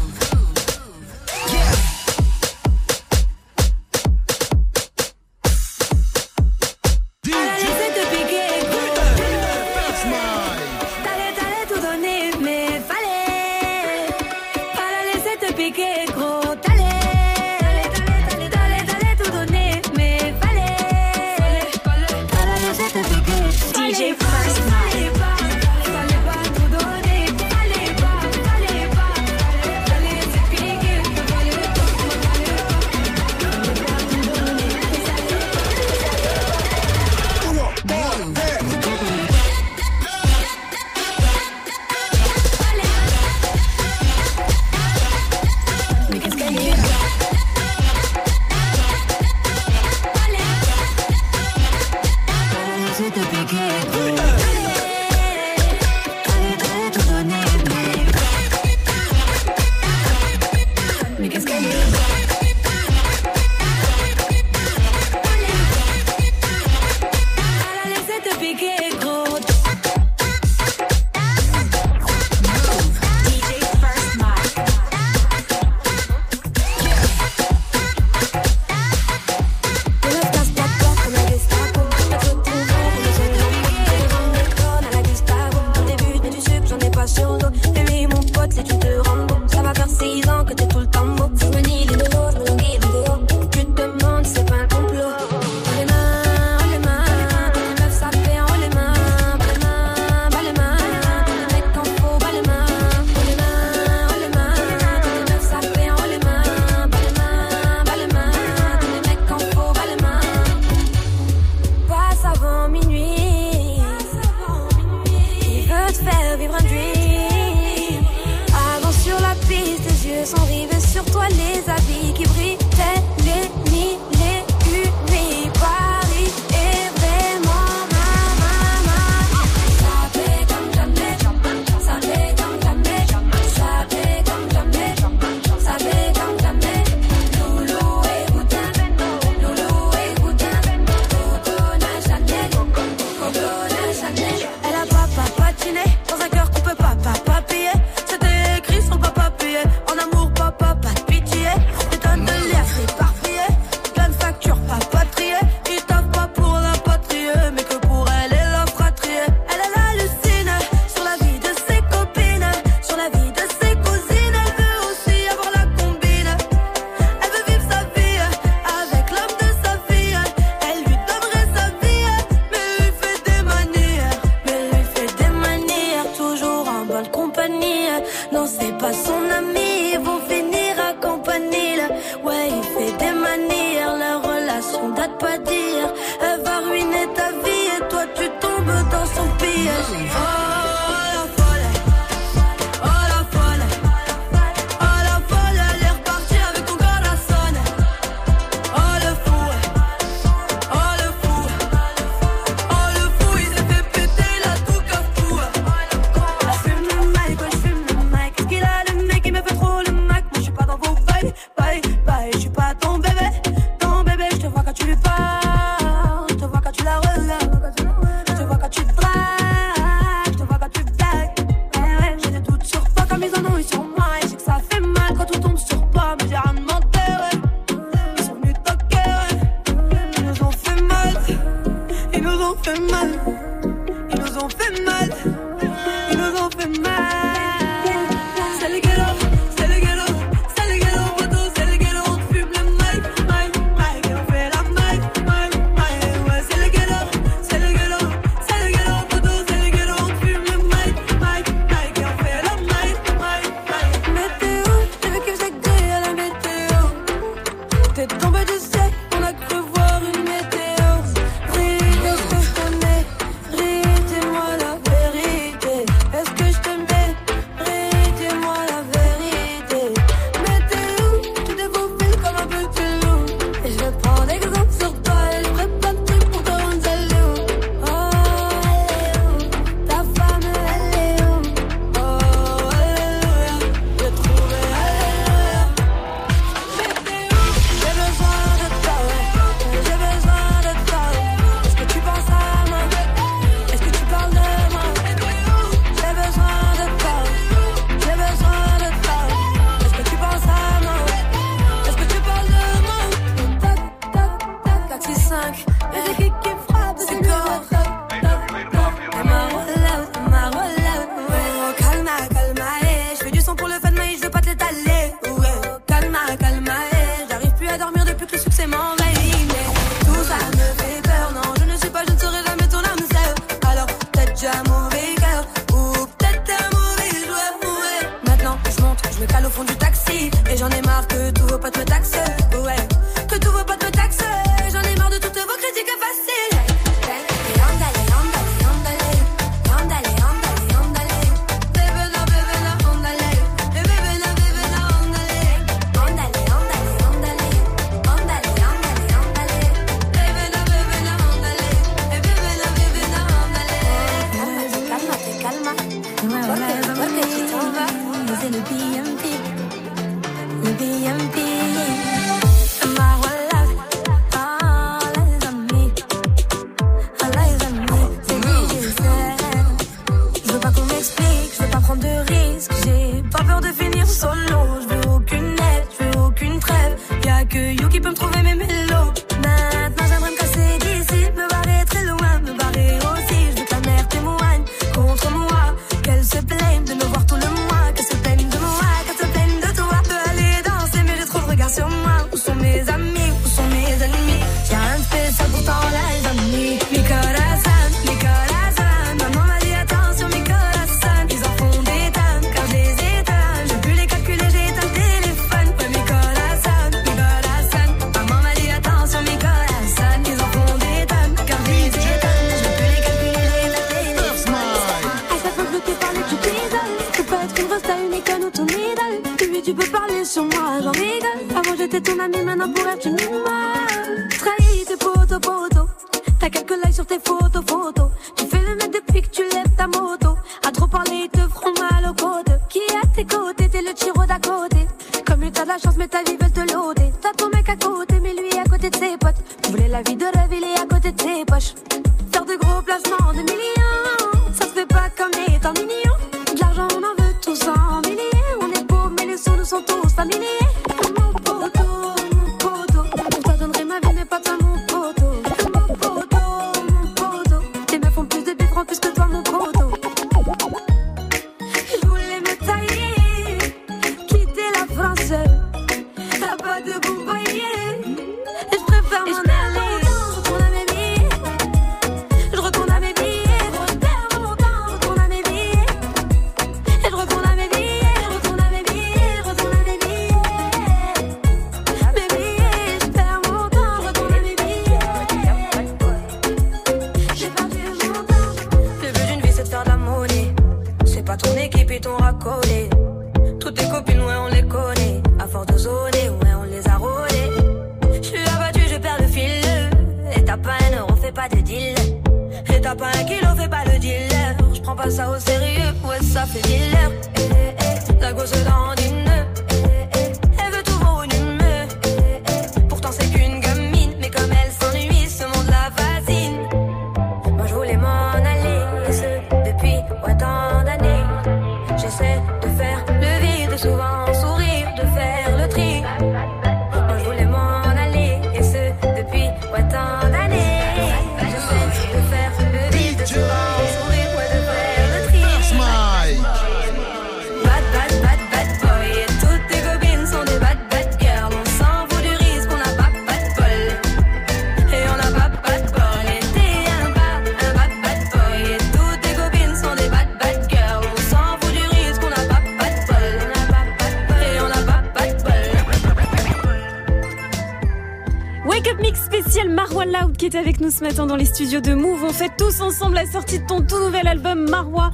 Ce matin dans les studios de Move. On fait tous ensemble la sortie de ton tout nouvel album Marwa.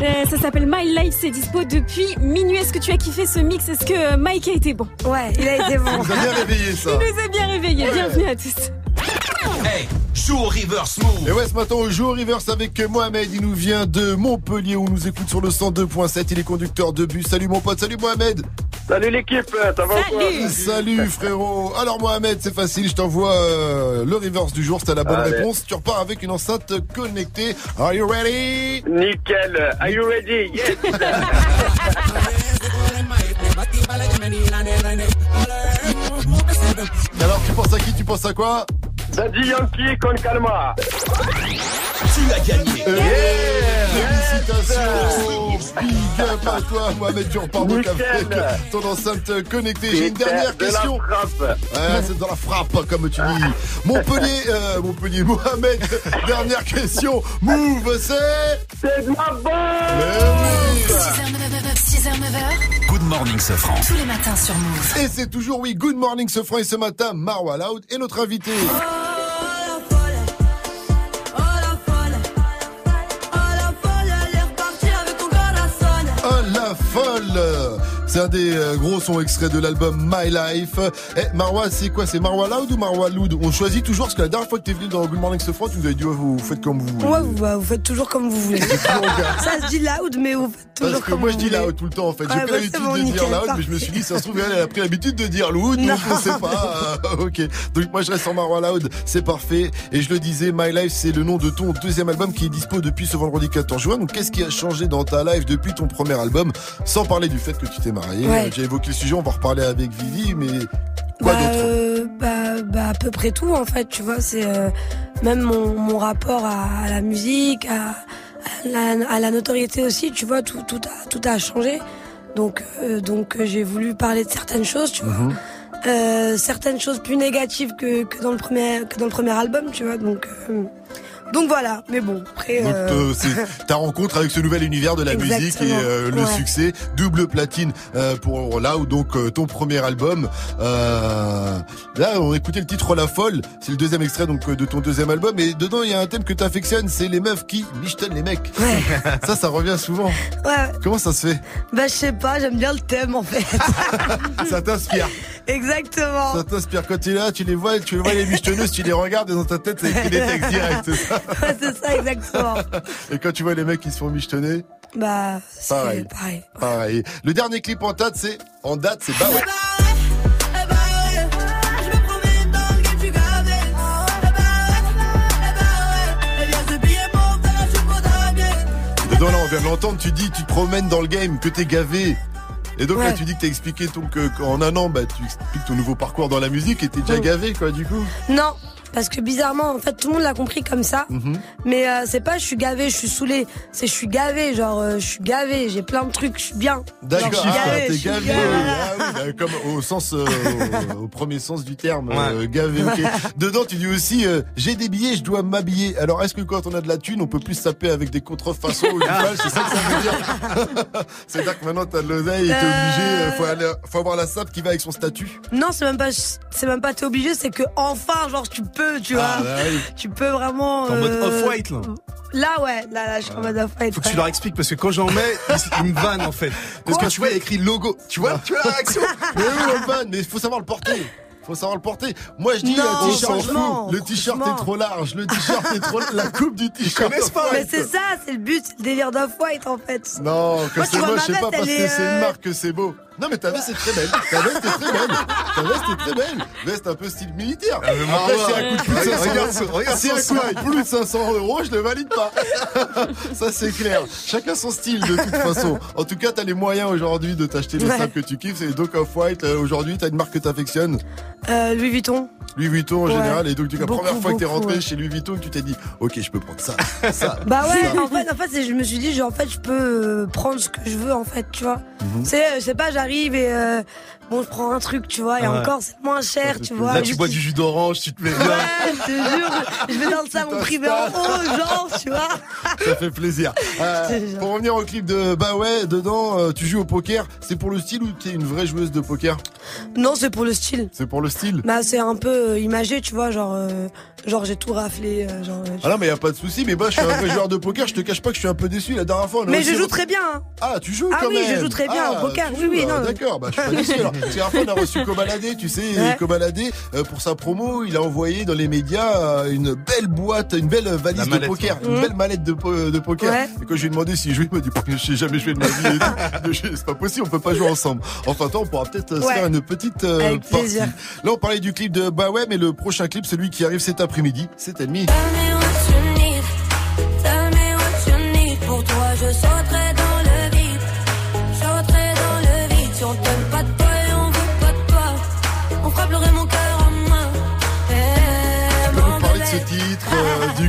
Euh, ça s'appelle My Life, c'est dispo depuis minuit. Est-ce que tu as kiffé ce mix? Est-ce que euh, Mike a été bon? Ouais, il a été bon. Il nous a bien réveillé, ça. Il nous a bien réveillés. Bienvenue à tous. Hey, joue au reverse move. Et ouais, ce matin, on joue au reverse avec Mohamed. Il nous vient de Montpellier où on nous écoute sur le 102.7. Il est conducteur de bus. Salut mon pote, salut Mohamed. Salut l'équipe, ça va ou quoi Salut frérot. Alors Mohamed, c'est facile, je t'envoie euh, le reverse du jour, c'était la bonne Allez. réponse. Tu repars avec une enceinte connectée. Are you ready? Nickel, are you ready? Yes Alors tu penses à qui? Tu penses à quoi? Daddy Yankee con calma Tu as gagné Félicitations Big up à toi Mohamed, tu repars donc Nickel. avec ton enceinte connectée. J'ai une dernière De la question. frappe. Ouais, c'est dans la frappe, comme tu dis. Montpellier, euh, Montpellier, Mohamed, dernière question. Move, c'est C'est de ma bombe 6h, 9h, 9h. Good morning, Sofran. Tous les matins sur Move. Et c'est toujours, oui, Good Morning Sofran et ce matin, Marwa Loud et notre invité. Oh la folle C'est un des euh, gros sons extraits de l'album My Life. Eh, Marwa, c'est quoi C'est Marwa Loud ou Marwa Loud? On choisit toujours, parce que la dernière fois que t'es venu dans Good Morning Sofran, tu nous avais dit, ouais, vous faites comme vous voulez. Ouais, vous, bah, vous faites toujours comme vous voulez. ça se dit loud, mais vous faites toujours Parce que comme moi vous je dis loud tout le temps en fait. J'ai Ouais, pris bah, l'habitude bon, de dire loud, mais je me suis dit, ça se trouve, elle, elle a pris l'habitude de dire loud, donc on sait pas. Ok. Donc moi je reste en Marwa Loud, c'est parfait. Et je le disais, My Life, c'est le nom de ton deuxième album qui est dispo depuis ce vendredi 14 juin. Donc qu'est-ce qui a changé dans ta life depuis ton premier album? Sans parler du fait que tu t'es marié. Ouais. J'ai évoqué le sujet, on va reparler avec Vivi, mais quoi bah, d'autre euh, bah, bah, à peu près tout en fait, tu vois. C'est euh, même mon, mon rapport à, à la musique, à, à la, à la notoriété aussi, tu vois. Tout, tout, a, tout a changé. Donc, euh, donc euh, j'ai voulu parler de certaines choses, tu vois. Euh, certaines choses plus négatives que, que dans le premier que dans le premier album, tu vois. Donc, euh, Donc voilà, mais bon, après. Donc euh, euh, c'est ta rencontre avec ce nouvel univers de la musique et euh, le Ouais. succès double platine euh, pour là où donc ton premier album là on écoutait le titre La folle c'est le deuxième extrait donc de ton deuxième album et dedans il y a un thème que t'affectionnes c'est les meufs qui michetonnent les mecs ça ça revient souvent Ouais. comment ça se fait? Bah je sais pas, j'aime bien le thème en fait. ça t'inspire Exactement. ça t'inspire quand tu es là tu les vois tu vois les michetonneuses tu les regardes et dans ta tête c'est écrit des textes directs c'est ça? Ouais, c'est ça exactement. et quand tu vois les mecs qui se font michetonner Bah c'est Pareil. pareil. Pareil. Le dernier clip en date, c'est en date, c'est bah ouais. Dedans là, on vient de l'entendre. Tu dis, tu te promènes dans le game, que t'es gavé. Et donc là, tu dis que t'as expliqué ton que qu'en un an, bah tu expliques ton nouveau parcours dans la musique et t'es déjà Mm. gavé quoi, du coup. Non, parce que bizarrement, en fait, tout le monde l'a compris comme ça. Mhm. Mais euh, c'est pas je suis gavé, je suis saulé. C'est je suis gavé, genre euh, je suis gavé, j'ai plein de trucs, je suis bien. Genre, D'accord, je suis ah, t'es gavé. gavé. Ah oui, bah, comme au sens, euh, au, au premier sens du terme, euh, gavé. ok. Ouais. Dedans, tu dis aussi, euh, j'ai des billets, je dois m'habiller. Alors, est-ce que quand on a de la thune, on peut plus taper avec des contrefaçons ou du flash C'est ça que ça veut dire. C'est-à-dire que maintenant, t'as de l'oseille, et t'es obligé, euh, faut, aller, faut avoir la sape qui va avec son statut. Non, c'est même pas, c'est même pas t'es obligé, c'est que enfin, genre tu peux, tu vois. Ah, bah oui. Tu peux vraiment. T'es en mode euh, off-white, là. Là, ouais, là, là, je suis en mode off-white. Faut que tu leur expliques parce que quand j'en mets, ils me vannent en fait. Parce que tu vois, il y a écrit logo. Tu vois, tu vois la réaction Mais oui, vanne, mais il faut savoir le porter. Faut savoir le porter. Moi, je dis, Non, un t-shirt, le t-shirt est trop large, le t-shirt est trop, la coupe du t-shirt. pas. Mais c'est ça, c'est le but, c'est le délire d'off-white en fait. Non, que Moi, c'est moche, ma c'est pas parce que est, c'est une euh, marque que c'est beau. Non, mais ta veste est très belle. Ta veste est très belle. Ta veste est très belle. Veste un peu style militaire. Après, ouais. c'est un coup de plus de Regarde 500 regarde ce- regarde C'est son un coup de plus de 500 euros, je le valide pas. Ça, c'est clair. Chacun son style, de toute façon. En tout cas, t'as les moyens aujourd'hui de t'acheter les Ouais. sapes que tu kiffes. C'est donc Off-White. Euh, Aujourd'hui, t'as une marque que t'affectionnes. Euh, Louis Vuitton. Louis Vuitton en Ouais. général. Et donc, la Beaucoup, première fois que t'es beaucoup, rentré ouais. chez Louis Vuitton, tu t'es dit, ok, je peux prendre ça, ça. Bah ouais, ça. en fait, en fait, je me suis dit, genre, en fait, je peux euh, prendre ce que je veux, en fait, tu vois. Mhm. C'est, pas, j'arrive et euh, bon, je prends un truc, tu vois, et Ouais. encore, c'est moins cher, tu vois. Là, tu bois du jus d'orange, tu te mets bien. Ouais, je te jure, je vais dans le salon privé en haut, genre, tu vois. Ça fait plaisir. Euh, pour revenir au clip de Bah ouais, dedans, euh, tu joues au poker. C'est pour le style ou t'es une vraie joueuse de poker? Non, c'est pour le style. C'est pour le style? Bah, c'est un peu euh, imagé, tu vois, genre, euh, genre j'ai tout raflé, genre. Ah non, mais y a pas de souci. Mais moi, je suis un vrai joueur de poker. Je te cache pas que je suis un peu déçu la dernière fois. Mais je joue très bien. hein. Ah, tu joues Ah quand oui, même je joue très bien Ah, au poker, tu oui, oui, joues, non. ah, D'accord, bah je suis pas déçu alors. Parce que la dernière fois, on a reçu Cobaladé, tu sais, Ouais. Cobaladé, euh, pour sa promo, il a envoyé dans les médias euh, une belle boîte, une belle valise de poker, ouais. une Mhm. belle mallette de, po- de poker. Ouais. Et quand je lui ai demandé s'il jouait, il m'a dit, je sais jamais joué de ma vie. et tout. Je- C'est pas possible, on peut pas jouer ensemble. Enfin, toi, on pourra peut-être euh, se Ouais. faire une petite euh, Avec partie. plaisir. Là, on parlait du clip de Bah ouais, mais le prochain clip, celui qui arrive cet après-midi, c'est Ennemi.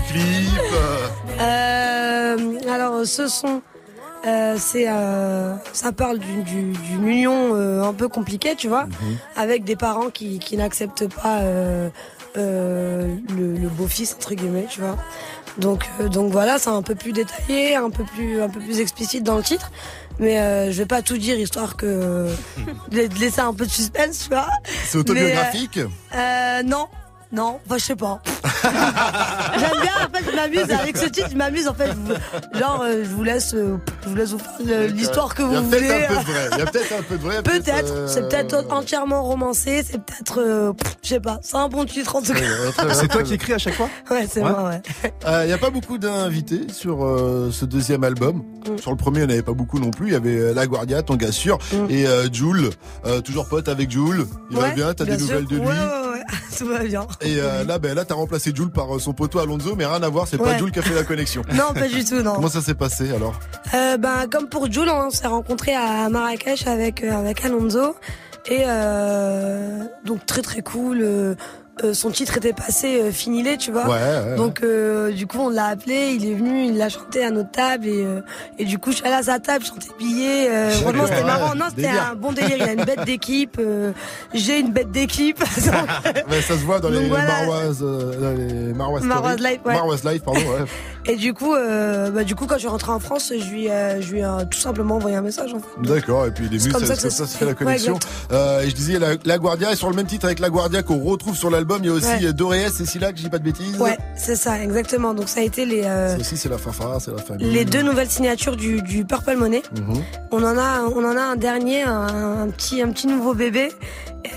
Clip euh, alors, ce son, euh, c'est, euh, ça parle d'une du, union euh, un peu compliquée, tu vois, avec des parents qui, qui n'acceptent pas le, le beau-fils entre guillemets, tu vois. Donc, donc voilà, c'est un peu plus détaillé, un peu plus, un peu plus explicite dans le titre. Mais je vais pas tout dire histoire que de laisser un peu de suspense, tu vois. C'est autobiographique Mais, non, non, enfin je sais pas. J'aime bien, en fait, je m'amuse avec ce titre, je m'amuse en fait. je genre, euh, je vous laisse, euh, je vous laisse vous faire le- l'histoire que Il y a vous peut-être voulez. un peu de vrai. Il y a peut-être un peu de vrai. Peut-être, euh, c'est peut-être entièrement romancé, c'est peut-être, euh, je sais pas, c'est un bon titre en tout cas. Bien, C'est toi qui écris à chaque fois Ouais, c'est Ouais. moi, ouais. Il n'y a pas beaucoup d'invités sur euh, ce deuxième album. Mm. Sur le premier, il n'y en avait pas beaucoup non plus. Il y avait euh, La Guardia, ton gars sûr, et euh, Jules, euh, toujours pote avec Jules. Il va Mm. Bien, t'as des sûr. nouvelles de lui. Tout va bien. Et euh, là, ben là, t'as remplacé Jules par euh, son poteau Alonso, mais rien à voir. C'est pas. Jules qui a fait la connexion. Non, pas du tout, non. Comment ça s'est passé alors? Euh, ben, comme pour Jules, on s'est rencontrés à Marrakech avec, euh, avec Alonso. Et euh, donc très très cool. Euh, son titre était passé euh, finilé, tu vois. Ouais, ouais, ouais. Donc euh, du coup on l'a appelé, il est venu, il l'a chanté à notre table et euh, et du coup je suis allée à sa table, je chantais billet. Euh, vraiment c'était marrant. Non c'était un bon délire. Il a une bête d'équipe. euh, J'ai une bête d'équipe. Ça se voit dans les, voilà. Euh, dans les Story. Live, ouais. Marwaz Live, pardon, ouais. et du coup euh, bah du coup quand je suis rentrée en France, je lui euh, je lui ai tout simplement envoyé un message en fait. D'accord, et puis au début, C'est ça, ça se fait la connexion. Euh, et je disais, la, la Guardia est sur le même titre avec La Guardia qu'on retrouve sur l'album. Il y a aussi Ouais. euh, Doré S et Scylla, que je dis pas de bêtises. Ouais, c'est ça exactement. Donc ça a été les euh, aussi, c'est la fanfare, c'est la famille. les deux nouvelles signatures du, du Purple Money. Mhm. On en a, on en a un dernier, un, un petit, un petit nouveau bébé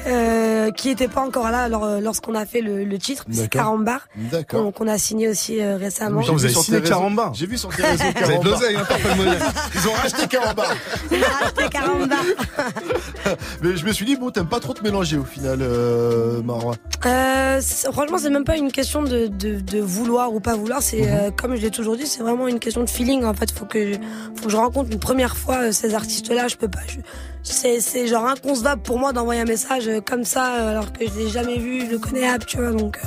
euh, qui était pas encore là lors- lorsqu'on a fait le, le titre. C'est. Carambar. D'accord. qu'on qu'on a signé aussi euh, récemment. J'ai vu vous avez sur signé réseaux- Carambar. J'ai vu sur tes réseaux Vous avez de Carambar. l'oseille, hein. Ils ont racheté Carambar. Racheté Carambar. Mais je me suis dit, bon, t'aimes pas trop te mélanger au final, euh, Marwa. Euh, c'est- franchement, c'est même pas une question de, de, de vouloir ou pas vouloir. C'est euh, comme je l'ai toujours dit, c'est vraiment une question de feeling. En fait, faut que je, faut que je rencontre une première fois euh, ces artistes-là. Je peux pas. je- c'est c'est genre inconcevable pour moi d'envoyer un message euh, comme ça euh, alors que je l'ai jamais vu, je le connais à tu vois. Donc.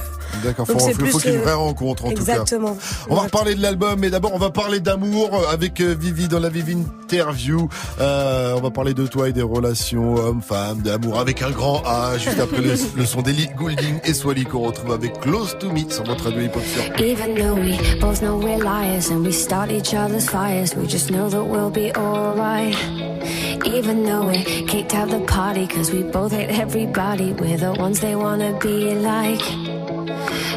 D'accord, c'est faut, plus, faut qu'il y ait une vraie rencontre en tout exactement. cas. On va reparler de l'album, mais d'abord on va parler d'amour avec euh, Vivi dans la Vivi Interview. Euh, on va parler de toi et des relations hommes-femmes, d'amour avec un grand A, juste après le, le son d'Ellie Goulding et Swally qu'on retrouve avec Close to Me sur votre radio hip-hop sur Even though we both know we're liars and we start each other's fires, we just know that we'll be alright. Even though we kicked out the party, cause we both hate everybody, we're the ones they wanna be like.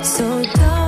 So don't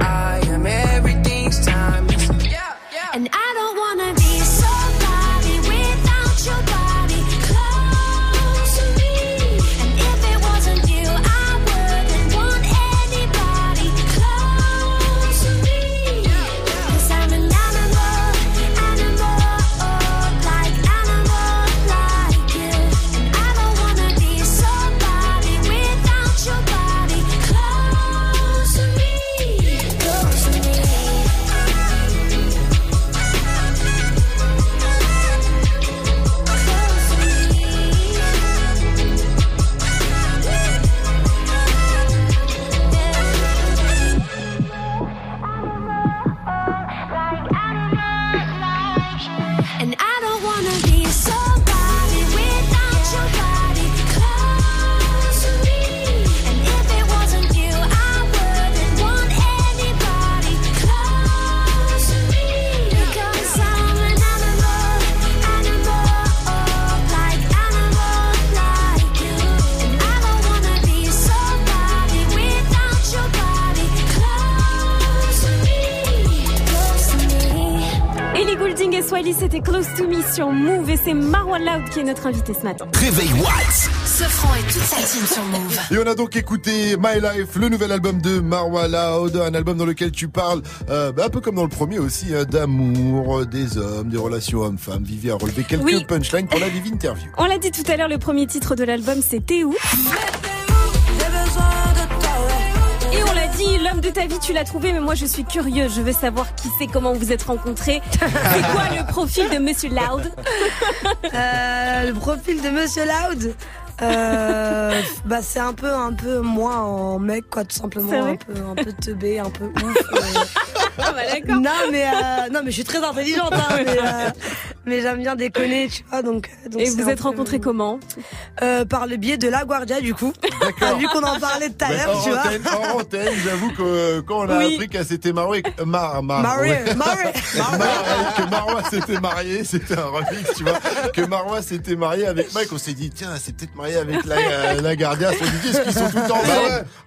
c'était Close to Me sur Move et c'est Marwan Loud qui est notre invité ce matin. Réveil Watts. Ce franc et toute sa team sur Move. Et on a donc écouté My Life, le nouvel album de Marwa Loud, un album dans lequel tu parles, euh, bah, un peu comme dans le premier aussi, hein, d'amour, euh, des hommes, des relations hommes-femmes. Vivi a relevé quelques Oui. punchlines pour la Vivi Interview. On l'a dit tout à l'heure, le premier titre de l'album c'est T'es où? De ta vie, tu l'as trouvé, mais moi je suis curieuse. Je veux savoir qui c'est, comment vous êtes rencontrés. C'est quoi le profil de Monsieur Loud Euh, le profil de Monsieur Loud. Euh, bah c'est un peu un peu moi en mec quoi tout simplement un peu un peu teubé un peu ouf euh. Ah bah d'accord. non mais euh, non mais je suis très intelligente hein, mais, mais j'aime bien déconner, tu vois. Donc, donc Et vous êtes peu- rencontrés comment euh, Par le biais de la Guardia, du coup. D'accord. Vu qu'on en parlait tout à l'heure, tu vois. antenne, hors antenne, j'avoue que euh, quand on a Oui. appris qu'elle s'était mariée, euh, mar, mar, Mariée, ouais. mariée. Mar- que Marois s'était marié, c'était un remix, tu vois. Que Marois s'était marié avec Mike, on s'est dit, tiens, c'est peut-être marié avec la, euh, la Gardia. On s'est dit, est-ce qu'ils sont tout le temps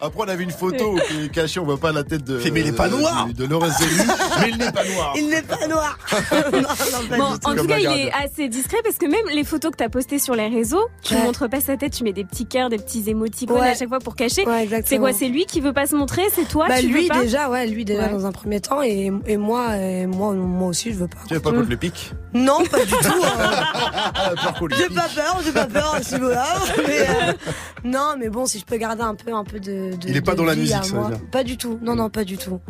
Après, on avait une photo qui est cachée, on voit pas la tête de. Mais il est pas de- noir. De, de Laurence Zélie, mais il n'est pas noir. Il n'est pas noir. non, non, pas Bon, du tout. en tout cas, il est assez discret parce que même les photos que t'as postées sur les réseaux, tu Ouais. montres pas sa tête, tu mets des petits cœurs, des petits émoticônes Ouais. à chaque fois pour cacher. Ouais, c'est quoi C'est lui qui veut pas se montrer C'est toi bah, tu lui veux pas déjà, ouais, lui déjà Ouais. dans un premier temps, et, et moi, et moi, moi aussi, je veux pas. Tu veux pas qu'on te le pique? Non, pas du tout. hein. Contre, J'ai pas peur, j'ai pas peur à ce niveau-là. Euh, non, mais bon, si je peux garder un peu, un peu de. de Il est pas dans la musique, à ça moi. veut dire. Pas du tout. Non, non, pas du tout.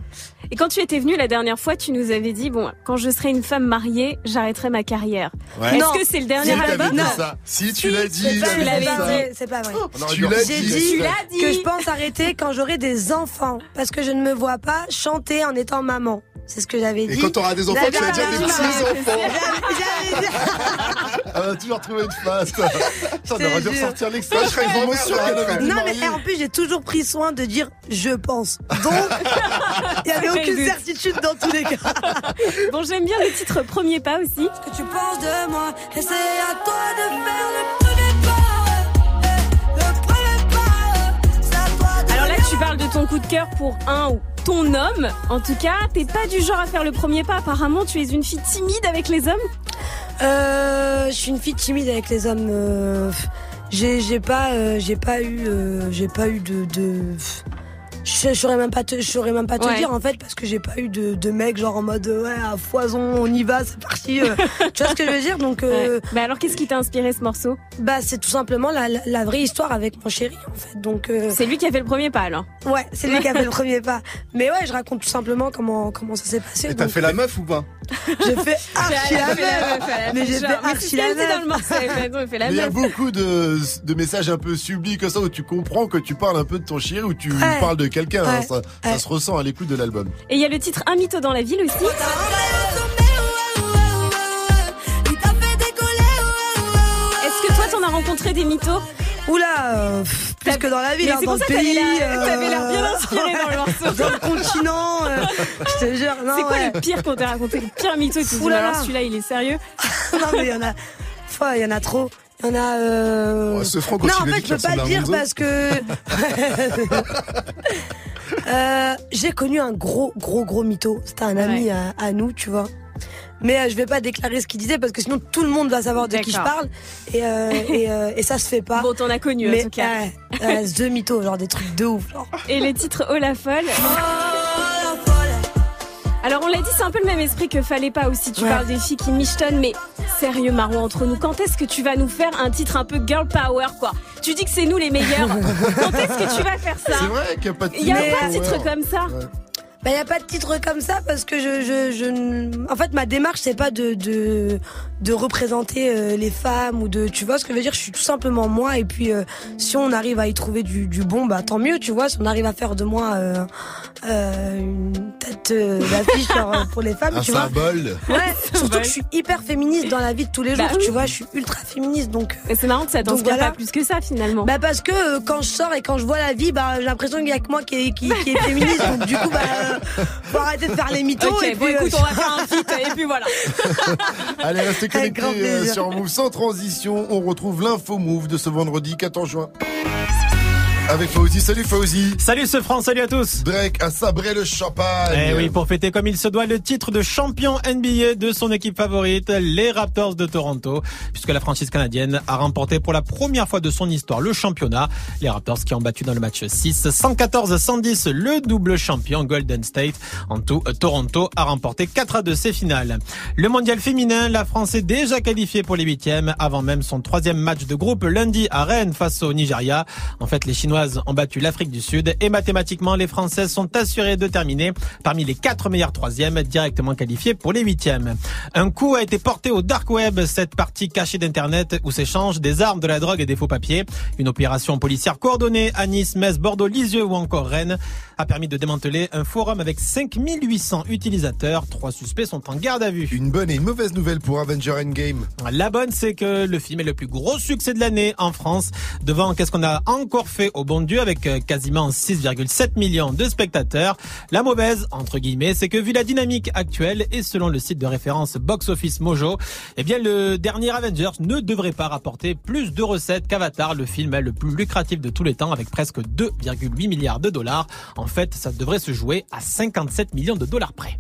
Et quand tu étais venu la dernière fois, tu nous avais dit bon, quand je serai une femme mariée, j'arrêterai ma carrière. Ouais. Est-ce Non. que c'est le dernier Si, album dit ça. Si, tu l'as dit. C'est pas, vrai. C'est pas vrai. Tu dû l'as J'ai dit. dit, Tu l'as dit. que je pense arrêter quand j'aurai des enfants. Parce que je ne me vois pas chanter en étant maman. C'est ce que j'avais dit. Et quand t'auras des enfants, tu vas dire des petits-enfants. Elle a toujours trouvé une face. Ça, aurait dû ressortir l'extrait. Je serais vraiment sûr qu'elle Non, mais en plus, j'ai toujours pris soin de dire je pense. Donc, il n'y avait aucune certitude dans tous les cas. Bon, j'aime bien le titre Premier pas aussi. Ce que tu penses de moi, et c'est à toi de faire le tu parles de ton coup de cœur pour un ou ton homme. En tout cas, t'es pas du genre à faire le premier pas. Apparemment, tu es une fille timide avec les hommes. Euh, je suis une fille timide avec les hommes. euh, j'ai pas euh, j'ai pas eu euh, j'ai pas eu de je saurais même pas te je saurais même pas te Ouais. dire en fait parce que j'ai pas eu de de mec genre en mode euh, ouais à foison on y va c'est parti euh. tu vois ce que je veux dire? Donc euh, Ouais. Bah alors, qu'est-ce qui t'a inspiré ce morceau? bah c'est tout simplement la, la, la vraie histoire avec mon chéri en fait donc euh, C'est lui qui a fait le premier pas alors. ouais c'est lui qui a fait le premier pas mais ouais je raconte tout simplement comment comment ça s'est passé Et t'as fait la meuf ou pas? J'ai fait archi la meuf mais j'ai fait archi la meuf il y a beaucoup de, de messages un peu sublimes comme ça où tu comprends que tu parles un peu de ton chéri ou tu Ouais. parles de quelqu'un. hein. Ouais. Ça, ça Ouais. se ressent à l'écoute de l'album. Et il y a le titre Un mytho dans la ville aussi. Est-ce que toi, t'en as rencontré des mythos? Oula, euh, plus que dans la ville, Mais hein, c'est dans pour le que pays. l'air- t'avais l'air bien euh, inspiré dans le morceau. Dans le continent, euh, je te jure. C'est quoi ouais. le pire qu'on t'a raconté Le pire mytho Tu te dis, alors celui-là, il est sérieux Non, mais il y en a. Il y en a trop. Il y en a. Euh... Ouais, ce franc, quand non, en fait, je peux pas le dire parce que. Euh, J'ai connu un gros, gros, gros mytho. C'était un ami à nous, tu vois. Mais euh, je vais pas déclarer ce qu'il disait parce que sinon tout le monde va savoir de qui je parle et, euh, et, euh, et ça se fait pas. Bon, t'en as connu mais en tout cas. The mytho, genre des trucs de ouf. Genre. Et le titre Oh la folle. Alors on l'a dit, c'est un peu le même esprit que Fallait pas aussi. Tu Ouais. parles des filles qui michetonnent, mais sérieux Marou entre nous, quand est-ce que tu vas nous faire un titre un peu girl power quoi? Tu dis que c'est nous les meilleurs. quand est-ce que tu vas faire ça? C'est vrai qu'il n'y a pas de Il y a titre pas de titre comme ça. Bah, y a pas de titre comme ça parce que je, je, je, en fait, ma démarche, c'est pas de, de, de représenter euh, les femmes ou de, tu vois ce que je veux dire, je suis tout simplement moi et puis, euh, si on arrive à y trouver du, du bon, bah, tant mieux, tu vois, si on arrive à faire de moi, euh, euh, une tête euh, d'affiche genre, pour les femmes, Un tu vois? symbole. Ouais, surtout que je suis hyper féministe dans la vie de tous les jours, Bah oui. tu vois, je suis ultra féministe donc. Mais c'est marrant que ça t'inspire voilà. pas plus que ça finalement. Bah parce que euh, quand je sors et quand je vois la vie, bah j'ai l'impression qu'il y a que moi qui est, qui, qui est féministe. Donc du coup, bah euh, faut arrêter de faire les mythos. et bon puis, euh, écoute, on va faire un feat et puis voilà. Allez, restez connectés euh, sur Move sans transition. On retrouve l'info Move de ce vendredi 14 juin. Avec Fauzi. Salut Fauzi. Salut ce franc, salut à tous. Drake a sabré le champagne. Eh oui, pour fêter comme il se doit le titre de champion NBA de son équipe favorite, les Raptors de Toronto, puisque la franchise canadienne a remporté pour la première fois de son histoire le championnat. Les Raptors qui ont battu dans le match 6, 114-110 le double champion Golden State. En tout, Toronto a remporté 4 à 2 ses finales. Le mondial féminin, la France est déjà qualifiée pour les huitièmes avant même son troisième match de groupe lundi à Rennes face au Nigeria. En fait, les Chinoises ont battu l'Afrique du Sud et mathématiquement, les Françaises sont assurées de terminer parmi les quatre meilleurs troisièmes directement qualifiés pour les huitièmes. Un coup a été porté au dark web, cette partie cachée d'internet où s'échangent des armes, de la drogue et des faux papiers. Une opération policière coordonnée à Nice, Metz, Bordeaux, Lisieux ou encore Rennes. A permis de démanteler un forum avec 5800 utilisateurs. Trois suspects sont en garde à vue. Une bonne et une mauvaise nouvelle pour Avenger Endgame. La bonne, c'est que le film est le plus gros succès de l'année en France. Devant, qu'est-ce qu'on a encore fait au bon Dieu avec euh, quasiment 6,7 millions de spectateurs? La mauvaise, entre guillemets, c'est que vu la dynamique actuelle et selon le site de référence Box Office Mojo, eh bien, le dernier Avengers ne devrait pas rapporter plus de recettes qu'Avatar, le film le plus lucratif de tous les temps avec presque 2,8 milliards de dollars. En fait, ça devrait se jouer à 57 millions de dollars près.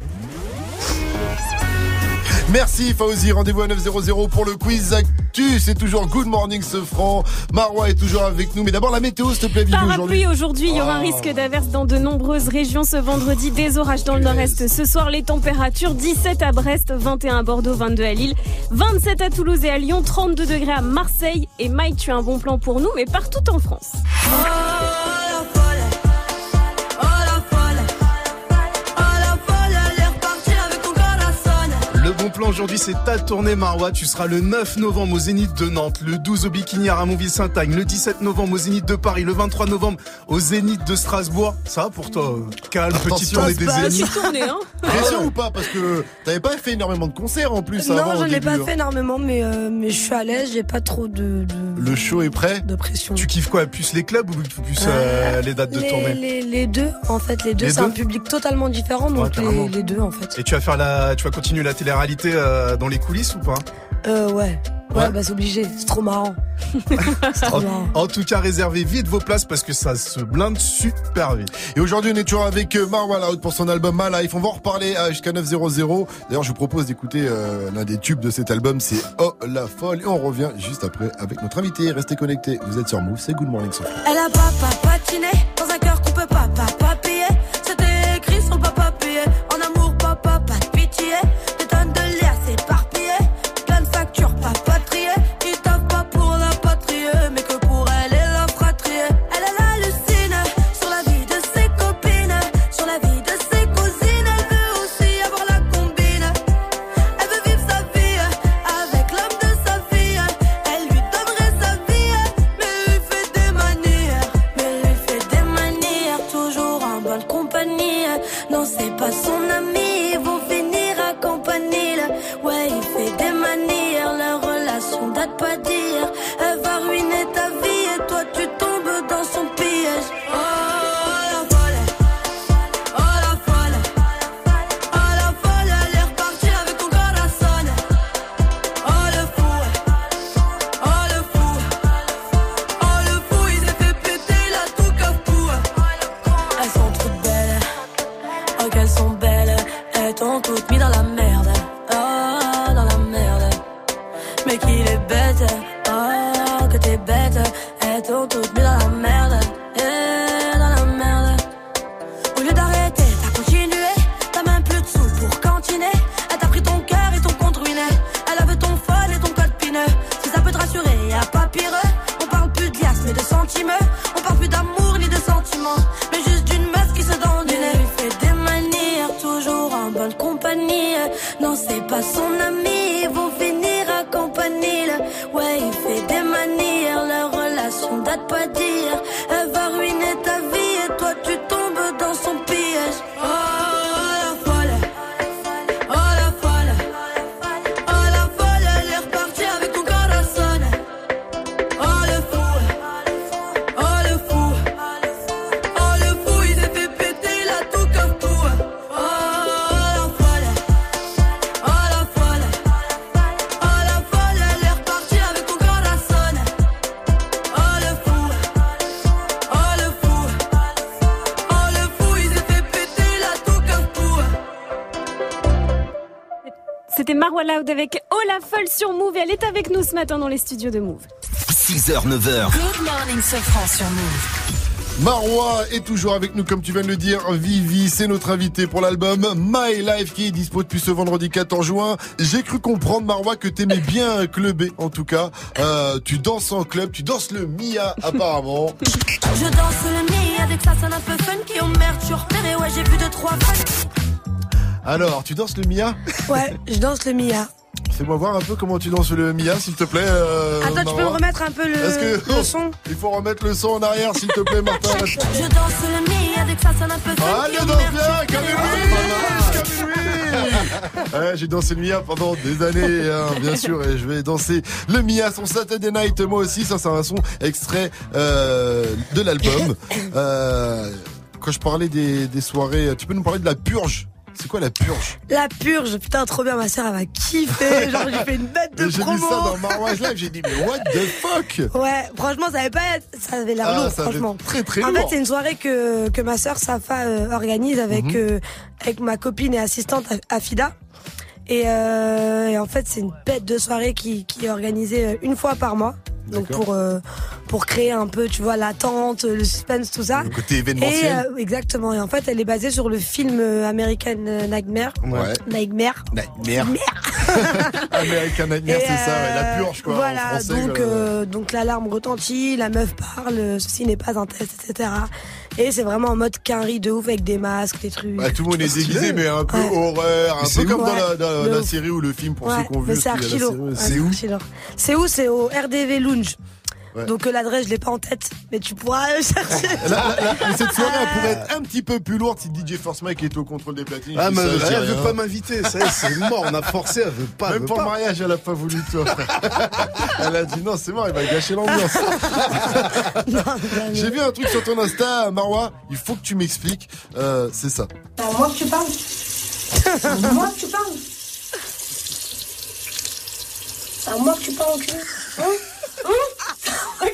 Merci Fauzi, rendez-vous à 900 pour le quiz actu. C'est toujours Good Morning Sofran. Marwa est toujours avec nous. Mais d'abord la météo, s'il te plaît, Vivi. Parapluie aujourd'hui, il y aura un Oh. risque d'averse dans de nombreuses régions ce vendredi, des orages dans le nord-est. Ce soir, les températures 17 à Brest, 21 à Bordeaux, 22 à Lille, 27 à Toulouse et à Lyon, 32 degrés à Marseille. Et Mike, tu as un bon plan pour nous, mais partout en France. Le bon plan aujourd'hui, c'est ta tournée Marwa. Tu seras le 9 novembre au Zénith de Nantes, le 12 au Bikini à Ramonville-Saint-Agne, le 17 novembre au Zénith de Paris, le 23 novembre au Zénith de Strasbourg. Ça va pour toi euh, Calme, petite Attention, tournée des. Zéniths. hein. Pression ou pas Parce que t'avais pas fait énormément de concerts en plus avant. Non, au j'en ai pas hein. fait énormément, mais, euh, mais je suis à l'aise, j'ai pas trop de, de, Le show est prêt de pression. Tu kiffes quoi Plus les clubs ou plus euh, les dates de les, tournée les, les deux, en fait, les deux, Les c'est un public totalement différent, donc les deux, en fait. Et tu vas faire la, tu vas continuer la télé-réalité euh, dans les coulisses ou pas? Euh, ouais. Ouais, Ouais. bah c'est obligé, c'est trop marrant. en, en tout cas, réservez vite vos places parce que ça se blinde super vite. Et aujourd'hui, on est toujours avec euh, Marwa Loud pour son album My Life. On va en reparler euh, jusqu'à 900. D'ailleurs, je vous propose d'écouter euh, l'un des tubes de cet album, c'est Oh la folle. Et on revient juste après avec notre invité. Restez connectés. Vous êtes sur Move, c'est Good Morning Sophie. Elle a papa patiné dans un cœur qu'on peut pas papa payer. C'était écrit son papa ce matin dans les studios de Move. 6h, 9h. Good morning, Sofran sur Move. Marwa est toujours avec nous, comme tu viens de le dire. Vivi, c'est notre invité pour l'album My Life qui est dispo depuis ce vendredi 14 juin. J'ai cru comprendre, Marwa, que t'aimais bien clubber, en tout cas. Euh, tu danses en club, tu danses le Mia, apparemment. Je danse le nid avec ça sonne un peu funky. Merde, je suis repéré, ouais, j'ai vu deux, trois fans. Alors, tu danses le Mia? Ouais, je danse le Mia. Fais-moi voir un peu comment tu danses le Mia, s'il te plaît. euh, Attends, tu peux me remettre un peu le, Est-ce que- le son Il faut remettre le son en arrière, s'il te plaît, Martin. Je danse le Mia dès que ça sonne un peu Ah, le danse bien, Camille Ouais, j'ai dansé le Mia pendant des années, hein, bien sûr, et je vais danser le Mia, son Saturday Night, moi aussi. Ça, c'est un son extrait euh, de l'album. Euh, quand je parlais des, des soirées, tu peux nous parler de la purge C'est quoi la purge La purge, putain, trop bien, ma soeur, elle va kiffer. Genre, j'ai fait une bête de J'ai vu promo. ça dans Live, j'ai dit, mais what the fuck Ouais, franchement, ça avait pas, ça avait l'air Ah, lourd, franchement. très, très en lourd. fait, c'est une soirée que, que ma sœur Safa euh, organise avec, Mhm. euh, avec ma copine et assistante Afida. Et, euh, et en fait, c'est une bête de soirée qui, qui est organisée une fois par mois. Donc pour euh, pour créer un peu, tu vois, l'attente, le suspense, tout ça. Le côté événementiel. Et, euh, exactement. Et en fait, elle est basée sur le film euh, American Nightmare. Ouais. Nightmare. Nightmare. American Nightmare, c'est ça, ouais, la purge, quoi. Voilà, en français, donc, quoi. euh, donc l'alarme retentit, la meuf parle, ceci n'est pas un test, etc. Et c'est vraiment en mode quinri de ouf avec des masques, des trucs. Ouais, tout le monde est déguisé, mais un peu Ouais. horreur, un peu comme dans, la, dans série ou le film pour Ouais, ceux qui ont vu. mais c'est archi C'est où. C'est où? C'est au RDV Lounge. Ouais. Donc euh, l'adresse, je l'ai pas en tête, mais tu pourras le chercher. Là, là, là, mais cette soirée, elle pourrait être un petit peu plus lourde si DJ Force Mike était au contrôle des platines. Ah, mais elle rien. veut pas m'inviter, ça y est, c'est mort, on a forcé, elle veut pas. elle Même veut pour pas. le mariage, elle a pas voulu toi. Elle a dit non, c'est mort, il va gâcher l'ambiance. J'ai vu un truc sur ton Insta, Marwa. Il faut que tu m'expliques. Euh, c'est ça. C'est à moi que tu parles. C'est à moi que tu parles. C'est à moi que tu parles. Hein Hein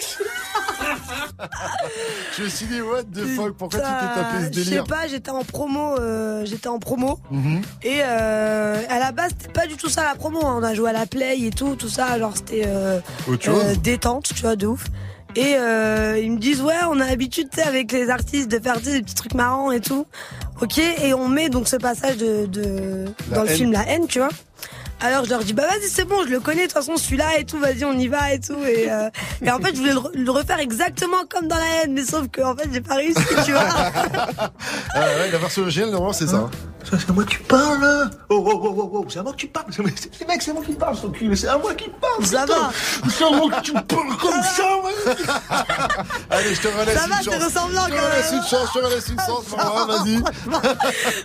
Je me suis dit, what the fuck, pourquoi tu t'es tapé ce Je sais délire pas, j'étais en promo, euh, j'étais en promo. Mhm. Et euh, à la base, c'était pas du tout ça la promo. hein. On a joué à la play et tout, tout ça. Alors c'était euh, chose détente, tu vois, de ouf. Et euh, ils me disent ouais, on a l'habitude, tu sais, avec les artistes de faire des petits trucs marrants et tout. Ok, et on met donc ce passage de, de dans le film La haine, tu vois. Alors je leur dis bah vas-y c'est bon je le connais de toute façon celui-là et tout vas-y on y va et tout et, euh, et en fait je voulais le, re- le refaire exactement comme dans la haine mais sauf que en fait j'ai pas réussi tu vois Ah la version originale, normalement, c'est ça. Ça, c'est à moi que tu parles hein. Oh, oh, oh, oh, oh, c'est à moi que tu parles C'est c'est- mec, c'est moi qui parle, son cul, mais c'est à moi qui parle Ça putain. va. C'est à moi que tu parles comme ça, ouais Allez, je te relaisse Ça une va, chance. c'est ressemblant, Je te quand relaisse même. une chance, je te relaisse une chance, vas-y.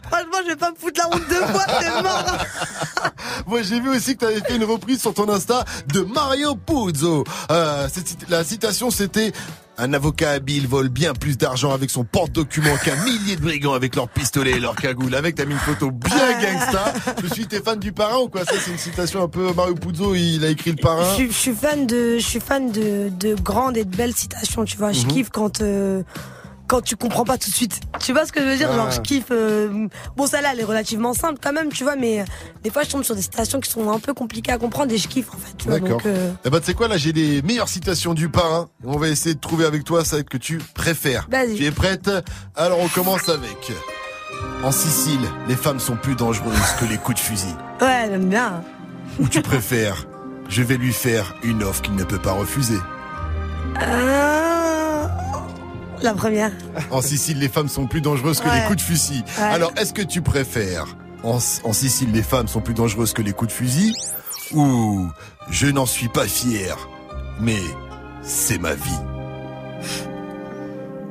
franchement je vais pas me foutre la honte deux fois c'est mort Moi, j'ai vu aussi que tu avais fait une reprise sur ton Insta de Mario Puzo. Euh, la citation, c'était un avocat habile vole bien plus d'argent avec son porte-document qu'un millier de brigands avec leurs pistolets et leurs cagoules. Avec, t'as mis une photo bien gangsta. Je suis, t'es fan du parrain ou quoi Ça, c'est une citation un peu Mario Puzo. Il a écrit le parrain. je suis fan de je suis fan de, de grandes et de belles citations tu vois je Mhm. kiffe quand euh, quand tu comprends pas tout de suite tu vois ce que je veux dire? Genre Ah. je kiffe euh, bon celle-là elle est relativement simple quand même tu vois mais euh, des fois je tombe sur des citations qui sont un peu compliquées à comprendre et je kiffe en fait D'accord. euh, Eh ben, tu sais quoi, là, j'ai les meilleures citations du parrain. On va essayer de trouver avec toi celle que tu préfères. Vas-y. Tu es prête? Alors, on commence avec. En Sicile, les femmes sont plus dangereuses que les coups de fusil. ouais j'aime bien Ou tu préfères Je vais lui faire une offre qu'il ne peut pas refuser. Ah, la première En Sicile, les femmes sont plus dangereuses que Ouais. les coups de fusil. Ouais. Alors, est-ce que tu préfères en, en Sicile, les femmes sont plus dangereuses que les coups de fusil Ou je n'en suis pas fier, mais c'est ma vie?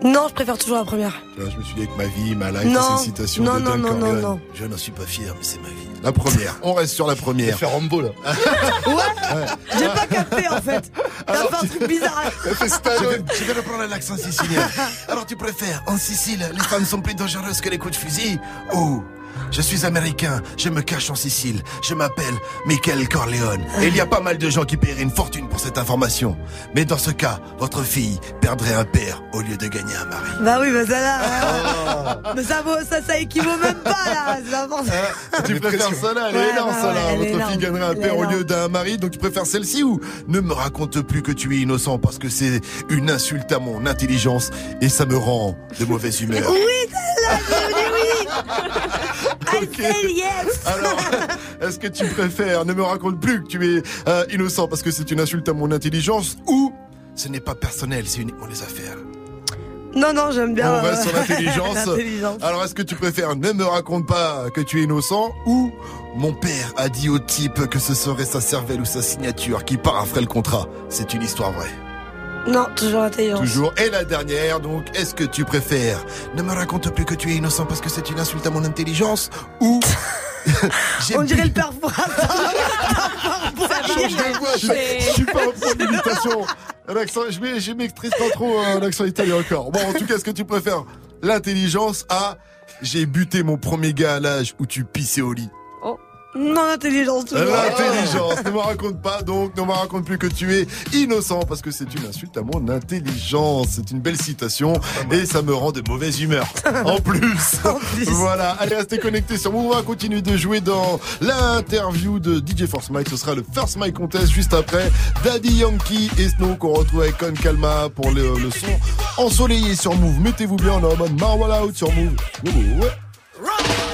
Non je préfère toujours la première je me suis dit avec ma vie, ma life, Non. c'est une citation Non, de non, non. Je n'en suis pas fier, mais c'est ma vie. La première, on reste sur la première. Faire Rambo là. ouais j'ai pas capté en fait t'as fait un truc bizarre Je vais, je vais reprendre l'accent sicilien. Alors tu préfères, en Sicile, les femmes sont plus dangereuses que les coups de fusil Ou je suis américain, je me cache en Sicile, je m'appelle Michael Corleone. Et il y a pas mal de gens qui paieraient une fortune pour cette information. Mais dans ce cas, votre fille perdrait un père au lieu de gagner un mari. Bah oui, bah ça là. Mais ça vaut, ça, ça équivaut même pas là. C'est n'importe- Tu préfères ça là, elle Ouais, est énorme bah ça là. Votre fille gagnerait un père au lieu d'un mari, donc tu préfères celle-ci ou ne me raconte plus que tu es innocent parce que c'est une insulte à mon intelligence et ça me rend de mauvaise humeur. Oui, yes. Alors, est-ce que tu préfères ne me raconte plus que tu es euh, innocent parce que c'est une insulte à mon intelligence ou ce n'est pas personnel, c'est uniquement les affaires? Non, non, j'aime bien. On reste euh, sur l'intelligence. l'intelligence. Alors, est-ce que tu préfères ne me raconte pas que tu es innocent ou mon père a dit au type que ce serait sa cervelle ou sa signature qui paraphrait le contrat? C'est une histoire vraie. Non, toujours l'intelligence. Toujours. Et la dernière, donc, est-ce que tu préfères ne me raconte plus que tu es innocent parce que c'est une insulte à mon intelligence ou On dirait le père Change de voix, je, je suis pas en point d'imitation. L'accent, je m'extrise pas trop euh, l'accent italien encore. Bon, en tout cas, est-ce que tu préfères l'intelligence à j'ai buté mon premier gars à l'âge où tu pissais au lit Non, l'intelligence, toujours. L'intelligence, ne me raconte pas donc, ne me raconte plus que tu es innocent parce que c'est une insulte à mon intelligence. C'est une belle citation et ça me rend de mauvaise humeur. En plus. Voilà, allez restez connectés sur Move. On va continuer de jouer dans l'interview de DJ Force Mike. Ce sera le First Mike Contest juste après. Daddy Yankee et Snow qu'on retrouve avec Con Calma pour le, le son ensoleillé sur Move. Mettez-vous bien, on est en mode Marwell Out sur Move. Ouais, ouais, ouais.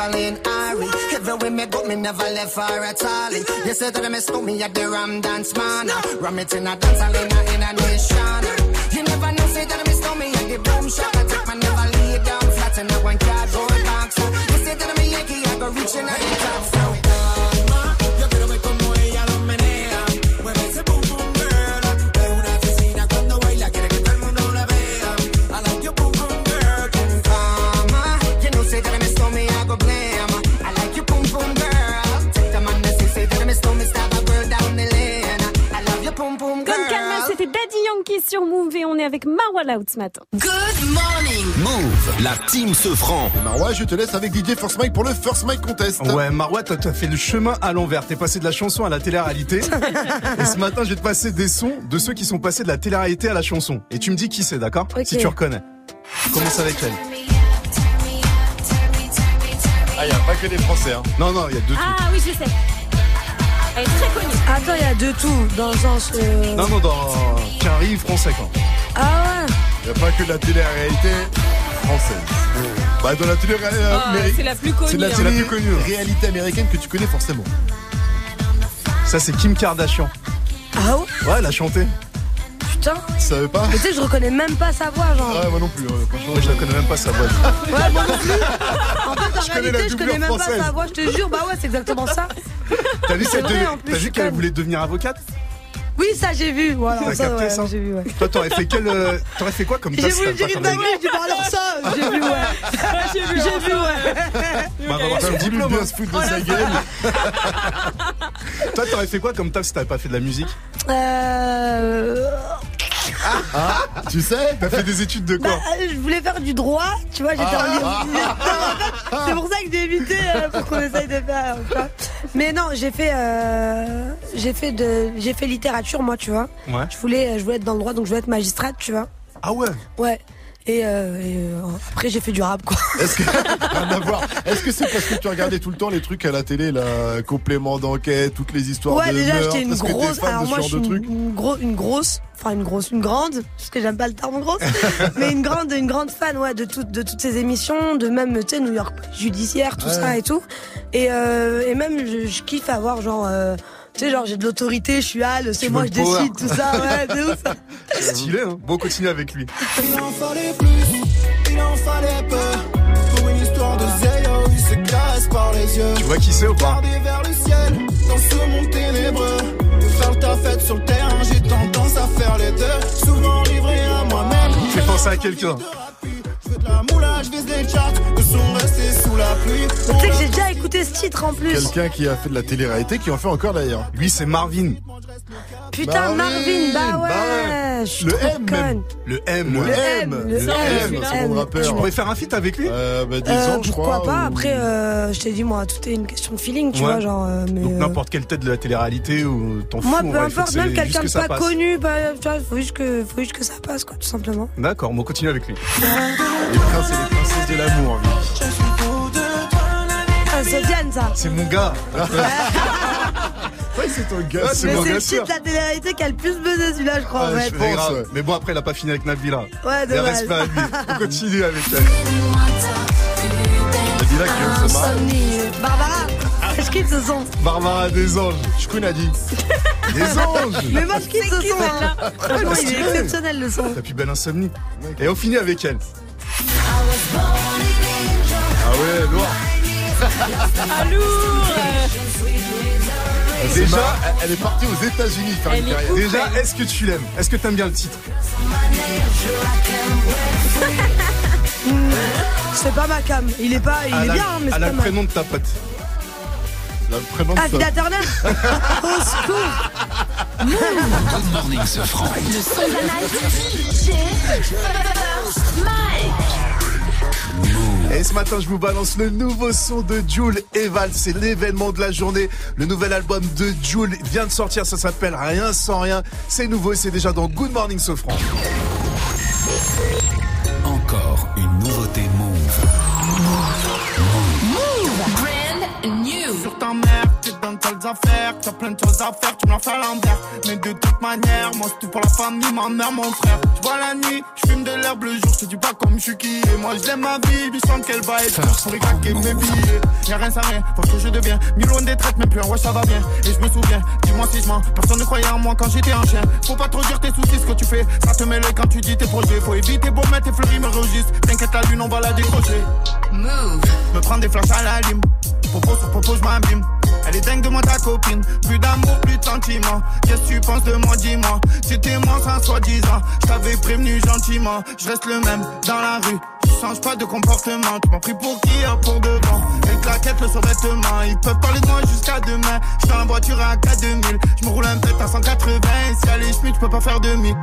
Jacqueline Ari. Everywhere me go, me never left her at all. You say that me stole me at the Ram Dance Man. Ram it in a dance hall in a, in a nation. You never know, say that me stole me at the boom shop. I take my never lay down flat in a one cardboard box. You say that me Yankee, I go reaching out the top. Sur Move et on est avec Marwa Loud ce matin. Good morning. Move, la team se franc. Marois, je te laisse avec DJ First Mike pour le First Mike Contest. Ouais, Marois, t'as t'as fait le chemin à l'envers. T'es passé de la chanson à la télé-réalité. et ce matin, je vais te passer des sons de ceux qui sont passés de la télé-réalité à la chanson. Et tu me dis qui c'est, d'accord Si tu reconnais. Je commence avec elle. Ah, y a pas que des Français, hein. Non, non, il y a deux Ah oui, je sais. Elle est très connue. Attends, il y a de tout, dans le sens. euh, Non, non, dans Quinry, français, quoi. Ah ouais Y a pas que de la télé-réalité française. Bah, dans la télé-réalité Ah, américaine. c'est la plus connue, C'est la hein. La plus connue. ouais. réalité américaine que tu connais forcément. Ça, c'est Kim Kardashian. Ah ouais Ouais, elle a chanté. Putain. Tu savais pas Mais tu sais, je reconnais même pas sa voix, genre. Ouais, moi non plus. ouais, franchement, Moi, je la connais même pas sa voix. Ouais, moi non plus. En fait, en Je connais réalité, je connais même pas française. sa voix, je te jure. Bah ouais, c'est exactement ça. T'as vu, qu'elle voulait devenir avocate Oui, ça, j'ai vu. Voilà, T'as ça, capté ouais, ça j'ai vu, ouais. Toi, t'aurais fait quel, euh, t'aurais fait quoi comme J'ai taf si voulu t'avais dire pas une dinguerie, je dis, bah alors ça, j'ai vu, ouais. J'ai vu, j'ai vu, ouais. Bah, va avoir son diplôme. se foutre de sa gueule. Toi, t'aurais fait quoi comme taf si t'avais pas fait de la musique Euh... Ah, tu sais T'as fait des études de Bah, quoi euh, je voulais faire du droit, tu vois, j'étais Ah. en. C'est pour ça que j'ai évité euh, pour qu'on essaye de faire. Mais non, j'ai fait, euh, j'ai fait de, j'ai fait littérature moi, tu vois. Ouais. Je voulais, je voulais être dans le droit, donc je voulais être magistrate, tu vois. Ah ouais? Ouais. Et, euh, et, euh, après j'ai fait du rap quoi. Est-ce que Est-ce que c'est parce que tu regardais tout le temps les trucs à la télé, là, complément d'enquête, toutes les histoires Ouais de déjà j'étais une grosse. Alors moi je suis une, une, gros- une grosse, enfin une grosse, une grande, parce que j'aime pas le terme grosse, mais une grande, une grande fan ouais de toutes, de toutes ces émissions, de même tu sais New York judiciaire, tout Ouais. ça et tout. Et, euh, et même je, je kiffe avoir genre. Tu sais, genre, j'ai de l'autorité, je suis Al, c'est moi, je décide, tout ça, ouais, de ouf. Stylé, hein Bon, continue avec lui. Il en fallait plus, il en fallait peu. Pour une histoire de zéro, il se casse par les yeux. Tu vois qui c'est ou pas vers le ciel, dans ce monde ténébreux. Faire ta fête sur le terrain, j'ai tendance à faire les deux. Souvent livré à moi-même. Fais penser à quelqu'un. Je veux de la moulage, je vise les charts. Le son resté sous la pluie. Tu sais que j'ai déjà écouté ce titre en plus. Quelqu'un qui a fait de la télé-réalité, qui en fait encore d'ailleurs. Lui, c'est Marvin. Putain, Marvin, Marvin, bah bah ouais. Je suis Le M, même. Le M. Le. M, le le M, M, le c'est M. mon rappeur. Tu pourrais faire un feat avec lui Euh, bah, des Euh, anges, je pourquoi crois. pas ou- Après, euh, je t'ai dit, moi, tout est une question de feeling, tu Ouais. vois, genre. euh, mais, Donc euh, n'importe quelle tête de la télé-réalité ou fous. Moi, en peu importe, même quelqu'un pas passe. connu, bah, tu vois, faut juste que, faut juste que ça passe, quoi, tout simplement. D'accord, bon, continue avec lui. Les princes et les princesses de l'amour. lui. Ah, c'est ça. C'est mon gars. Ouais, c'est ton gars. Ah, c'est Mais mon c'est gars le sûr. titre de la télé-réalité qui a le plus buzzé, celui-là, je crois, en Ah, fait. je C'est pense, grave. ouais. Mais bon, après, il a pas fini avec Nabila. Ouais, Il reste à lui. On continue avec elle. Nabila qui de se. Insomnie. Barbara, je kiffe ce son. Barbara des anges. Je connais a dit. Des anges Mais moi, je kiffe ce son. hein. Franchement, il est exceptionnel, le son. La plus belle insomnie. Et on finit avec elle. Ah ouais, lourd. Ah, lourd Déjà- elle- est partie aux États-Unis faire une carrière. Déjà, est-ce que tu l'aimes? Est-ce que t'aimes bien le titre? C'est pas ma cam. Il est pas, il est bien, hein, mais c'est pas le ma. prénom de ta pote. Le prénom de Ah, Fida Turner Au secours Good morning, ce franc. Le son de la night. DJ First Mike. Et ce matin, je vous balance le nouveau son de Jules Eval. C'est l'événement de la journée. Le nouvel album de Jules vient de sortir. Ça s'appelle Rien sans rien. C'est nouveau et c'est déjà dans Good Morning Sofran. Sales affaires, t'as plein de choses à faire, tu me la fais à l'envers. Mais de toute manière, moi c'est tout pour la famille, ma mère, mon frère. Je vois la nuit, je fume de l'herbe le jour, je dis pas comme je suis qui. Et moi j'aime ma vie, je sens qu'elle va être pour y craquer mes billets. Y'a rien sans rien, parce que je deviens mis loin des traites, mais plus un ouais ça va bien. Et je me souviens, dis-moi si je mens, personne ne croyait en moi quand j'étais un chien. Faut pas trop dire tes soucis, ce que tu fais, ça te l'œil quand tu dis tes projets. Faut éviter beau mettre tes fleuris, me registre. T'inquiète la lune, on va la décrocher. Move. Me prendre des flashs à la lime. Popo sur popo, je m'abîme. Elle est dingue de moi, ta copine. Plus d'amour, plus de sentiments. Qu'est-ce que tu penses de moi, dis-moi. C'était moi, sans soi-disant. Je t'avais prévenu gentiment. Je reste le même dans la rue. Je change pas de comportement. Tu m'as pris pour qui, hein, pour devant. Les claquettes, le survêtement. Ils peuvent parler de moi jusqu'à demain. Je suis en voiture à 4 2000. Je me roule un pète à 180. Et si elle est je peux pas faire demi.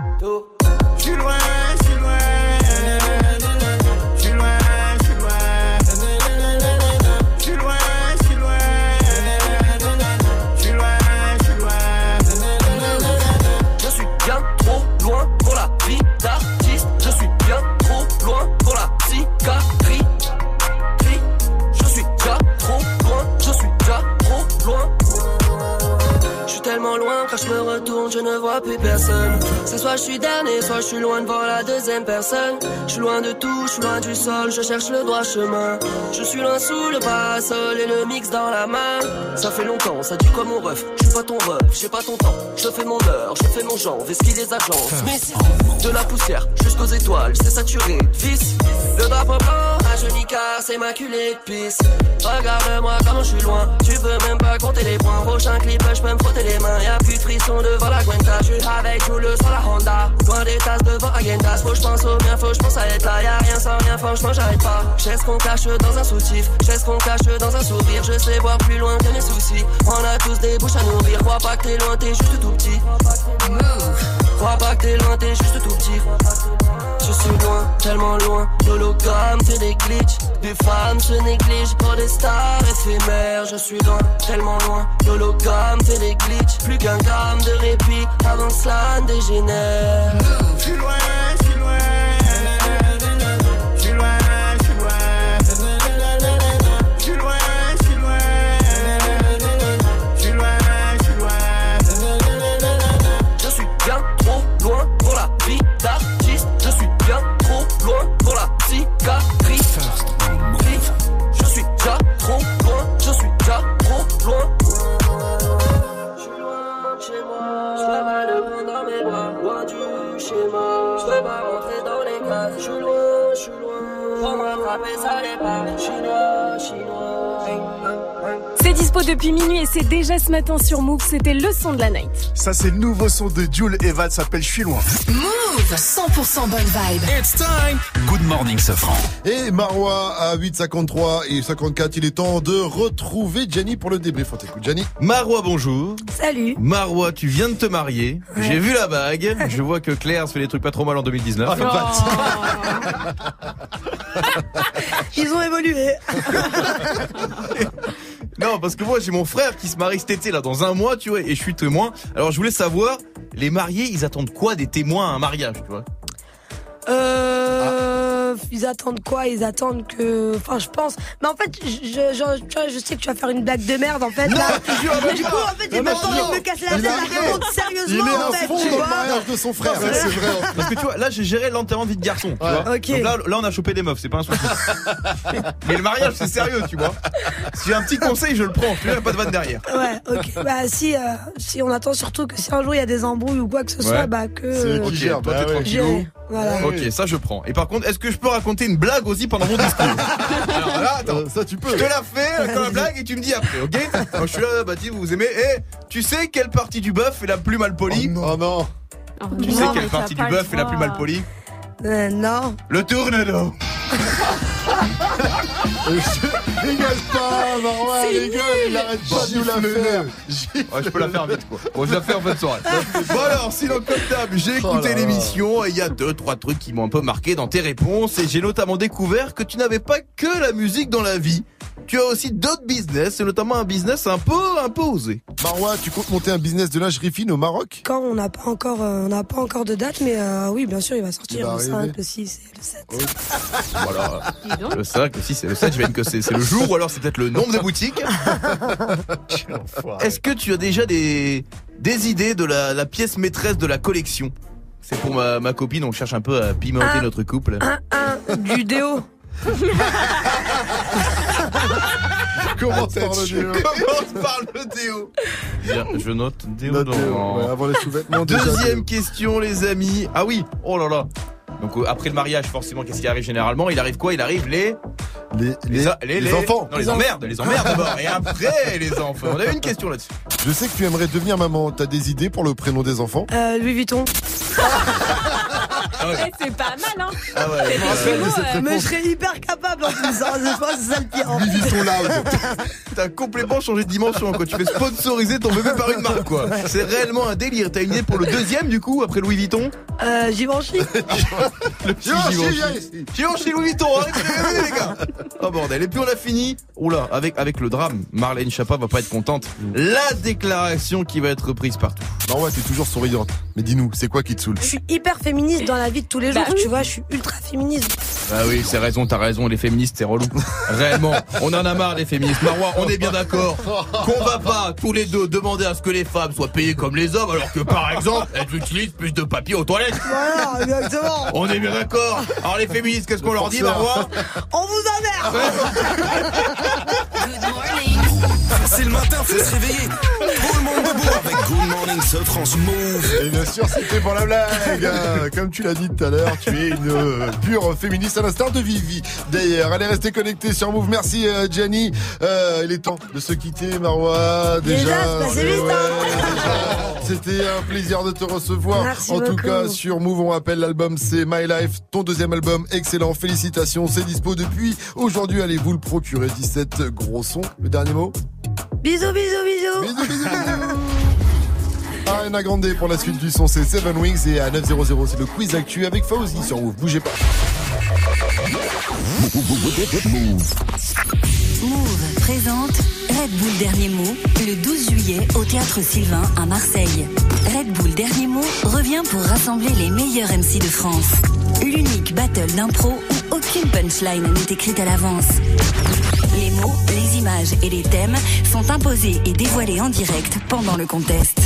Je suis loin, je suis loin. Quand je me retourne, je ne revois plus personne. C'est soit je suis dernier, soit je suis loin devant la deuxième personne. Je suis loin de tout, je suis loin du sol, je cherche le droit chemin. Je suis loin sous le parasol et le mix dans la main. Ça fait longtemps, ça dit quoi mon ref? Je suis pas ton ref, j'ai pas ton temps. Je fais mon heure, je fais mon genre, qui les agences. Mais de la poussière jusqu'aux étoiles, c'est saturé vice. Le drapeau blanc à genoux car c'est maculé de pisse. Regarde-moi comme je suis loin, tu peux même pas compter les points. Prochain clip, je peux me frotter les mains. Y'a plus de frisson devant la Gwenta. Je suis avec Jules sur la Honda. Loin des tasses devant Agendas. Faut que je pense au bien, faut que je pense à être. Y'a rien sans rien, franchement, j'arrête pas. Je sais ce qu'on cache dans un soutif, je sais ce qu'on cache dans un sourire. Je sais voir plus loin que mes soucis. On a tous des bouches à nourrir. Crois pas que t'es loin, t'es juste tout petit. Crois pas que t'es loin, t'es juste tout petit. Suis loin, tellement loin. L'hologramme fait des glitches. Des femmes se négligent pour des stars éphémères. Je suis loin, tellement loin. L'hologramme fait des glitches. Plus qu'un gramme de répit avant cela dégénère. Je suis loin, peux pas rentrer dans les cases. Je loin, je loin. Pour m'attraper, ça n'est pas. Chinois, chinois. Hey, hey, hey. Dispo depuis minuit et c'est déjà ce matin sur Move. C'était le son de la night. Ça, c'est le nouveau son de Jules Eva, ça s'appelle Je suis loin. Move 100% bonne vibe. It's time. Good morning, Sofran. Et Marois à 8,53 et 54, il est temps de retrouver Gianni pour le débrief. On t'écoute, Gianni. Marois, bonjour. Salut. Marois, tu viens de te marier. J'ai vu la bague. Je vois que Claire se fait des trucs pas trop mal en 2019. Ils ont évolué. Non, parce que moi j'ai mon frère qui se marie cet été là dans un mois, tu vois, et je suis témoin. Alors je voulais savoir, les mariés, ils attendent quoi des témoins à un mariage, tu vois? Euh, ils attendent quoi? Ils attendent que, enfin, je pense. Mais en fait, je, je, je- tu vois, je sais que tu vas faire une blague de merde, en fait. Non, là. Mais mais du coup, en fait, j'ai pas envie de me casser la Il tête. à fond. sérieusement, Il est en fait, tu vois. mariage de son frère, c'est vrai. Parce que tu vois, là j'ai géré l'enterrement vie de garçon, tu vois. Donc là, là on a chopé des meufs, c'est pas un souci. Mais le mariage c'est sérieux, tu vois. Si j'ai un petit conseil, je le prends. Tu vois, y a pas de vanne derrière. Ouais, ok. Bah, si, euh, si on attend surtout que si un jour il y a des embrouilles ou quoi que ce soit, Ouais. bah, que. Ok, toi t'es tranquillou. Gérer, voilà. Ok, ça je prends. Et par contre, est-ce que je peux raconter une blague aussi pendant mon discours Alors là, attends. Ça, tu peux. Je te la fais comme la blague et tu me dis après, ok Quand je suis là, bah dis, vous vous aimez. Et tu sais quelle partie du bœuf est la plus mal polie Oh non. Tu sais quelle partie du bœuf est la plus mal polie Euh, non. Le tournedo. Rigole pas, il arrête pas de nous la faire. Ouais, je peux la faire vite quoi. Bon, je la fais en fin de soirée. Bon alors, sinon comme d'hab, j'ai Oh écouté l'émission et il y a deux trois trucs qui m'ont un peu marqué dans tes réponses et j'ai notamment découvert que tu n'avais pas que la musique dans la vie. Tu as aussi d'autres business et notamment un business un peu un peu osé. Marois, tu comptes monter un business de lingerie fine au Maroc? Quand on n'a pas encore, euh, on n'a pas encore de date, mais euh, oui, bien sûr, il va sortir Il va le arriver. 5, le 6 et le 7. Voilà. Le 5, le 6 et le 7, je que c'est c'est le jour ou alors c'est peut-être le nombre de boutiques. Est-ce que tu as déjà des, des idées de la, la pièce maîtresse de la collection? C'est pour ma, ma copine, on cherche un peu à pimenter notre couple. Un, un, du déo. Commence par le déo. Commence par le déo. Je note Note déo, ouais, avant les sous-vêtements, Deuxième question, les amis. Ah oui, oh là là. Donc euh, après le mariage, forcément, qu'est-ce qui arrive généralement? Il arrive quoi? Il arrive les Les, les, a- les enfants. Non, les emmerdes, les emmerdes d'abord. Et après, les enfants. On a une question là-dessus. Je sais que tu aimerais devenir maman. T'as des idées pour le prénom des enfants? Euh, Louis Vuitton. Eh, c'est pas mal, hein Ah ouais, ouais, ouais. mots, euh, Mais je serais hyper capable en plus. hein, Je pense que c'est ça le pire. en fait. T'as complètement changé de dimension quand tu fais sponsoriser ton bébé par une marque quoi. C'est réellement un délire. T'as une idée pour le deuxième du coup après Louis Vuitton? Euh, Givenchy. Le petit Givenchy, Givenchy. Louis Vuitton, arrêtez venez, les gars. Oh bordel. Et puis on a fini. Oula, avec avec le drame. Marlène Chapa va pas être contente. La déclaration qui va être prise partout. Marois, t'es toujours souriante. Mais dis-nous, c'est quoi qui te saoule? Je suis hyper féministe dans la vie. Vie de tous les jours, Bah oui. tu vois, je suis ultra féministe. Ah oui, c'est raison, t'as raison, les féministes, c'est relou. Réellement, on en a marre des féministes. Marois, on est bien d'accord qu'on va pas tous les deux demander à ce que les femmes soient payées comme les hommes, alors que par exemple, elles utilisent plus de papier aux toilettes. Voilà, exactement. On est bien d'accord. Alors les féministes, qu'est-ce qu'on leur dit, Marois? On vous emmerde C'est le matin, faut se réveiller. Tout le monde debout avec Good Morning ce France Move. Et bien sûr, c'était pour la blague. hein. Comme tu l'as dit tout à l'heure, tu es une euh, pure féministe à l'instar de Vivi. D'ailleurs, allez rester connectés sur Move. Merci euh, Gianni. Euh, il est temps de se quitter, Marois. Déjà, hein. C'était un plaisir de te recevoir. Merci en tout beaucoup. cas, sur Move, on rappelle l'album, c'est My Life, ton deuxième album, excellent. Félicitations, c'est dispo depuis aujourd'hui. Allez vous le procurer. 17 gros sons. Le dernier mot. Bisous, bisous, bisous. Bisous, bisous, bisous. Ariana Grande pour la suite du son, c'est Seven Wings et à 900 c'est le quiz actu avec Fauzi sur Move. Bougez pas. Move présente Red Bull Dernier Mot le 12 juillet au Théâtre Sylvain à Marseille. Red Bull Dernier Mot revient pour rassembler les meilleurs MC de France. L'unique battle d'impro où aucune punchline n'est écrite à l'avance. Les mots, les images et les thèmes sont imposés et dévoilés en direct pendant le contest.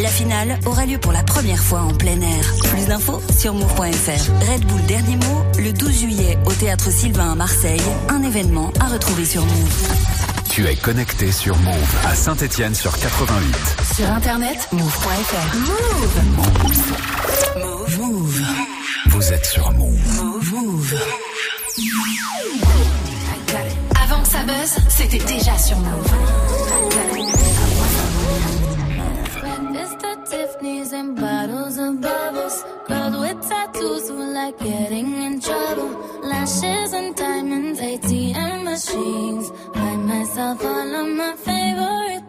La finale aura lieu pour la première fois en plein air. Plus d'infos sur move.fr. Red Bull Dernier Mot le 12 juillet au Théâtre Sylvain à Marseille. Un événement à retrouver sur Move. Tu es connecté sur Move à Saint-Étienne sur 88. Sur internet, move.fr. Move. Move. Move. Vous êtes sur Move. Move. Move. Avant que ça buzz, c'était déjà sur Move. Mr. Tiffany's and bottles of bubbles. Girls with tattoos who like getting in trouble. Lashes and diamonds, ATM machines. Buy myself all of my favorite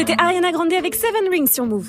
C'était Ariana Grande avec Seven Rings sur Move.